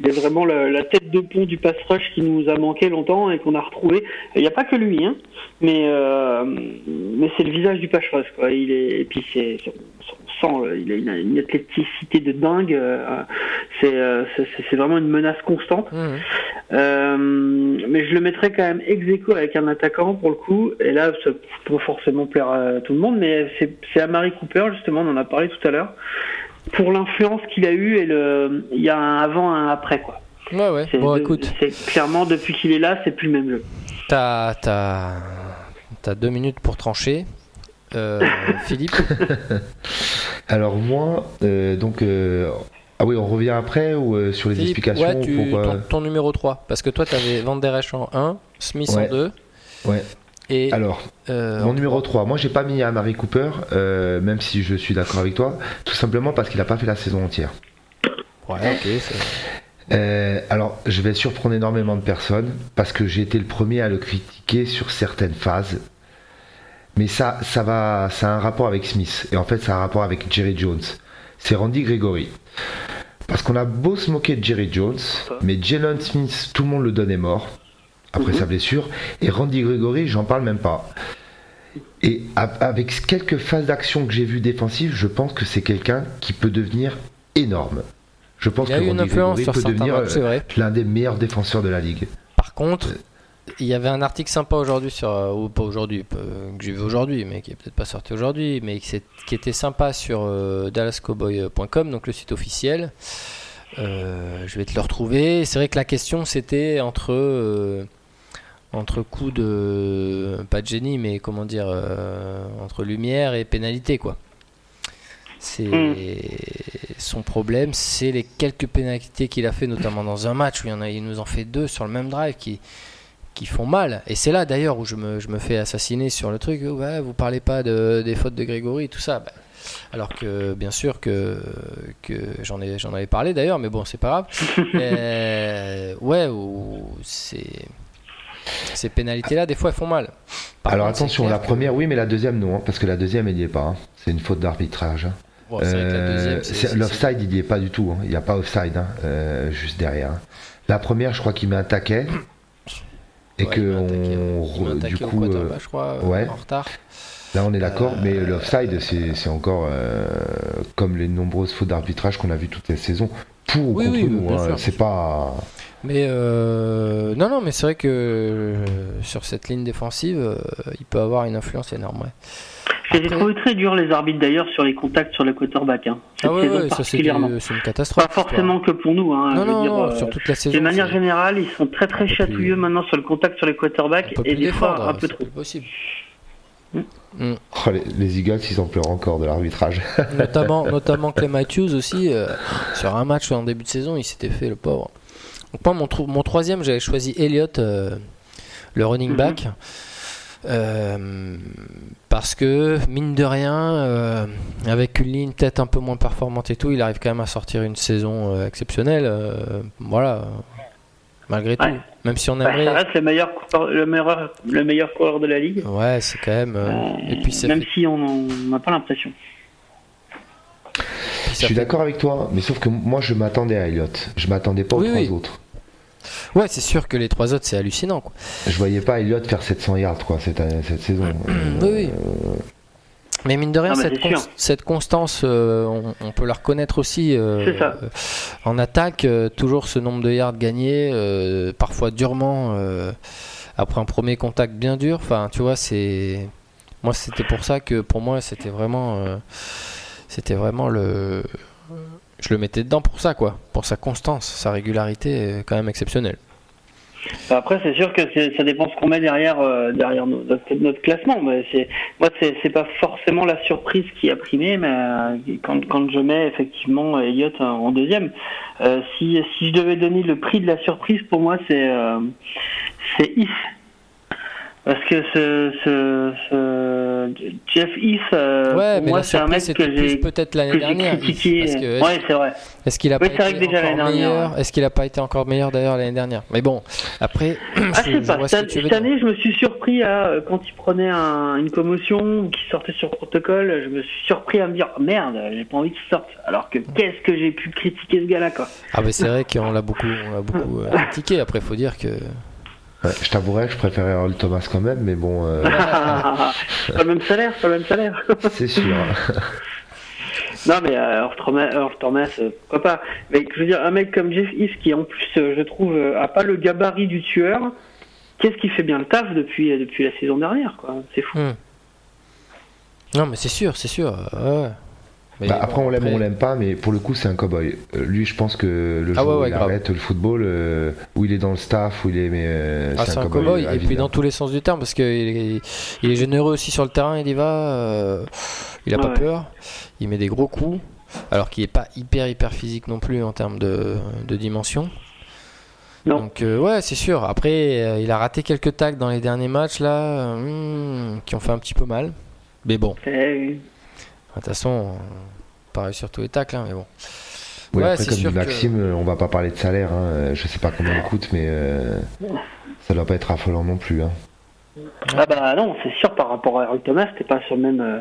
il est vraiment la, tête de pont du pass rush qui nous a manqué longtemps et qu'on a retrouvé. Il n'y a pas que lui, hein, mais, euh, mais c'est le visage du pass rush. Quoi. Il est, et puis c'est, euh, il a une, une athléticité de dingue. Euh, euh, c'est c'est vraiment une menace constante. Mmh. mais je le mettrais quand même ex aequo avec un attaquant pour le coup. Et là, ça peut forcément plaire à tout le monde, mais c'est à Marie Cooper justement. On en a parlé tout à l'heure. Pour l'influence qu'il a eu et le, il y a un avant, un après quoi. Ouais ouais. Bon, écoute. C'est clairement depuis qu'il est là, c'est plus le même jeu. T'as as deux minutes pour trancher. Euh, [laughs] Philippe Alors moi, euh, donc... Euh, ah oui, on revient après ou sur les explications ton, numéro 3. Parce que toi, tu avais Van Der Esch en 1, Smith en 2. Ouais. Et Alors, mon numéro 3, moi j'ai pas mis à Marie Cooper, même si je suis d'accord avec toi, tout simplement parce qu'il a pas fait la saison entière. Ouais, ok. alors, je vais surprendre énormément de personnes parce que j'ai été le premier à le critiquer sur certaines phases mais ça, ça va, ça a un rapport avec Smith. Et en fait, ça a un rapport avec Jerry Jones. C'est Randy Gregory. Parce qu'on a beau se moquer de Jerry Jones, mais Jalen Smith, tout le monde le donnait mort après mhm. sa blessure. Et Randy Gregory, j'en parle même pas. Et avec quelques phases d'action que j'ai vues défensives, je pense que c'est quelqu'un qui peut devenir énorme. Je pense que Randy Gregory peut devenir euh, l'un des meilleurs défenseurs de la ligue. Par contre, il y avait un article sympa aujourd'hui sur euh, ou pas aujourd'hui que j'ai vu aujourd'hui mais qui est peut-être pas sorti aujourd'hui mais qui, qui, était sympa sur euh, dallascowboy.com donc le site officiel. Euh, je vais te le retrouver. C'est vrai que la question c'était entre entre coup de pas de génie mais comment dire entre lumière et pénalité quoi. C'est hmm. son problème c'est les quelques pénalités qu'il a fait notamment dans un match où il, y en a, il nous en fait deux sur le même drive qui qui font mal. Et c'est là d'ailleurs où je me, je me, fais assassiner sur le truc. Ouais, vous parlez pas de, des fautes de Grégory, tout ça. Bah, alors que bien sûr que, que j'en ai j'en avais parlé d'ailleurs, mais bon c'est pas grave. [laughs] Euh, ouais, ou c'est ces pénalités-là, des fois, elles font mal. alors attention, la première, oui, mais la deuxième, non, hein, parce que la deuxième, elle n'y est pas. Hein. C'est une faute d'arbitrage. Hein. L'offside, il n'y est pas du tout. Hein. Il n'y a pas offside, hein, juste derrière. La première, je crois qu'il met un taquet. Et que on, du coup, je crois, ouais. en retard. Là, on est d'accord, mais l'offside, c'est encore comme les nombreuses fautes d'arbitrage qu'on a vues toute la saison pour ou contre nous. Hein. C'est pas. Mais euh, non, non, mais c'est vrai que euh, sur cette ligne défensive, euh, il peut avoir une influence énorme. Ouais. J'ai trouvé très dur les arbitres d'ailleurs sur les contacts sur le quarterback. Hein. Ah ouais, ça c'est une catastrophe. Pas forcément que pour nous. Hein, non, non, sur toute la saison. De manière générale, ils sont très très chatouilleux maintenant sur le contact sur les quarterbacks et des fois un peu trop. possible. Mm. Mm. Oh, les, Eagles, ils en pleurent encore de l'arbitrage. [laughs] notamment, notamment Clay Matthews aussi, sur un match en début de saison, il s'était fait le pauvre moi, mon, mon troisième, j'avais choisi Elliott, euh, le running mhm. back. Euh, parce que mine de rien, euh, avec une ligne peut-être un peu moins performante et tout, il arrive quand même à sortir une saison exceptionnelle. voilà, malgré tout. Même si on bah, aimerait... ça reste le meilleur, le meilleur, le meilleur coureur de la ligue. Ouais, c'est quand même. et puis même si on n'a pas l'impression. Je suis d'accord avec toi, mais sauf que moi je m'attendais à Elliott. Je m'attendais pas aux trois autres. Ouais, c'est sûr que les trois autres, c'est hallucinant. Quoi. Je voyais pas Elliott faire 700 yards quoi, cette, cette saison. oui, oui. Mais mine de rien, cette, cette, constance, euh, on, peut la reconnaître aussi euh, en attaque. Euh, toujours ce nombre de yards gagnés, parfois durement, après un premier contact bien dur. Enfin, tu vois, c'est. Moi, c'était pour ça que pour moi, c'était vraiment. c'était vraiment le je le mettais dedans pour ça, quoi. Pour sa constance, sa régularité quand même exceptionnelle. Après, c'est sûr que ça dépend ce qu'on met derrière, euh, derrière notre, classement. Mais moi, c'est, pas forcément la surprise qui a primé, mais euh, quand, je mets effectivement Elliott en deuxième, euh, si, je devais donner le prix de la surprise, pour moi, c'est If parce que ce, ce, ce Jeff Heath, euh, ouais, mais moi, c'est un mec que j'ai peut-être l'année dernière. Critiqué. Que, ouais, c'est vrai. Est-ce qu'il a pas été encore meilleur? Est-ce qu'il a pas été encore meilleur d'ailleurs l'année dernière? Mais bon, après. [clears throat] Ah, je sais pas. Cette, cette année, je me suis surpris à euh, quand il prenait un, une commotion ou qu'il sortait sur protocole, je me suis surpris à me dire merde, j'ai pas envie qu'il sorte. Alors que qu'est-ce que j'ai pu critiquer ce gars-là quoi? Ah mais c'est vrai qu'on l'a beaucoup, on l'a beaucoup euh, critiqué. Après, faut dire que je t'avouerais, je préférais Earl Thomas quand même, mais bon. Euh... [laughs] pas le même salaire, pas le même salaire. [laughs] C'est sûr. [laughs] non, mais euh, Earl Thomas, euh, pourquoi pas. Mais je veux dire, un mec comme Jeff East qui, en plus, euh, je trouve, a pas le gabarit du tueur, qu'est-ce qui fait bien le taf depuis, depuis la saison dernière, quoi. C'est fou. Hmm. Non, mais c'est sûr, c'est sûr. Ouais. Bah, après, on l'aime ou on l'aime pas, mais pour le coup, c'est un cowboy. Euh, lui, je pense que le ah jour où il arrête le football, euh, où il est dans le staff, où il est. Mais, euh, ah, c'est un, cowboy. et puis dans tous les sens du terme, parce qu'il est, il est généreux aussi sur le terrain, il y va. il a pas peur. Il met des gros coups. Alors qu'il est pas hyper, hyper physique non plus en termes de, de dimension. Non. Donc ouais, c'est sûr. Après, il a raté quelques tacs dans les derniers matchs là, hmm, qui ont fait un petit peu mal. Mais bon. Eh de toute façon, pareil sur tous les tacles, hein, mais bon. Oui, après, comme dit Maxime, on va pas parler de salaire. Hein. Je sais pas combien il coûte, mais euh, ça doit pas être affolant non plus. Hein. Ah bah non, c'est sûr par rapport à Eric Thomas, c'était pas sur le même. Euh,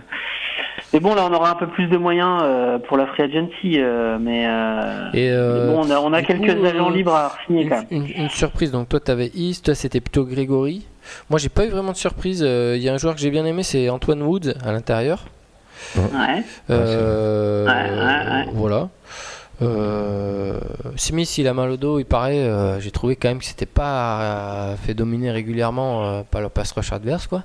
mais bon, là, on aura un peu plus de moyens euh, pour la free agency, mais, bon, on a, quelques agents libres à signer quand même. Une, surprise, donc toi, t'avais East, toi, c'était plutôt Grégory. Moi, j'ai pas eu vraiment de surprise. Il y a un joueur que j'ai bien aimé, c'est Antoine Woods à l'intérieur. Euh, ouais. Voilà. Euh, Smith, il a mal au dos, il paraît. Euh, j'ai trouvé quand même que c'était pas fait dominer régulièrement par le pass rush adverse, quoi.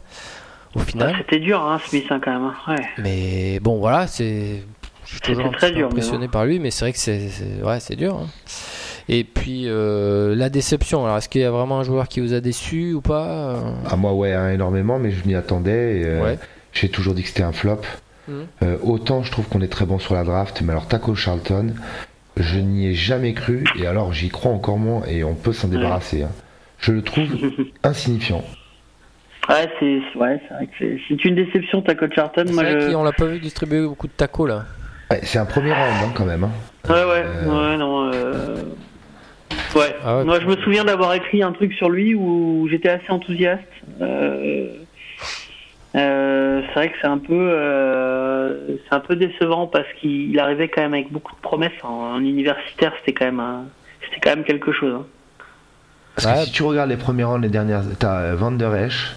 Au final. c'était dur, hein, Smith, hein, quand même. Hein. Mais bon, voilà, c'est. Je suis toujours impressionné par lui, mais c'est vrai que c'est ouais, c'est dur. Hein. Et puis la déception. Alors, est-ce qu'il y a vraiment un joueur qui vous a déçu ou pas Ah moi, ouais, énormément, mais je m'y attendais. J'ai toujours dit que c'était un flop. Euh, autant je trouve qu'on est très bon sur la draft, mais alors Taco Charlton, je n'y ai jamais cru, et alors j'y crois encore moins, et on peut s'en débarrasser. Hein. Je le trouve [laughs] insignifiant. Ouais, c'est vrai que c'est une déception, Taco Charlton. C'est vrai qu'on l'a pas vu distribuer beaucoup de tacos là. c'est un premier round hein, quand même. Hein. Ouais, ouais, euh, ouais, non. Euh, ouais. Ah Moi, je me souviens d'avoir écrit un truc sur lui où j'étais assez enthousiaste. Euh, c'est vrai que c'est un peu. Euh, c'est un peu décevant parce qu'il arrivait quand même avec beaucoup de promesses. En, universitaire, c'était quand même c'était quand même quelque chose. Hein. Parce que si tu regardes les premiers rangs, les dernières, t'as Van Der Esch,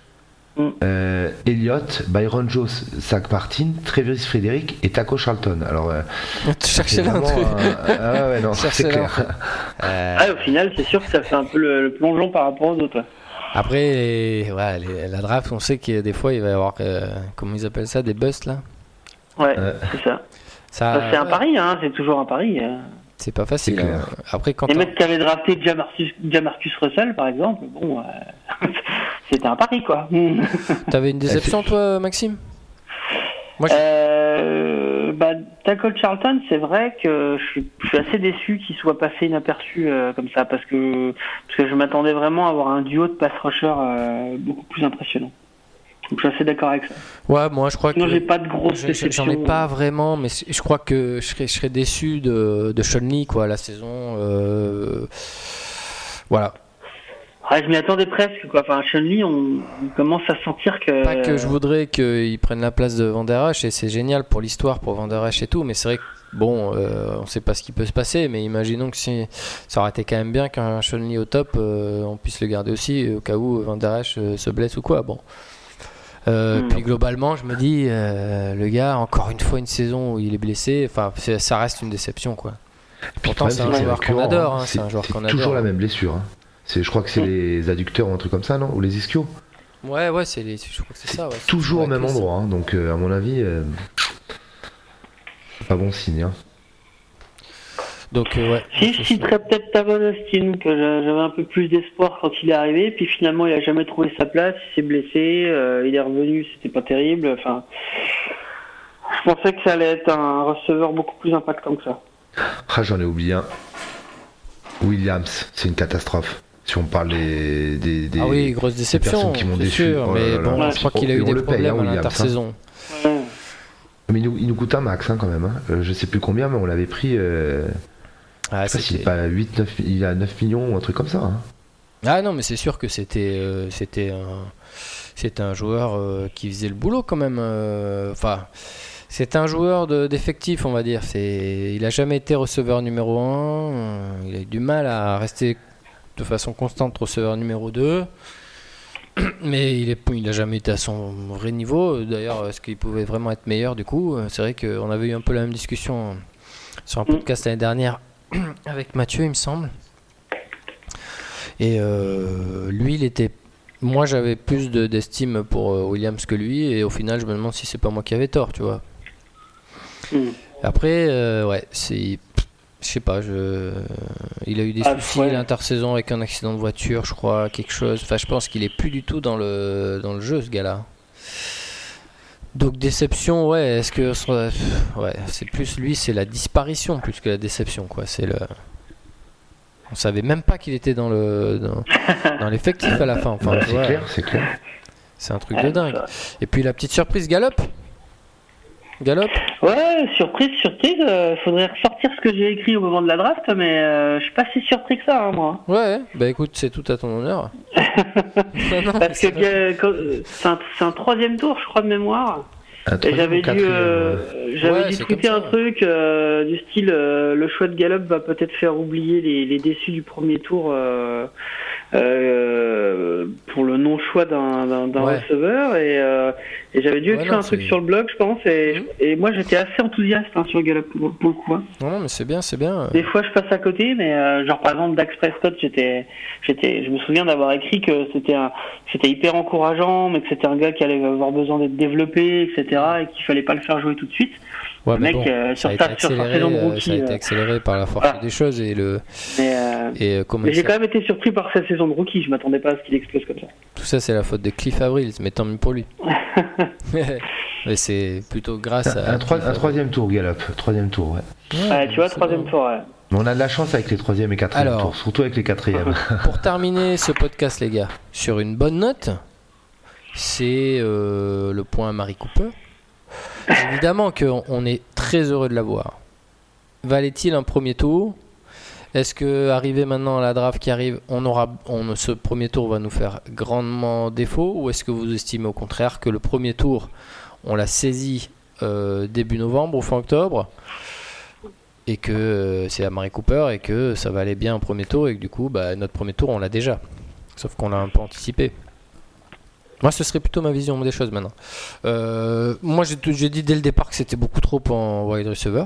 mm. euh, Elliott, Byron Jones, Zach Martin, Travis Frédéric et Taco Charlton. Alors, euh, tu cherchais là un truc. ah ouais, non, c'est clair. Euh... au final, c'est sûr que ça fait un peu le, plongeon par rapport aux autres. Après, ouais, la draft, on sait que des fois, il va y avoir, euh, comment ils appellent ça, des busts là Ouais, c'est ça. ça bah, c'est un pari, hein, c'est toujours un pari. Hein. C'est pas facile. Hein. Après, quand les mecs qui avaient drafté Jamarcus, Russell, par exemple, bon, euh, [laughs] c'était un pari, quoi. T'avais une [laughs] déception, toi, Maxime? Moi, euh, bah, Tackle Charlton, c'est vrai que je suis, assez déçu qu'il soit passé inaperçu euh, comme ça, parce que, parce que je m'attendais vraiment à avoir un duo de pass rusher beaucoup plus impressionnant. Donc je suis assez d'accord avec ça. Ouais, moi je crois que. j'ai pas de grosses J'en ai pas vraiment, mais je crois que je serais, je serais déçu de, de Sean Lee, quoi, la saison. Euh... Voilà. Ouais, je m'y attendais presque, quoi. Enfin, Sean Lee, on, commence à sentir que. Pas que je voudrais qu'il prenne la place de Van et c'est génial pour l'histoire, pour Van et tout, mais c'est vrai que. Bon, euh, on sait pas ce qui peut se passer, mais imaginons que si, ça aurait été quand même bien qu'un Sean Lee au top, euh, on puisse le garder aussi au cas où Van Der euh, se blesse ou quoi. Bon, euh, hmm. Puis globalement, je me dis, euh, le gars, encore une fois, une saison où il est blessé, enfin, ça reste une déception, quoi. Pourtant, c'est un, joueur qu'on adore. Hein, c'est un joueur qu'on toujours la même blessure. Hein. Je crois que c'est les adducteurs ou un truc comme ça, non? Ou les ischios? Ouais, ouais, c'est les... je crois que c'est ça. Ouais, toujours au même endroit, hein, donc euh, à mon avis, pas bon signe. Hein. Donc, euh, ouais. Si je citerais peut-être Tavon Austin, que j'avais un peu plus d'espoir quand il est arrivé, puis finalement il a jamais trouvé sa place, il s'est blessé, euh, il est revenu, c'était pas terrible. Enfin, je pensais que ça allait être un receveur beaucoup plus impactant que ça. Ah, j'en ai oublié un. Williams, c'est une catastrophe. Si on parle des, des, ah oui, grosse déception, qui m'ont déçu. Oh mais bon, je crois qu'il a eu des problèmes à hein. l'intersaison. Mais il nous, il nous, coûte un max hein, quand même. Hein. Euh, je sais plus combien, mais on l'avait pris. Ah, je pas 8, 9, il a 9 millions ou un truc comme ça. Hein. Ah non, mais c'est sûr que c'était euh, c'était un c'était un joueur euh, qui faisait le boulot quand même. Euh, enfin, c'est un joueur d'effectif, on va dire. C'est il a jamais été receveur numéro 1. il a eu du mal à rester de façon constante receveur numéro 2. [clears throat] Mais il, est, il a jamais été à son vrai niveau. D'ailleurs, est-ce qu'il pouvait vraiment être meilleur du coup? C'est vrai qu'on avait eu un peu la même discussion sur un podcast l'année dernière [clears throat] avec Mathieu, il me semble. Et euh, lui, il était. Moi, j'avais plus d'estime pour euh, Williams que lui, et au final, je me demande si c'est pas moi qui avais tort, tu vois. Hmm. Après, euh, ouais, c'est. Je sais pas, je... il a eu des ah, soucis l'intersaison avec un accident de voiture, je crois, quelque chose. Enfin, je pense qu'il est plus du tout dans le, dans le jeu, ce gars-là. Donc déception, ouais. Est-ce que ouais, c'est plus lui, c'est la disparition plus que la déception, quoi. C'est le. On savait même pas qu'il était dans le dans, [laughs] l'effectif à la fin. Enfin, c'est clair, c'est clair. C'est un truc de dingue. Et puis la petite surprise Galop? Galop Ouais, surprise, surprise. Euh, faudrait ressortir ce que j'ai écrit au moment de la draft, mais euh, je suis pas si surpris que ça, hein, moi. Ouais, bah écoute, c'est tout à ton honneur. [laughs] Parce que euh, c'est un, troisième tour, je crois, de mémoire. J'avais dû, j'avais dû un truc du style le choix de Gallup va peut-être faire oublier les, les, déçus du premier tour euh, pour le non-choix d'un receveur et, euh, et j'avais dû écrire un truc sur le blog, je pense, et, mhm. et moi j'étais assez enthousiaste hein, sur Gallup pour, pour, le coup. Hein. Non, mais c'est bien, c'est bien. Des fois je passe à côté, mais euh, genre par exemple Dax Prescott, j'étais, j'étais, je me souviens d'avoir écrit que c'était c'était hyper encourageant, mais que c'était un gars qui allait avoir besoin d'être développé, etc., et qu'il fallait pas le faire jouer tout de suite. Ouais, mais bon, euh, ça, a été accéléré, euh, ça a été accéléré par la force des choses et le. Mais, euh, mais j'ai quand même été surpris par cette saison de rookie. Je m'attendais pas à ce qu'il explose comme ça. Tout ça, c'est la faute de Cliff Avril, mais tant mieux pour lui. [laughs] [laughs] mais c'est plutôt grâce à. Un, troisième tour, Gallup. Troisième tour, ouais. ouais, tu vois, troisième tour, ouais. On a de la chance avec les troisième et quatrième tours, surtout avec les quatrièmes. [laughs] pour terminer ce podcast, les gars, sur une bonne note, c'est le point Marie Cooper. Évidemment qu'on est très heureux de l'avoir. Valait-il un premier tour? Est-ce que arrivé maintenant à la draft qui arrive, on aura, on, ce premier tour va nous faire grandement défaut? Ou est-ce que vous estimez au contraire que le premier tour, on l'a saisi début novembre ou fin octobre? Et que c'est à Marie Cooper et que ça va aller bien au premier tour et que du coup bah, notre premier tour on l'a déjà. Sauf qu'on l'a un peu anticipé moi ce serait plutôt ma vision des choses maintenant moi j'ai dit dès le départ que c'était beaucoup trop en wide receiver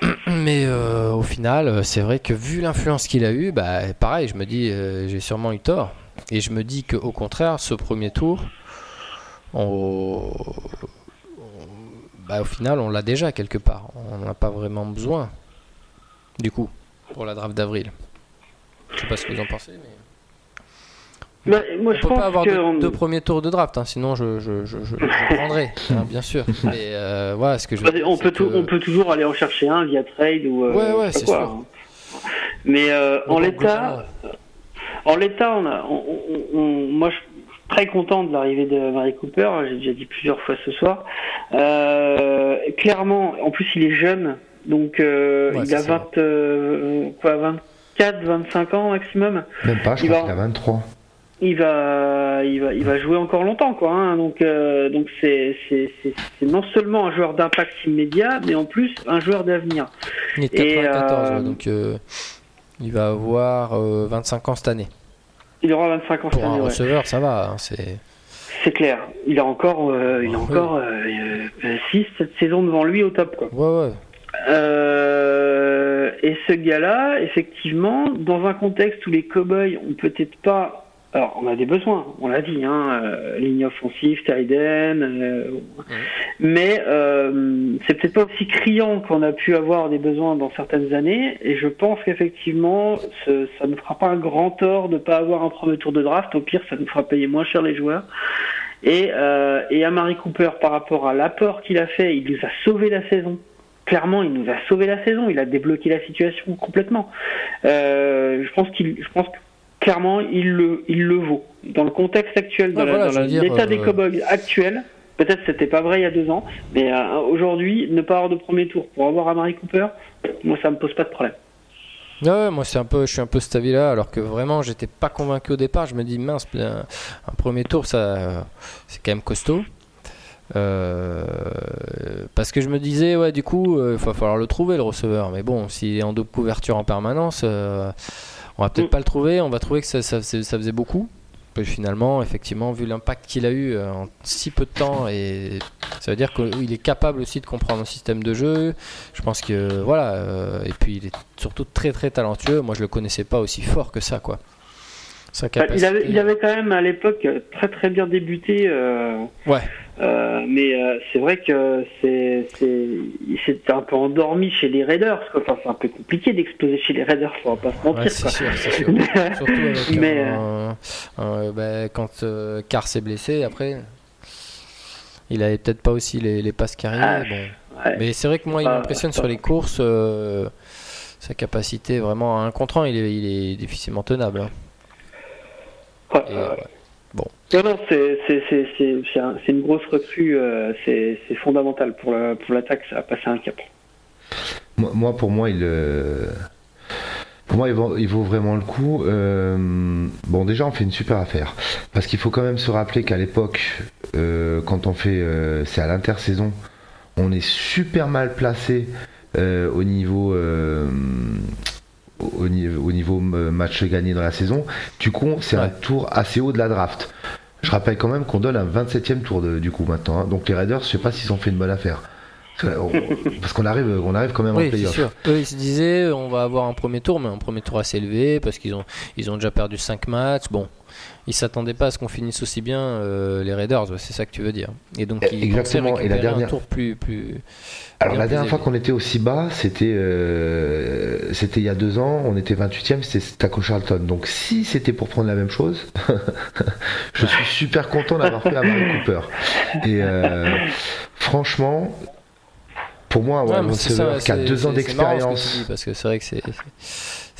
[clears throat] mais euh, au final, euh, c'est vrai que vu l'influence qu'il a eu, bah, pareil, je me dis, euh, j'ai sûrement eu tort. Et je me dis qu'au contraire, ce premier tour, bah, au final, on l'a déjà quelque part. On n'en a pas vraiment besoin, du coup, pour la draft d'avril. Je sais pas ce que vous en pensez, mais. Bah, moi, je peut pense pas avoir deux, premiers tours de draft, hein, sinon je, je, je, je [laughs] prendrai, hein, bien sûr. Mais euh, voilà, ce que je. on peut on peut toujours aller en chercher un via trade ou. Euh, ouais, ouais, c'est sûr. Hein. Mais euh, en l'état, en l'état, on a, on, moi, je suis très content de l'arrivée de Marie Cooper. J'ai déjà dit plusieurs fois ce soir. clairement, en plus, il est jeune, donc il a 20, quoi, 24, 25 ans maximum. Même pas, je crois qu'il a 23 il va, il va, il va jouer encore longtemps, quoi. Hein. Donc, euh, donc c'est, c'est, non seulement un joueur d'impact immédiat, mais en plus un joueur d'avenir. Il est 94, euh, donc euh, il va avoir 25 ans cette année. Il aura 25 ans cette année. un receveur, ça va. Hein, c'est. C'est clair. Il a encore, il a encore 6, 7 saisons devant lui au top, quoi. Ouais, ouais. et ce gars-là, effectivement, dans un contexte où les cowboys ont peut-être pas alors, on a des besoins, on l'a dit, hein, euh, ligne offensive, Tyden, euh, mais euh, c'est peut-être pas aussi criant qu'on a pu avoir des besoins dans certaines années, et je pense qu'effectivement, ça ne fera pas un grand tort de pas avoir un premier tour de draft, au pire, ça nous fera payer moins cher les joueurs. Et, euh, et à Marie Cooper, par rapport à l'apport qu'il a fait, il nous a sauvé la saison clairement, il nous a sauvé la saison. Il a débloqué la situation complètement. Euh, je pense qu'il, je pense que clairement, il le, il le vaut. Dans le contexte actuel, dans l'état des euh, Cowboys actuel, peut-être c'était pas vrai il y a deux ans, mais euh, aujourd'hui, ne pas avoir de premier tour pour avoir Amari Cooper, moi ça me pose pas de problème. Ouais, moi c'est un peu, je suis un peu cet avis-là, alors que vraiment j'étais pas convaincu au départ. Je me dis mince, un, premier tour, ça, c'est quand même costaud. Euh, parce que je me disais, ouais, du coup, il va falloir le trouver le receveur. Mais bon, s'il est en double couverture en permanence, on va peut-être mm. pas le trouver, on va trouver que ça, faisait beaucoup. Finalement, effectivement, vu l'impact qu'il a eu euh, en si peu de temps, et ça veut dire qu'il est capable aussi de comprendre un système de jeu. Je pense que voilà, euh, et puis il est surtout très très talentueux. Moi, je le connaissais pas aussi fort que ça, quoi. Bah, il, avait, il avait quand même à l'époque très très bien débuté. Euh, ouais. Euh, mais euh, c'est vrai que c'est il s'est un peu endormi chez les Raiders. Enfin, c'est un peu compliqué d'exploser chez les Raiders, faut pas se mentir. c'est sûr, c'est sûr. [laughs] Surtout avec mais, bah, quand Carr s'est blessé, après, il avait peut-être pas aussi les, les passes carrières. Ah, bon. Mais c'est vrai que moi, il m'impressionne sur les courses. sa capacité vraiment à un contre un, il est, il est difficilement tenable. Hein. Bon. Non, non, c'est une grosse recrue, euh, c'est fondamental pour l'attaque, ça a passé un cap. Moi, pour moi, il, euh, pour moi, il vaut, il vaut, vraiment le coup. Euh, bon, déjà, on fait une super affaire. Parce qu'il faut quand même se rappeler qu'à l'époque, quand on fait. c'est à l'intersaison, on est super mal placé au niveau au niveau, au niveau match gagné dans la saison, du coup, c'est un tour assez haut de la draft. Je rappelle quand même qu'on donne un 27e tour du coup maintenant. Hein. Donc les Raiders, je sais pas s'ils ont fait une bonne affaire. Parce [laughs] qu'on arrive, on arrive quand même oui, en playoff. Sûr. Eux, ils se disaient, on va avoir un premier tour, mais un premier tour assez élevé parce qu'ils ont, ils ont déjà perdu 5 matchs. Bon, ils s'attendaient pas à ce qu'on finisse aussi bien euh, les Raiders, c'est ça que tu veux dire. Et donc ils Exactement. Et la dernière un tour plus, plus alors la dernière fois qu'on était aussi bas, c'était euh, c'était il y a deux ans, on était 28e, c'était Taco Charlton. Donc si c'était pour prendre la même chose, [laughs] je suis super content d'avoir fait la Marie [laughs] Cooper. Et euh, franchement, pour moi, ouais, ouais qui a deux ans d'expérience. Parce que c'est vrai que c'est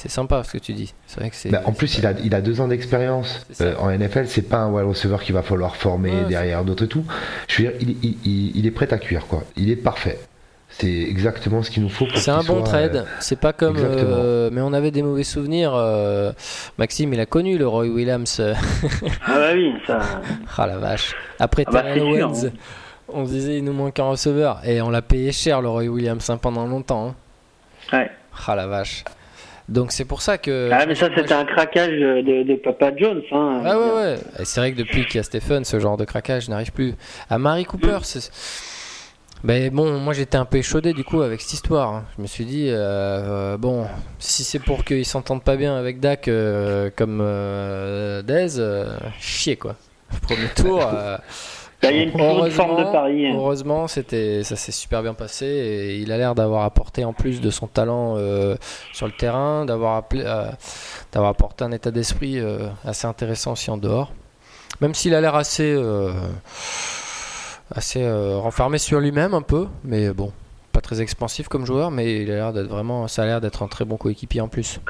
c'est sympa ce que tu dis. C'est vrai que c'est. Bah, en plus, il a, il a deux ans d'expérience euh, en NFL. C'est pas un wide receiver qu'il va falloir former derrière d'autres et tout. Je veux dire, il, il, il, est prêt à cuire quoi. Il est parfait. C'est exactement ce qu'il nous faut. C'est un bon trade. Euh, c'est pas comme. Euh, mais on avait des mauvais souvenirs. Maxime, il a connu le Roy Williams. ah bah oui, ça. [laughs] ah la vache. Après ah bah, Owens. on se disait il nous manque un receveur et on l'a payé cher le Roy Williams hein, pendant longtemps. Hein. Ouais. Ah la vache. Donc c'est pour ça que. Ah mais ça c'était un craquage de, Papa Jones. Hein, ah ouais ouais. c'est vrai que depuis qu'il y a Stephen, ce genre de craquage n'arrive plus. À Marie Cooper, mm. c'est. Ben bon, moi j'étais un peu échaudé du coup avec cette histoire. Hein. Je me suis dit, euh, bon, si c'est pour qu'ils s'entendent pas bien avec Dak euh, comme euh, Dez, chier quoi. Premier tour. [laughs] Il y a une forme de pari. Hein. Heureusement, c'était, ça s'est super bien passé et il a l'air d'avoir apporté en plus de son talent sur le terrain, d'avoir, d'avoir apporté un état d'esprit assez intéressant aussi en dehors. Même s'il a l'air assez assez euh, renfermé sur lui-même un peu, mais bon, pas très expansif comme joueur, mais il a l'air d'être vraiment, ça a l'air d'être un très bon coéquipier en plus.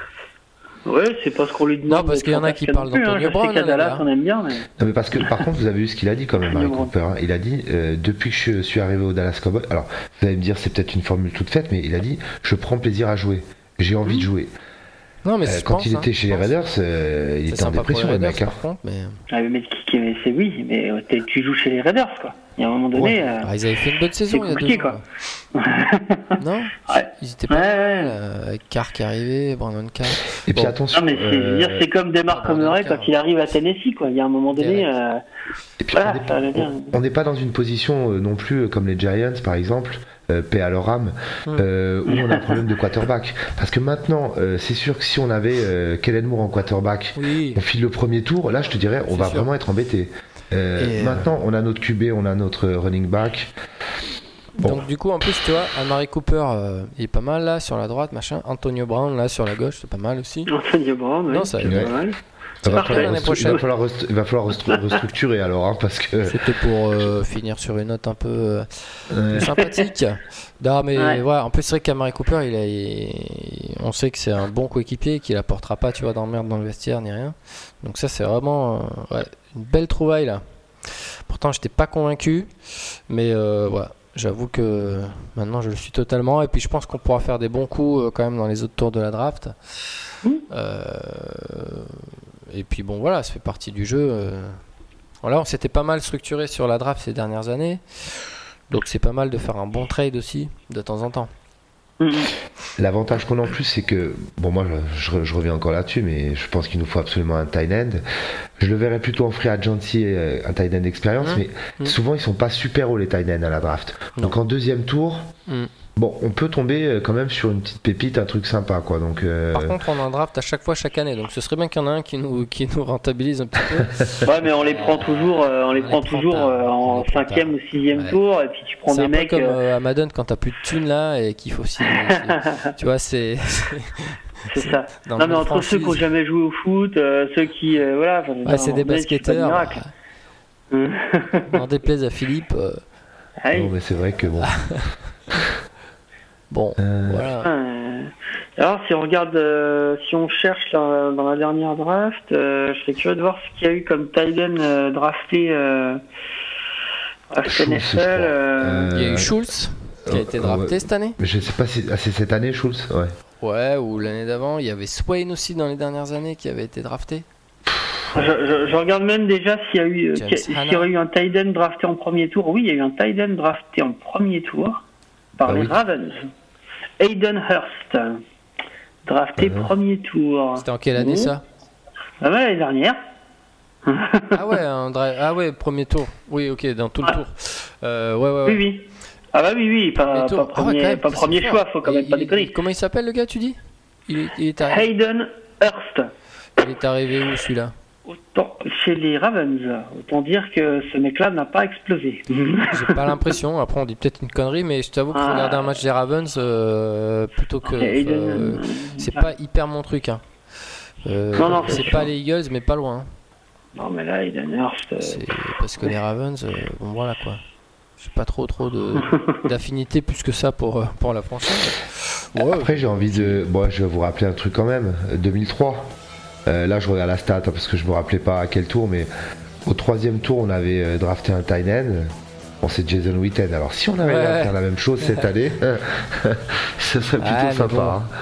Ouais, c'est pas ce qu'on lui demande. Non, parce qu'il y en a qui parlent d'Antonio hein, Brown. Hein, on aime bien. Mais... Non, mais parce que par contre, vous avez vu ce qu'il a dit quand même, Marie Cooper. Hein. Il a dit euh, depuis que je suis arrivé au Dallas Cowboys. Alors, vous allez me dire, c'est peut-être une formule toute faite, mais il a dit je prends plaisir à jouer. J'ai envie de mmh. jouer. Non, mais euh, quand il était chez les Raiders, euh, il était en dépression, le mec. mais... Ah, mais c'est oui, mais tu joues chez les Raiders, quoi. Il y a un moment donné. Euh, ah, ils avaient fait une bonne saison il y a deux quoi. non [laughs] Ils étaient pas ouais, euh, avec Carr qui arrivait, Brandon Carr. Et puis attention. Non, mais c'est euh... comme Demar Murray quand il arrive à Tennessee, quoi. Il y a un moment donné. Euh... Et puis on n'est pas dans une position euh, non plus comme les Giants, par exemple. Euh, paix à leur âme, hmm. où on a un problème de quarterback. Parce que maintenant, c'est sûr que si on avait Kellen Moore en quarterback, on file le premier tour, là je te dirais, on va vraiment être embêté. Euh, euh, maintenant, on a notre QB, on a notre running back. Donc du coup, en plus, tu vois, Amari Cooper, euh, il est pas mal là sur la droite, machin. Antonio Brown là sur la gauche, c'est pas mal aussi. Antonio Brown, oui. Non, ça pas mal. Il va, falloir, [laughs] restructurer alors, hein, parce que. C'était pour finir sur une note un peu sympathique. non, mais ouais. en plus, c'est vrai qu'Amari Cooper, il, on sait que c'est un bon coéquipier, qu'il apportera pas, tu vois, d'emmerde dans le vestiaire ni rien. Donc, ça, c'est vraiment ouais, une belle trouvaille là. Pourtant, j'étais pas convaincu, mais euh, voilà. J'avoue que maintenant je le suis totalement. Et puis je pense qu'on pourra faire des bons coups euh, quand même dans les autres tours de la draft. Euh, et puis bon, voilà, ça fait partie du jeu. Voilà, on s'était pas mal structuré sur la draft ces dernières années. Donc c'est pas mal de faire un bon trade aussi de temps en temps. L'avantage qu'on a en plus, c'est que, bon, moi je, reviens encore là-dessus, mais je pense qu'il nous faut absolument un tight end. Je le verrais plutôt en free agency, euh, un tight end d'expérience, mmh. mais mmh. souvent ils sont pas super hauts les tight ends à la draft. Donc en deuxième tour, mmh. Bon, on peut tomber euh, quand même sur une petite pépite, un truc sympa, quoi. Donc, euh, Par contre, on en draft à chaque fois, chaque année. Donc, ce serait bien qu'il y en ait un qui nous, qui nous rentabilise un petit peu. [laughs] ouais, mais on les prend toujours, euh, on les prend toujours en cinquième ou sixième tour, et puis tu prends des mecs. comme à Madden quand t'as plus de thunes là et qu'il faut aussi. [laughs] tu vois, c'est. [laughs] C'est ça. non, mais entre ceux qui n'ont jamais joué au foot, ceux qui. voilà. c'est des basketteurs. N'en déplaise à Philippe. Non, mais c'est vrai que bon. Bon, euh, voilà. Euh, alors, si on regarde, euh, si on cherche dans la dernière draft, je serais curieux de voir ce qu'il y a eu comme Tyden drafté à NFL. Il y a eu Schultz qui a été drafté cette année? Je sais pas si ah, c'est cette année Schultz, ouais. Ouais, ou l'année d'avant. Il y avait Swain aussi dans les dernières années qui avait été drafté. Je, regarde même déjà s'il y a eu, s'il y aurait eu un Tyden drafté en premier tour. Oui, il y a eu un Tyden drafté en premier tour par bah les Ravens. Aiden Hurst, drafté ah premier tour. C'était en quelle année ça ah L'année dernière. [laughs] ah ouais, ah ouais, premier tour. Oui, ok, dans tout le tour. Euh, ouais, ouais, Oui, oui. Ah bah oui, oui, pas, pas premier, pas premier choix, faut quand même pas déconner. comment il s'appelle le gars, tu dis? Il est, Hayden Hurst. Il est arrivé où celui-là? Autant chez les Ravens, autant dire que ce mec-là n'a pas explosé. [laughs] J'ai pas l'impression. Après, on dit peut-être une connerie, mais je t'avoue que ah. regarder un match des Ravens euh, plutôt que euh, c'est pas hyper mon truc. Hein. Euh, non, non, c'est pas les Eagles, mais pas loin. Non, mais là, Aiden Hurst. parce que les Ravens, bon voilà quoi. J'ai pas trop trop [laughs] d'affinité plus que ça pour pour la franchise. Après, j'ai envie de, bon, je vais vous rappeler un truc quand même. 2003. Euh, là, je regarde la stat parce que je me rappelais pas à quel tour, mais au troisième tour, on avait euh, drafté un tight end. Bon, c'est Jason Witten. Alors, si on avait ouais. faire la même chose cette année, [laughs] ce serait plutôt ah, sympa. Hein.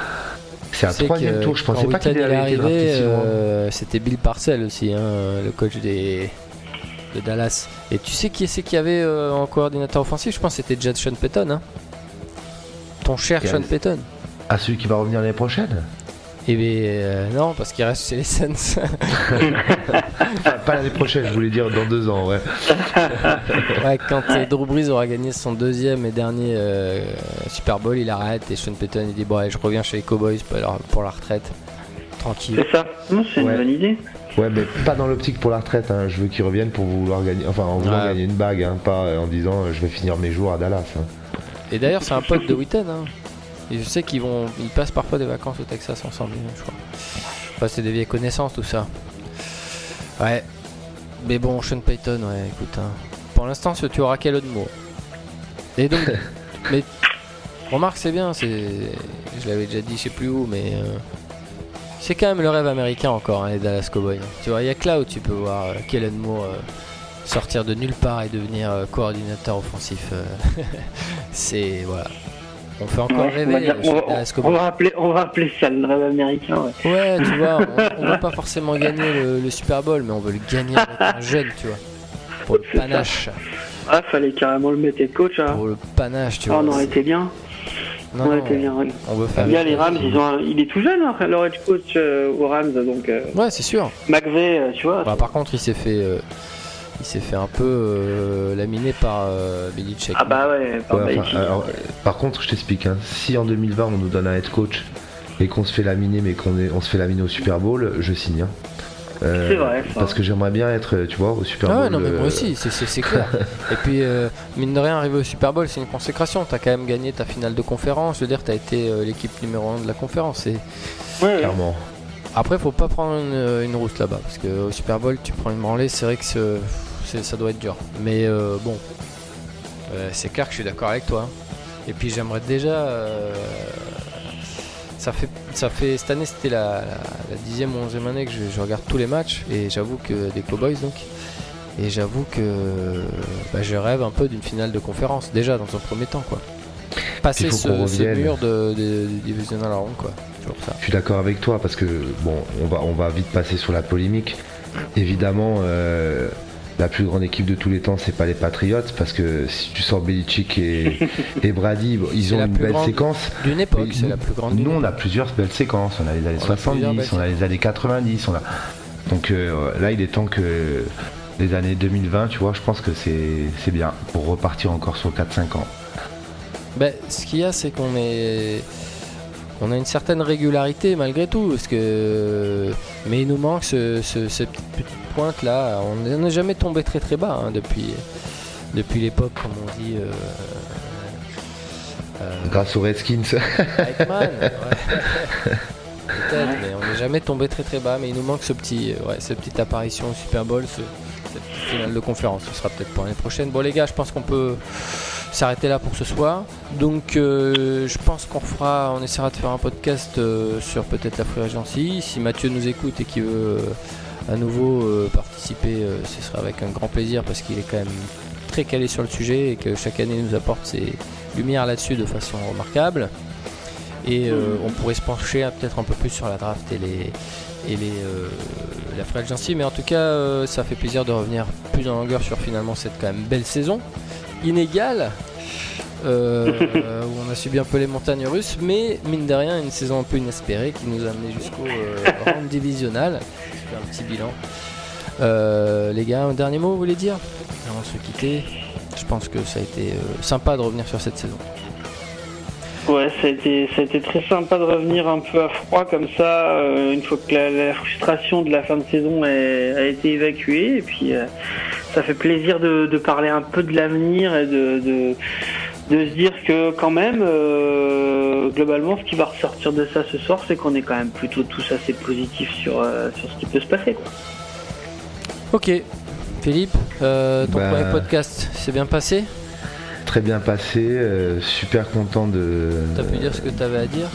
C'est un troisième tour, je pensais pas qu'il allait arriver. Euh, c'était Bill Parcell aussi, hein, le coach des, de Dallas. Et tu sais qui c'est qu'il y avait en coordinateur offensif? Je pense que c'était Jed Sean Payton. Hein ton cher Sean Payton. Ah, celui qui va revenir l'année prochaine? Eh bien, euh, non, parce qu'il reste chez les Suns. [laughs] pas l'année prochaine, je voulais dire dans deux ans, ouais. [laughs] ouais quand euh, Drew Brees aura gagné son deuxième et dernier euh, Super Bowl, il arrête et Sean Payton il dit Bon, allez, je reviens chez les Cowboys pour la, retraite. Tranquille. C'est ça c'est une bonne idée. Ouais, mais pas dans l'optique pour la retraite. Hein. Je veux qu'il revienne pour vouloir gagner, enfin, en vouloir gagner une bague, hein, pas en disant je vais finir mes jours à Dallas. Hein. Et d'ailleurs, c'est un pote de Witten. Hein. Et je sais qu'ils vont, ils passent parfois des vacances au Texas ensemble, je crois. Enfin, c'est des vieilles connaissances, tout ça. Ouais. Mais bon, Sean Payton, ouais, écoute. Hein. Pour l'instant, tu auras quel autre mot? Et donc, [laughs] mais remarque, c'est bien. C'est, je l'avais déjà dit, je sais plus où, mais euh, c'est quand même le rêve américain encore, hein, les Dallas Cowboys. Tu vois, il y a que là où tu peux voir euh, Kellen Moore. Euh, sortir de nulle part et devenir euh, coordinateur offensif. Euh, [laughs] c'est voilà. On fait encore rêver. On va, appeler, on va appeler ça le rêve américain. Ouais, tu [laughs] vois, on, ne veut pas forcément gagner le, Super Bowl, mais on veut le gagner avec un [laughs] jeune, tu vois. Pour le panache. Ah, fallait carrément le mettre coach. Hein. Pour le panache, tu vois. Oh, on aurait été bien. Non, on aurait été bien. On veut faire. Bien les Rams, ils ont il est tout jeune, hein, leur head coach euh, aux Rams, donc. ouais, c'est sûr. McVeigh, tu vois. Bah, par contre, il s'est fait il s'est fait un peu euh, laminer par euh, Belichick. Ah bah ouais, par, par contre, je t'explique, hein. si en 2020 on nous donne un head coach et qu'on se fait laminer, mais qu'on on se fait laminer au Super Bowl, je signe. Hein. Euh, c'est vrai. Parce que j'aimerais bien être, tu vois, au Super Bowl. Ah non, mais moi aussi, c'est clair. [laughs] et puis, mine de rien, arriver au Super Bowl, c'est une consécration. T'as quand même gagné ta finale de conférence. Je veux dire, t'as été l'équipe numéro 1 de la conférence. Et... Ouais, Clairement. Après, faut pas prendre une, une route là-bas. Parce qu'au Super Bowl, tu prends une branlée, c'est vrai que ça doit être dur. Mais euh, bon, euh, c'est clair que je suis d'accord avec toi. Et puis j'aimerais déjà. Euh, ça fait, ça fait cette année c'était la, dixième ou onzième année que je, regarde tous les matchs. Et j'avoue que des Cowboys donc. Et j'avoue que bah, je rêve un peu d'une finale de conférence déjà dans un premier temps quoi. Passer ce, mur de, de, divisional round quoi. Je suis d'accord avec toi parce que bon on va on va vite passer sur la polémique. Évidemment la plus grande équipe de tous les temps, c'est pas les Patriots, parce que si tu sors Belichick et, [laughs] et Brady, ils ont une belle séquence. D'une époque, c'est la plus grande. Nous, on a plusieurs belles séquences. On a les années 70, on a les années 90. On a... Donc euh, là, il est temps que les années 2020, tu vois, je pense que c'est bien pour repartir encore sur 4-5 ans. Ben, ce qu'il y a, c'est qu'on est on a une certaine régularité malgré tout, parce que mais il nous manque ce, cette petite pointe là. On n'est jamais tombé très très bas hein, depuis depuis l'époque, comme on dit. Euh, euh, Grâce aux Redskins. [laughs] Peut-être, mais on n'est jamais tombé très très bas. Mais il nous manque ce petit, ouais, cette petite apparition au Super Bowl, ce, finale de conférence. Ce sera peut-être pour l'année prochaine. Bon les gars, je pense qu'on peut s'arrêter là pour ce soir. Donc euh, je pense qu'on fera, on essaiera de faire un podcast euh, sur peut-être la Free Agency. Si Mathieu nous écoute et qu'il veut euh, à nouveau participer, ce sera avec un grand plaisir parce qu'il est quand même très calé sur le sujet et que chaque année nous apporte ses lumières là-dessus de façon remarquable. Et on pourrait se pencher peut-être un peu plus sur la draft et les, et les, la Free Agency. Mais en tout cas, ça fait plaisir de revenir plus en longueur sur finalement cette quand même belle saison inégale. Euh, [laughs] où on a subi un peu les montagnes russes, mais mine de rien, une saison un peu inespérée qui nous a amené jusqu'au euh, [laughs] round divisional. Un petit bilan. Euh, les gars, un dernier mot, vous voulez dire? Avant de se quitter, je pense que ça a été sympa de revenir sur cette saison. Ouais, ça a, été, ça a été très sympa de revenir un peu à froid comme ça, une fois que la, frustration de la fin de saison a, été évacuée. Et puis, ça fait plaisir de, parler un peu de l'avenir et de, de, se dire que quand même, euh, globalement, ce qui va ressortir de ça ce soir, c'est qu'on est quand même plutôt tous assez positifs sur, euh, sur ce qui peut se passer. Ok, Philippe, euh, ton bah, premier podcast s'est bien passé? Très bien passé, super content de. T'as pu dire ce que t'avais à dire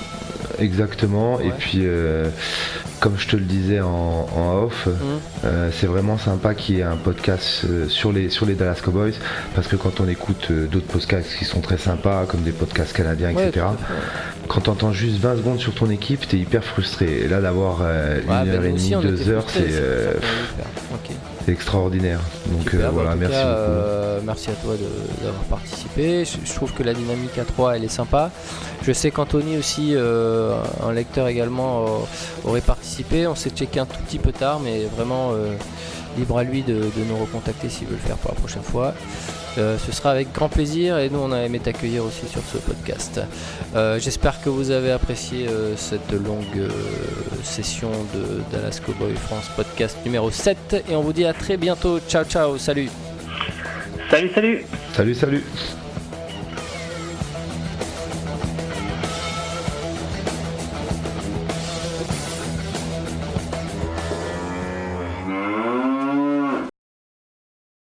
Exactement, et puis comme je te le disais en, off, mmh. euh, c'est vraiment sympa qu'il y ait un podcast euh, sur, les, sur les Dallas Cowboys, parce que quand on écoute euh, d'autres podcasts qui sont très sympas, comme des podcasts canadiens, etc., quand t'entends juste 20 secondes sur ton équipe, t'es hyper frustré. Et là, d'avoir une bah, heure et demie, deux heures, c'est extraordinaire. Donc voilà, merci beaucoup. merci à toi d'avoir participé. Je, trouve que la dynamique à 3 elle est sympa. Je sais qu'Anthony aussi, un lecteur également, aurait participé. On s'est checké un tout petit peu tard, mais vraiment libre à lui de, nous recontacter s'il veut le faire pour la prochaine fois. Euh, ce sera avec grand plaisir et nous on a aimé t'accueillir aussi sur ce podcast. Euh, j'espère que vous avez apprécié euh, cette longue session de Dallas Cowboy France podcast numéro 7 et on vous dit à très bientôt. Ciao ciao, salut. Salut salut. Salut salut.